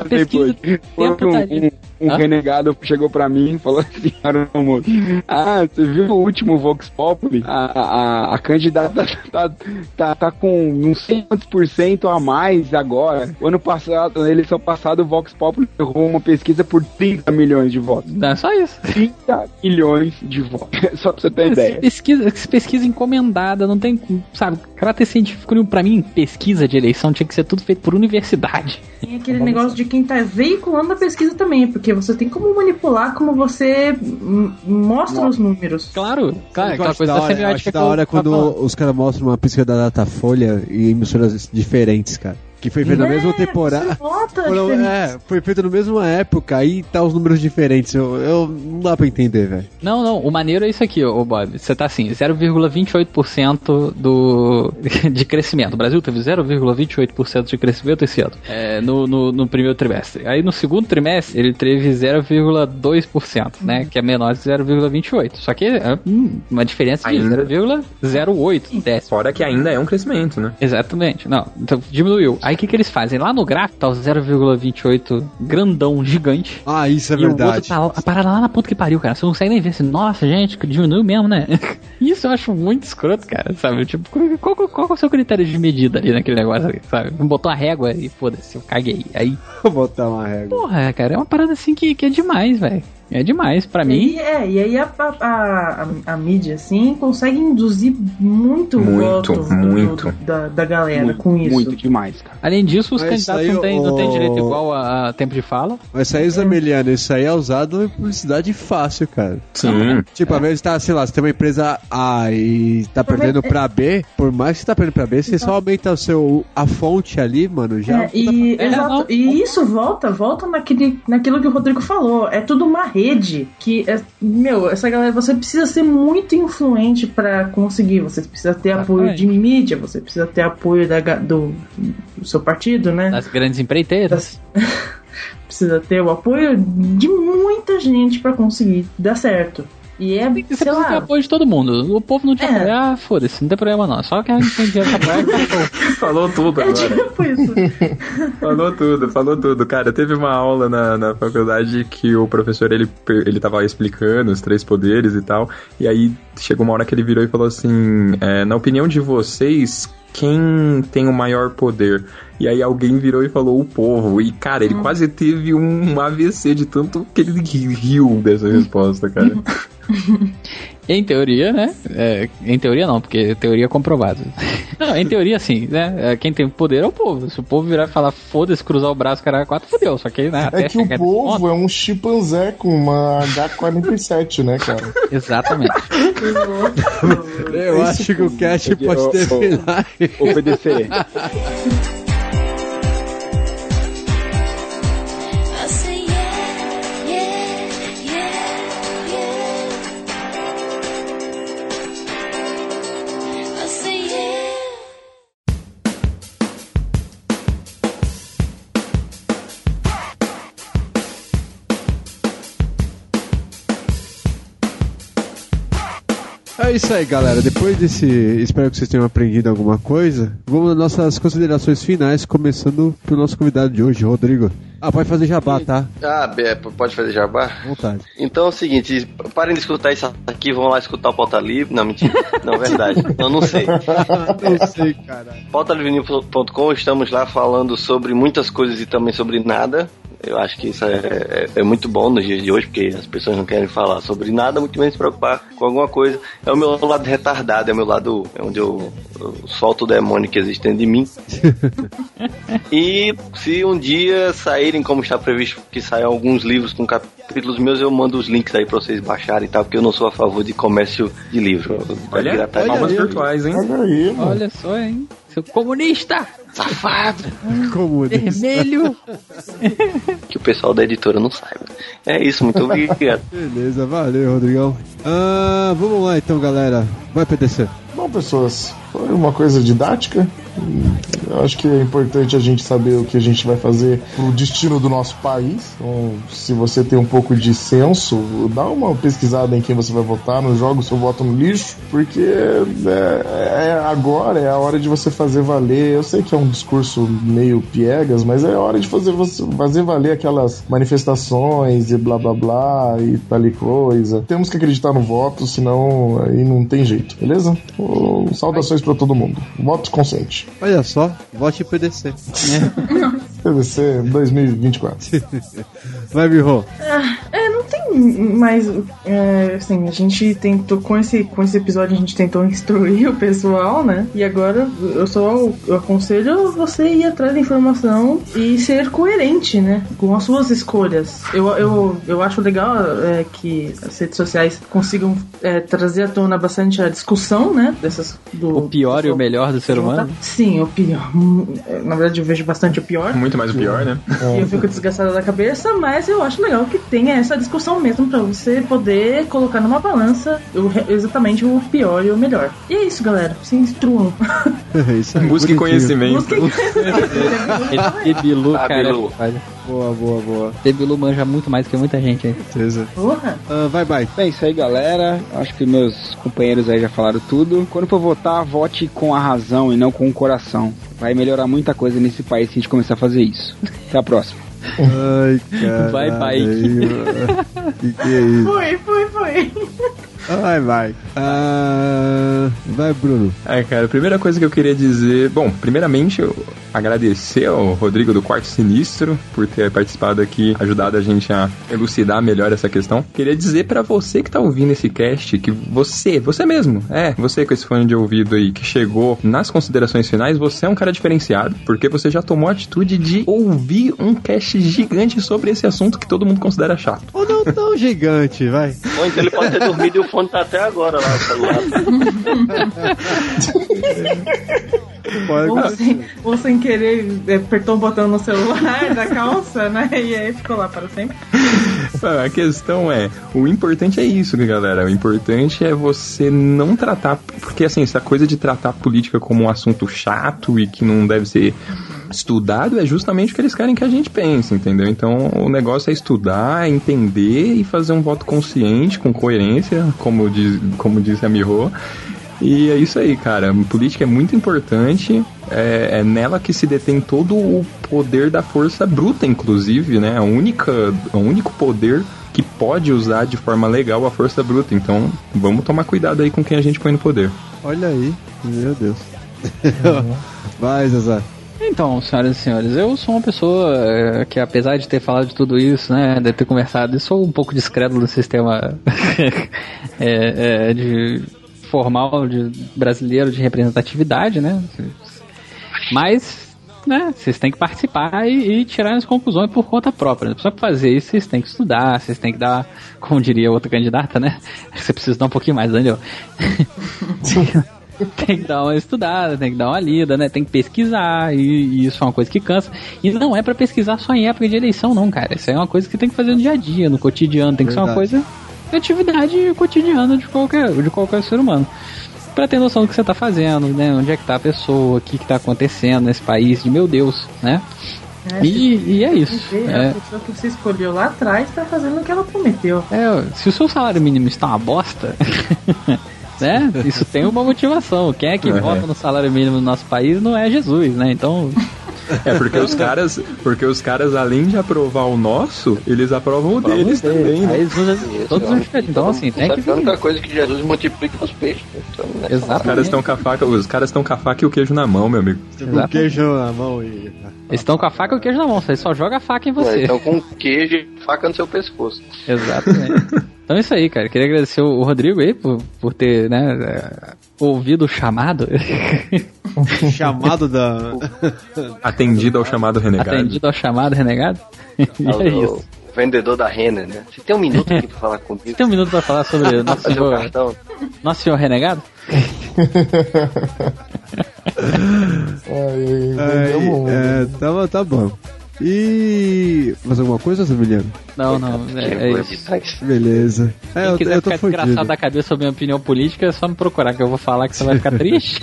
Pesquisa tem a Quando um, putaria. um, um Hã? renegado chegou pra mim e falou assim, amor, ah, você viu o último Vox Populi? A, a, a candidata tá, tá, tá com não sei quantos por cento a mais agora. O ano passado, na eleição passada, o Vox Populi errou uma pesquisa por 30 milhões de votos. Não, é só isso. 30 milhões de votos. Só pra você ter ideia. Pesquisa, pesquisa encomendada, não tem, sabe, caráter científico nenhum. Pra mim, pesquisa de eleição tinha que ser tudo feito por universidade. Tem aquele negócio de quem tá veiculando a pesquisa também, porque você tem como manipular como você mostra os números. Claro, claro, Eu aquela coisa da da hora, eu semiótica acho da eu hora quando os caras mostram uma pesquisa da Datafolha em emissoras diferentes, cara. Que foi feita na mesma temporada. Nota Foram- é, foi feito na mesma época, aí tá os números diferentes. Eu, eu- não dá pra entender, velho. Não, não, o maneiro é isso aqui, ô Bob. Você tá assim, 0,28% do de crescimento. O Brasil teve 0,28% de crescimento esse ano, é, no, no, no primeiro trimestre. Aí no segundo trimestre ele teve 0,2%, né? Que é menor de 0,28%. Só que é hum, uma diferença de Ainda. 0,08 décimo. Fora que ainda é um crescimento, né? Exatamente. Não, então diminuiu. Aí o que, que eles fazem? Lá no gráfico tá o 0,28 grandão, gigante. Ah, isso é e o outro verdade. tá a parada lá na puta que pariu, cara. Você não consegue nem ver assim, nossa, gente, diminuiu mesmo, né? Isso eu acho muito escroto, cara, sabe? Tipo, qual, qual, qual é o seu critério de medida ali naquele negócio ali, sabe? Botou a régua e foda-se, eu caguei. Aí, Vou botar uma régua. porra, cara, é uma parada assim que, que é demais, velho. É demais, pra E mim. é, e aí a, a, a, a- mídia, assim, consegue induzir muito, Muito, voto do- muito. da, da galera Muito, com isso. muito demais, cara. Além disso, os Mas candidatos aí, não têm têm ô- direito igual a, a tempo de fala. Mas isso aí, Zameliano, isso aí é usado em publicidade fácil, cara. Sim. Tipo, às vezes tá, sei lá, você tem uma empresa A e tá perdendo pra B, por mais que você tá perdendo pra B, você só aumenta o seu, a fonte ali, mano, já. É, e, É, exato, não. e isso volta, volta naquele, naquilo que o Rodrigo falou. É tudo uma rede que, é, meu, essa galera, você precisa ser muito influente pra conseguir. Você precisa ter apoio de mídia, você precisa ter apoio da, do, do seu partido, né? Das grandes empreiteiras. Precisa ter o apoio de muita gente pra conseguir dar certo. E é, Você sei precisa ter lá, apoio de todo mundo. O povo não te É. apoiar, foda-se, não tem problema não. Só que a gente tem dinheiro pra apoiar, então, Falou tudo é agora. tipo isso. Falou tudo, falou tudo. Cara, teve uma aula na, na faculdade que o professor, ele, ele tava explicando os três poderes e tal, e aí chegou uma hora que ele virou e falou assim, é, na opinião de vocês, quem tem o maior poder? E aí alguém virou e falou o povo, e cara, ele quase teve um AVC de tanto que ele riu dessa resposta, cara. Em teoria, né? É, em teoria não, porque teoria é comprovado. Não, em teoria sim, né? É, Quem tem poder é o povo. Se o povo virar e falar foda-se, cruzar o braço, cara, quatro, fodeu. Só que, né? até É que o povo é um chimpanzé com uma H47, né, cara? Exatamente. Eu acho que o Cash pode Ô, ô, terminar. Isso aí, galera. Depois desse. Espero que vocês tenham aprendido alguma coisa. Vamos nas nossas considerações finais, começando pelo nosso convidado de hoje, Rodrigo. Ah, pode fazer jabá, tá? Ah, be- pode fazer jabá? Vontade. Então é o seguinte, parem de escutar isso aqui, vão lá escutar o Pauta Livre. Não, mentira. Não, verdade. Não, não sei. Não sei, cara. pautalivrenews.com, estamos lá falando sobre muitas coisas e também sobre nada. Eu acho que isso é, é- é muito bom nos dias de hoje, porque as pessoas não querem falar sobre nada, muito menos se preocupar com alguma coisa. É o meu lado retardado, é o meu lado é onde eu, eu solto o demônio que existe dentro de mim. E se um dia saírem, como está previsto que saiam alguns livros com capítulos meus, eu mando os links aí pra vocês baixarem e tal, porque eu não sou a favor de comércio de livro. Olha, Pirataria. palmas virtuais, hein? Olha aí, mano. Olha só, hein? Seu comunista! Safado! Comunista. Vermelho! Que o pessoal da editora não saiba. É isso, muito obrigado. Beleza, valeu, Rodrigão. Ah, vamos lá então, galera. Vai, PDC. Bom, pessoas, foi uma coisa didática. Eu acho que é importante a gente saber o que a gente vai fazer pro destino do nosso país. Então, se você tem um pouco de senso, dá uma pesquisada em quem você vai votar, não joga o seu voto no lixo, porque é, é agora é a hora de você fazer valer. Eu sei que é um discurso meio piegas, mas é hora de fazer, fazer valer aquelas manifestações e blá blá blá e tal e coisa. Temos que acreditar no voto, senão aí não tem jeito, beleza? Saudações pra todo mundo. Voto consciente. Olha só, vote PDC. PVC 2024. Vai, Birro. Ah, é, não mais. É, assim, a gente tentou, com esse, com esse episódio, a gente tentou instruir o pessoal, né? E agora eu só eu aconselho você ir atrás da informação e ser coerente, né? Com as suas escolhas. Eu, eu, eu acho legal é, que as redes sociais consigam é, trazer à tona bastante a discussão, né? Dessas, do, O pior e o melhor do ser humano? Sim, o pior. Na verdade, eu vejo bastante o pior. Muito mais o pior, né? E eu fico desgastada da cabeça, mas eu acho legal que tenha essa discussão mesmo pra você poder colocar numa balança o- exatamente o pior e o melhor. E é isso, galera. Se instruam. É isso aí, Busque bonitinho. conhecimento. Debilu, Ah, cara. Bilu. Boa, boa, boa. Debilu manja muito mais que muita gente aí. Certeza. Porra. Ah, vai, vai. É isso aí, galera. Acho que meus companheiros aí já falaram tudo. Quando for votar, vote com a razão e não com o coração. Vai melhorar muita coisa nesse país se a gente começar a fazer isso. Até a próxima. Ai, cara. Vai, bike. Que que é isso? Foi, foi, foi. Vai, vai. Ah, vai, Bruno. É, cara, a primeira coisa que eu queria dizer. Bom, primeiramente, eu agradecer ao Rodrigo do Quarto Sinistro por ter participado aqui, ajudado a gente a elucidar melhor essa questão. Queria dizer pra você que tá ouvindo esse cast que você, você mesmo, é, você com esse fone de ouvido aí que chegou nas considerações finais, você é um cara diferenciado, porque você já tomou a atitude de ouvir um cast gigante sobre esse assunto que todo mundo considera chato. Ou não tão gigante, vai. Ou então ele pode ter dormido e o fone tá até agora lá no celular. Pode Ou sem, ou sem querer apertou um botão no celular da calça, né? E aí ficou lá para sempre. A questão é, o importante é isso, galera. O importante é você não tratar, porque assim, essa coisa de tratar política como um assunto chato e que não deve ser estudado é justamente o que eles querem que a gente pense, entendeu? Então, o negócio é estudar, entender e fazer um voto consciente, com coerência, como diz, como disse a Miho. E é isso aí, cara. Política é muito importante. É, é nela que se detém todo o poder da força bruta, inclusive, né? A única, o único poder que pode usar de forma legal a força bruta. Então, vamos tomar cuidado aí com quem a gente põe no poder. Olha aí, meu Deus. vai, Zezé. Então, senhoras e senhores, eu sou uma pessoa eh, que, apesar de ter falado de tudo isso, né, de ter conversado, eu sou um pouco descrédulo do sistema eh, eh, de formal de brasileiro de representatividade, né? Mas, né, vocês têm que participar e, e tirar as conclusões por conta própria. Só pra fazer isso, vocês têm que estudar, vocês têm que dar, como diria outra candidata, né? Você precisa dar um pouquinho mais, Daniel. tem que dar uma estudada, tem que dar uma lida, né? Tem que pesquisar, e, e isso é uma coisa que cansa. E não é pra pesquisar só em época de eleição, não, cara. Isso é uma coisa que tem que fazer no dia a dia, no cotidiano. Tem que ser uma Verdade. coisa atividade cotidiana de qualquer, de qualquer ser humano. Pra ter noção do que você tá fazendo, né? Onde é que tá a pessoa, o que que tá acontecendo nesse país, de meu Deus, né? É, E, e é isso. É, A pessoa que você escolheu lá atrás tá fazendo o que ela prometeu. é, se o seu salário mínimo está uma bosta, né? Isso tem uma motivação. Quem é que Uhum. vota no salário mínimo no nosso país não é Jesus, né? Então, É porque os caras, porque os caras além de aprovar o nosso, eles aprovam o deles também, né? Aí usam todos os Então, assim, tem que Sabe a única coisa que Jesus multiplica os peixes. Então, né? Os caras estão com a faca, os caras estão com a faca e o queijo na mão, meu amigo. Com queijo na mão e. Eles estão com a faca e o queijo na mão, você só joga a faca em você. Então com queijo e faca no seu pescoço. Exatamente. Então é isso aí, cara. Queria agradecer o Rodrigo aí por, por ter, né, é, ouvido o chamado. Chamado da. Atendido ao chamado renegado. Atendido ao chamado renegado. E é isso. Vendedor da Renner, né? Você tem um minuto aqui pra falar comigo? Tem um minuto pra falar sobre o nosso senhor, cartão? nosso senhor renegado? Ai, Ai, é, tá, tá bom. E. Mais alguma coisa, Emiliano? Não, não, é, é isso. Beleza. É, Quem eu, quiser eu tô ficar desgraçado da cabeça sobre minha opinião política, é só me procurar que eu vou falar que você vai ficar triste.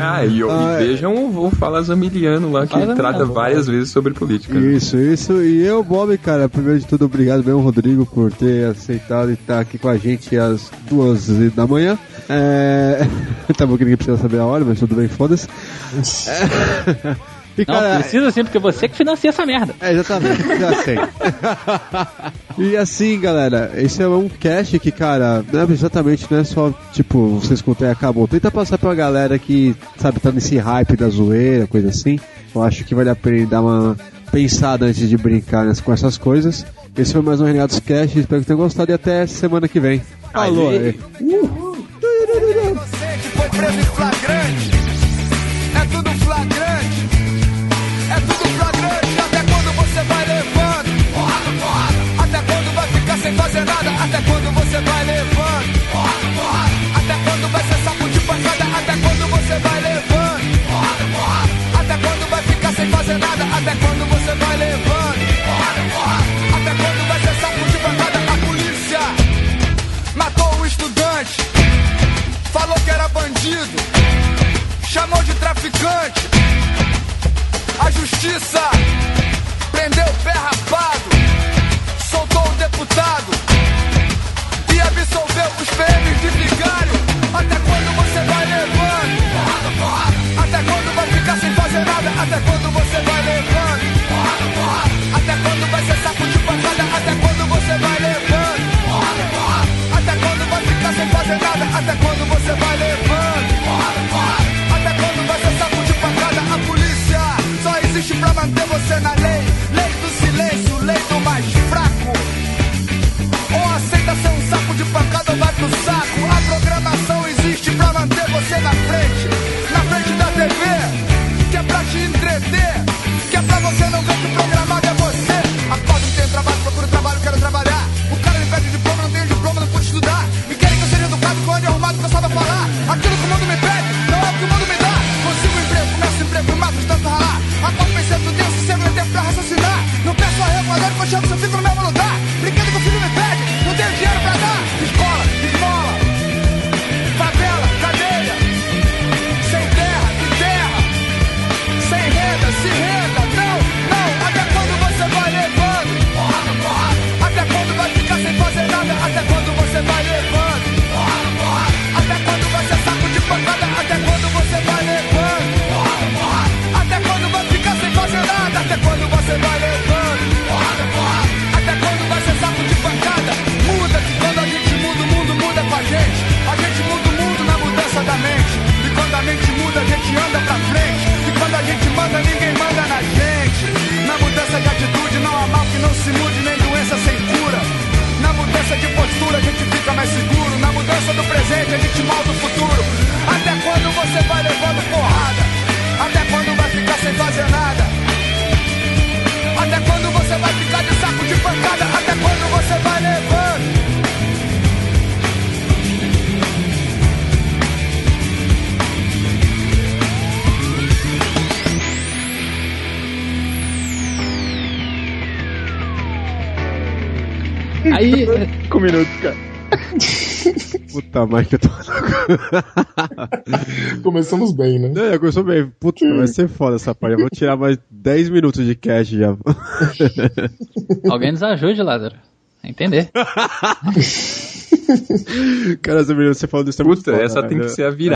Ah, e, e vejam o, o Fala Zamiliano lá, que Fala trata Zamiliano. várias vezes sobre política. né? Isso, isso. E eu, Bob, cara, primeiro de tudo, obrigado mesmo, Rodrigo, por ter aceitado e estar aqui com a gente às duas da manhã. É... tá bom que ninguém precisa saber a hora, mas tudo bem, foda-se. É... E, Não, cara, precisa sim, porque você que financia essa merda. É, exatamente, já sei. e assim, galera, esse é um cast que, cara, não é exatamente, não é só, tipo, você escutou e acabou. Tenta passar pra galera que, sabe, tá nesse hype da zoeira, coisa assim. Eu acho que vale a pena dar uma pensada antes de brincar né, com essas coisas. Esse foi mais um Renatos Cast, espero que tenham gostado e até semana que vem. Falou! Aí. Foi preso em flagrante. Justiça prendeu o pé rapado, soltou o deputado e absolveu os PMs de vigário. Até quando você vai levando? Até quando vai ficar sem fazer nada? Até quando você vai levando? Até quando vai ser saco de pancada? Até quando você vai levando? Até quando vai ficar sem fazer nada? Até quando Puta, mais que eu tô. Começamos bem, né? Não, começou bem. Puta, vai ser foda essa parte. Eu vou tirar mais 10 minutos de cast já. Alguém nos ajude, Lázaro. A entender. Cara, essa menina, você falou disso é muito Puta, foda, essa tem né? que ser a virada.